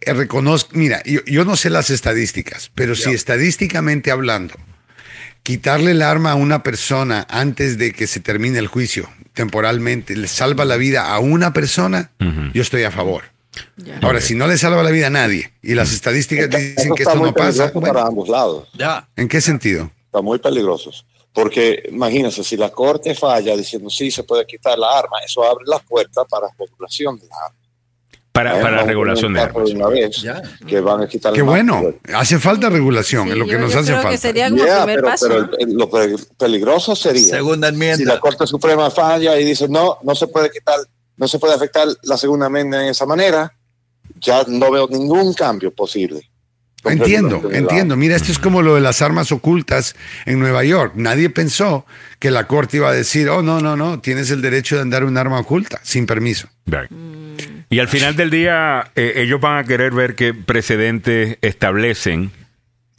eh, reconozca, mira, yo, yo no sé las estadísticas, pero si estadísticamente hablando, quitarle el arma a una persona antes de que se termine el juicio temporalmente le salva la vida a una persona, yo estoy a favor. Ahora, si no le salva la vida a nadie y las estadísticas dicen que está esto no pasa, bueno, para ambos lados. Ya. ¿en qué sentido? Están muy peligrosos. Porque imagínense, si la corte falla diciendo sí se puede quitar la arma, eso abre las puertas para la regulación de la arma. Para, para regulación de armas. una vez Ya. que van a quitar Qué bueno, hace falta regulación, Sí, es lo que yo- nos yo hace creo que falta. sería como Ya, primer pero, paso. pero ¿no? el- el- lo pe- peligroso sería Segunda si la Corte Suprema falla y dice no, no se puede quitar, no se puede afectar la segunda enmienda de esa manera, ya no veo ningún cambio posible. Entiendo, entiendo. Mira, esto es como lo de las armas ocultas en Nueva York. Nadie pensó que la corte iba a decir, oh, no, no, no, tienes el derecho de andar un arma oculta sin permiso. Right. Y al final del día, eh, ellos van a querer ver qué precedentes establecen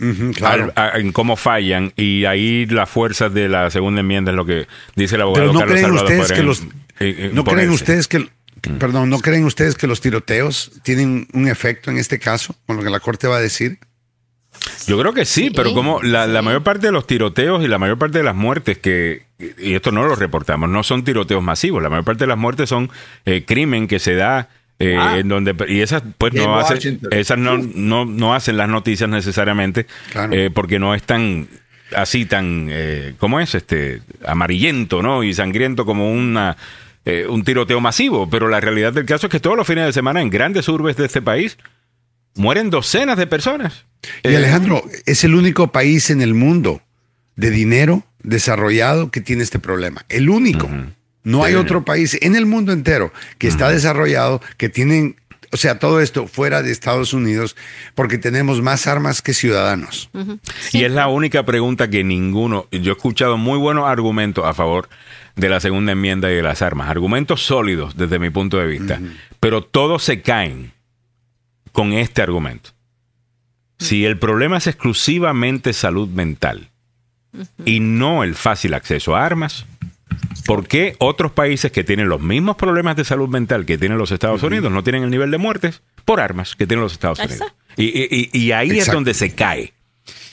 Ujú, claro. al- a- en cómo fallan y ahí las fuerzas de la segunda enmienda es lo que dice el abogado Pero no Carlos creen Salvador ustedes que los eh, eh, no creen ustedes que perdón, no creen ustedes que los tiroteos tienen un efecto en este caso con lo que la corte va a decir? Yo creo que sí, Sí, pero como la, mayor parte de los tiroteos y la mayor parte de las muertes que, y esto no lo reportamos, no son tiroteos masivos, la mayor parte de las muertes son eh, crimen que se da eh, Ah. en donde y esas pues no hacen esas no, no, no hacen las noticias necesariamente Claro. eh, porque no es tan así tan eh, ¿cómo es? este amarillento, ¿no? y sangriento como una eh, un tiroteo masivo, pero la realidad del caso es que todos los fines de semana en grandes urbes de este país mueren docenas de personas. Y Eh, Alejandro, es el único país en el mundo de dinero desarrollado que tiene este problema. El único. No hay otro país en el mundo entero que está desarrollado, que tienen, o sea, todo esto fuera de Estados Unidos, porque tenemos más armas que ciudadanos. Y es la única pregunta que ninguno, yo he escuchado muy buenos argumentos a favor de la segunda enmienda y de las armas, argumentos sólidos desde mi punto de vista, pero todos se caen con este argumento. Si el problema es exclusivamente salud mental y no el fácil acceso a armas, ¿por qué otros países que tienen los mismos problemas de salud mental que tienen los Estados Unidos no tienen el nivel de muertes por armas que tienen los Estados Unidos? Y, y- ahí es donde se cae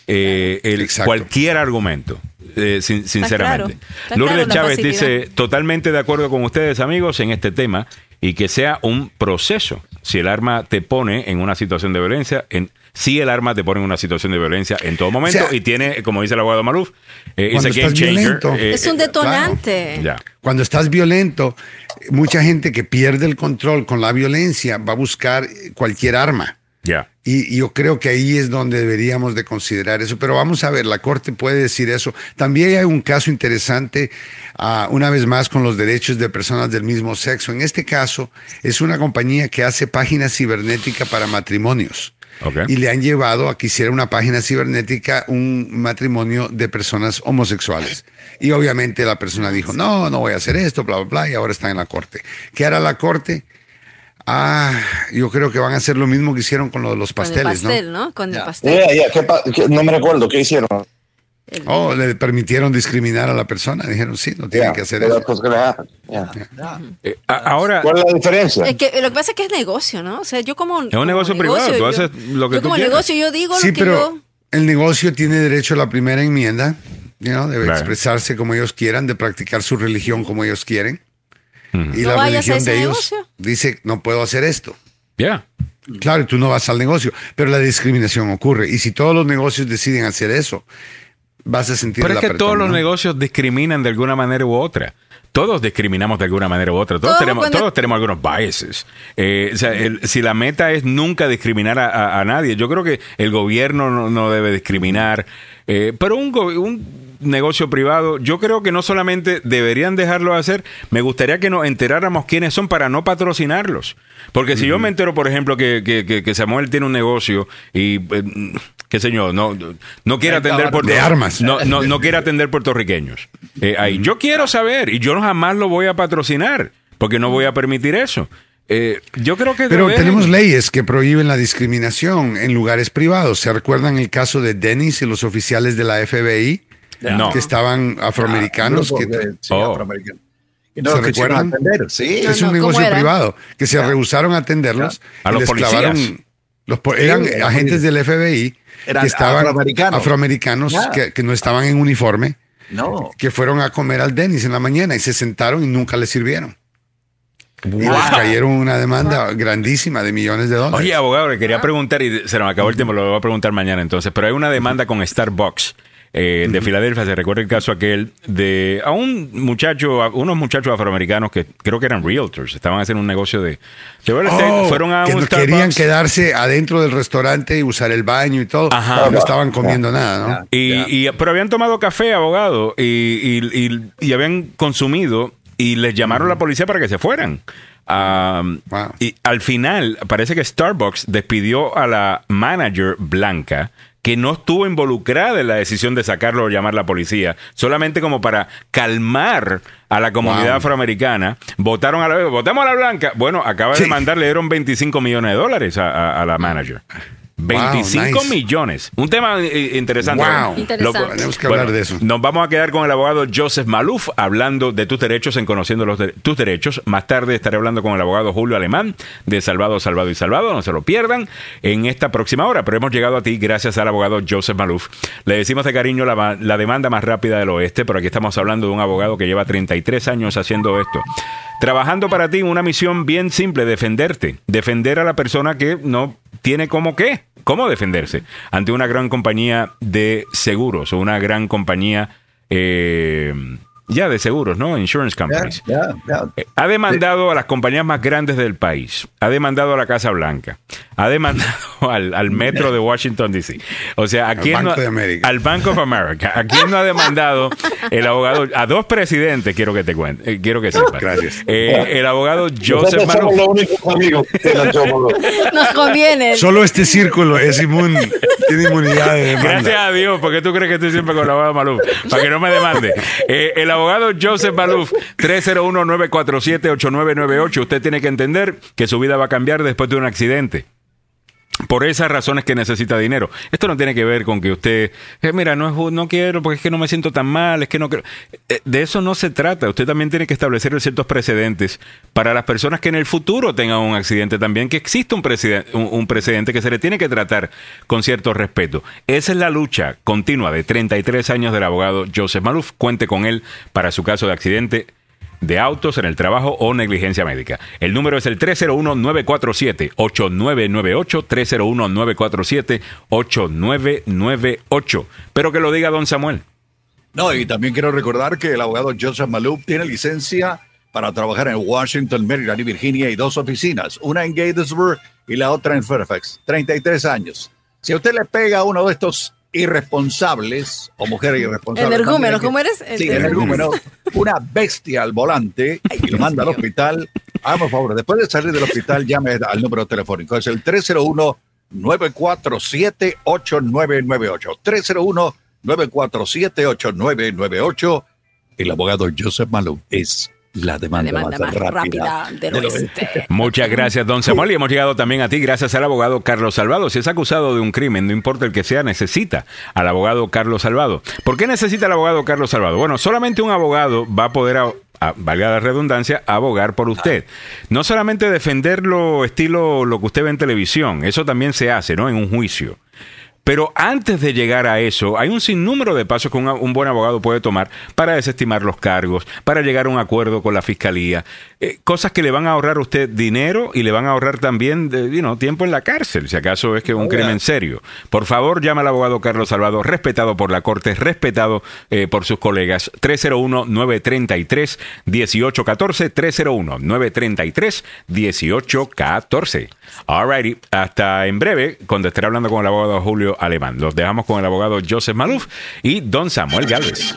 eh, el- cualquier argumento, eh, sin- sinceramente. claro, está Lourdes claro Chávez dice, totalmente de acuerdo con ustedes amigos en este tema y que sea un proceso. Si el arma te pone en una situación de violencia, en, si el arma te pone en una situación de violencia en todo momento O sea, y tiene, como dice el abogado Maluf, eh, cuando es a game estás changer. violento- eh, es un detonante. ya. Cuando estás violento, mucha gente que pierde el control con la violencia va a buscar cualquier arma. Ya. Y, y yo creo que ahí es donde deberíamos de considerar eso. Pero vamos a ver, la Corte puede decir eso. También hay un caso interesante, ah, una vez más, con los derechos de personas del mismo sexo. En este caso, es una compañía que hace páginas cibernéticas para matrimonios. Y le han llevado a que hiciera una página cibernética, un matrimonio de personas homosexuales. Y obviamente la persona dijo, no, no voy a hacer esto, bla, bla, bla, y ahora está en la corte. ¿Qué hará la corte? Ah, yo creo que van a hacer lo mismo que hicieron con lo de los Con el pasteles, pastel, ¿no? ¿no? Con Ya. el pastel. Ya, ya, ¿qué pa- qué- no me recuerdo, ¿qué hicieron? El- Oh, le permitieron discriminar a la persona. Dijeron, sí, no tienen que hacer eso. pues. Eh, ahora, ¿Cuál es la diferencia? Es que lo que pasa es que es negocio, ¿no? O sea, yo como. Es un negocio privado, tú haces lo que yo tú como quieras. negocio, yo digo Sí, lo que pero yo. el negocio tiene derecho a la primera enmienda, you know, debe Claro. expresarse como ellos quieran, de practicar su religión como ellos quieren. Y No la vayas a religión ese de ellos negocio. dice, no puedo hacer esto. ya. Claro, tú no vas al negocio, pero la discriminación ocurre. Y si todos los negocios deciden hacer eso, vas a sentir Pero es que apretón, todos los ¿no? negocios discriminan de alguna manera u otra. Todos discriminamos de alguna manera u otra. Todos, Todos tenemos, cuando- todos tenemos algunos biases. Eh, o sea, el- si la meta es nunca discriminar a, a- a nadie, yo creo que el gobierno no, no debe discriminar. eh, pero un, un negocio privado, yo creo que no solamente deberían dejarlo hacer, me gustaría que nos enteráramos quiénes son para no patrocinarlos. Porque si yo me entero, por ejemplo, que, que- que- Samuel tiene un negocio y, eh, qué sé yo, no, no quiere atender por De armas. no, no, no quiere atender puertorriqueños. Eh, ahí. Yo quiero saber y yo jamás lo voy a patrocinar porque no voy a permitir eso. Eh, yo creo que... Pero tenemos leyes que prohíben la discriminación en lugares privados. ¿Se recuerdan el caso de Dennis y los oficiales de la FBI No. que estaban afroamericanos? Grupo que, de- sí, Oh. afroamericanos. Y no ¿Se recuerdan? atender, sí. No, es no, un ¿cómo negocio privado que se rehusaron a atenderlos. A los les policías. clavaron- los eran Sí, agentes del FBI Eran que estaban afroamericanos. afroamericanos que, que no estaban en uniforme, No. que fueron a comer al Dennis en la mañana y se sentaron y nunca les sirvieron. Y les cayeron una demanda grandísima de millones de dólares. Oye, abogado, le quería preguntar, y se nos acabó el tiempo, lo voy a preguntar mañana entonces, pero hay una demanda con Starbucks eh, de Filadelfia, se recuerda el caso aquel de a un muchacho, a unos muchachos afroamericanos que creo que eran realtors, estaban haciendo un negocio de, de real estate, Oh, fueron a que un querían quedarse adentro del restaurante y usar el baño y todo. Ajá. No estaban comiendo nada, ¿no? Y, y- pero habían tomado café, abogado, y, y- y- y habían consumido y les llamaron a la policía para que se fueran. Wow. Y al final, parece que Starbucks despidió a la manager blanca que no estuvo involucrada en la decisión de sacarlo o llamar a la policía, solamente como para calmar a la comunidad Wow. afroamericana. Votaron a la votamos a la blanca. Bueno, acaba de mandar, le dieron 25 millones de dólares a, a- a la manager. 25 nice. millones. Un tema eh, interesante. Wow. Interesante. Lo- Tenemos que hablar de eso. Nos vamos a quedar con el abogado Joseph Maluf hablando de tus derechos en Conociendo los de- tus derechos. Más tarde estaré hablando con el abogado Julio Alemán de Salvado, Salvado y Salvado. No se lo pierdan en esta próxima hora. Pero hemos llegado a ti gracias al abogado Joseph Maluf. Le decimos de cariño la, la demanda más rápida del oeste, pero aquí estamos hablando de un abogado que lleva 33 años haciendo esto. Trabajando para ti en una misión bien simple, defenderte. Defender a la persona que no tiene como qué, cómo defenderse ante una gran compañía de seguros o una gran compañía eh, ya de seguros, ¿no? Insurance companies. Eh, Ha demandado a las compañías más grandes del país, ha demandado a la Casa Blanca, ha demandado al, al metro de Washington, D.C. O sea, ¿a quién Banco no- de América. al Bank of America. ¿A quién no ha demandado el abogado? A dos presidentes, quiero que te cuente, eh, quiero que sepas. Gracias. Eh, el abogado Joseph somos los únicos amigos que. Nos conviene. Solo este círculo es inmun, tiene inmunidad de demanda. Gracias a Dios, porque tú crees que estoy siempre con el abogado Maluf, para que no me demande. Eh, el abogado Joseph Maluf, 301-947-8998. Usted tiene que entender que su vida va a cambiar después de un accidente. Por esas razones que necesita dinero. Esto no tiene que ver con que usted, eh, mira, no, es no quiero porque es que no me siento tan mal, es que no quiero. Eh, De eso no se trata. Usted también tiene que establecer ciertos precedentes para las personas que en el futuro tengan un accidente también, que existe un, preceden- un, un precedente que se le tiene que tratar con cierto respeto. Esa es la lucha continua de 33 años del abogado Joseph Maluf. Cuente con él para su caso de accidente de autos en el trabajo o negligencia médica. El número es el 301-947-8998, 301-947-8998. Pero que lo diga don Samuel. No, y también quiero recordar que el abogado Joseph Malouf tiene licencia para trabajar en Washington, Maryland y Virginia y dos oficinas, una en Gatesburg y la otra en Fairfax. 33 años. Si a usted le pega uno de estos irresponsables o mujer irresponsable. Energúmeno, también hay que- ¿cómo eres? Sí, El- energúmeno. Una bestia al volante y lo manda al hospital. Hágame favor, después de salir del hospital, llame al número telefónico. Es el 301-947-8998. 301-947-8998. El abogado Joseph Malou es La La demanda, más rápida del oeste. Muchas gracias, don Samuel. Y hemos llegado también a ti gracias al abogado Carlos Salvado. Si es acusado de un crimen, no importa el que sea, necesita al abogado Carlos Salvado. ¿Por qué necesita el abogado Carlos Salvado? Bueno, solamente un abogado va a poder, a- valga la redundancia, abogar por usted. No solamente defenderlo estilo lo que usted ve en televisión, eso también se hace, ¿no? En un juicio. Pero antes de llegar a eso, hay un sinnúmero de pasos que un, un buen abogado puede tomar para desestimar los cargos, para llegar a un acuerdo con la fiscalía, eh, cosas que le van a ahorrar a usted dinero y le van a ahorrar también de, you know, tiempo en la cárcel, si acaso es que es un crimen serio. Por favor, llama al abogado Carlos Salvador, respetado por la Corte, respetado eh, por sus colegas. 301-933-1814, 301-933-1814. Alrighty, hasta en breve, cuando estaré hablando con el abogado Julio Alemán. Los dejamos con el abogado Joseph Maluf y don Samuel Galvez.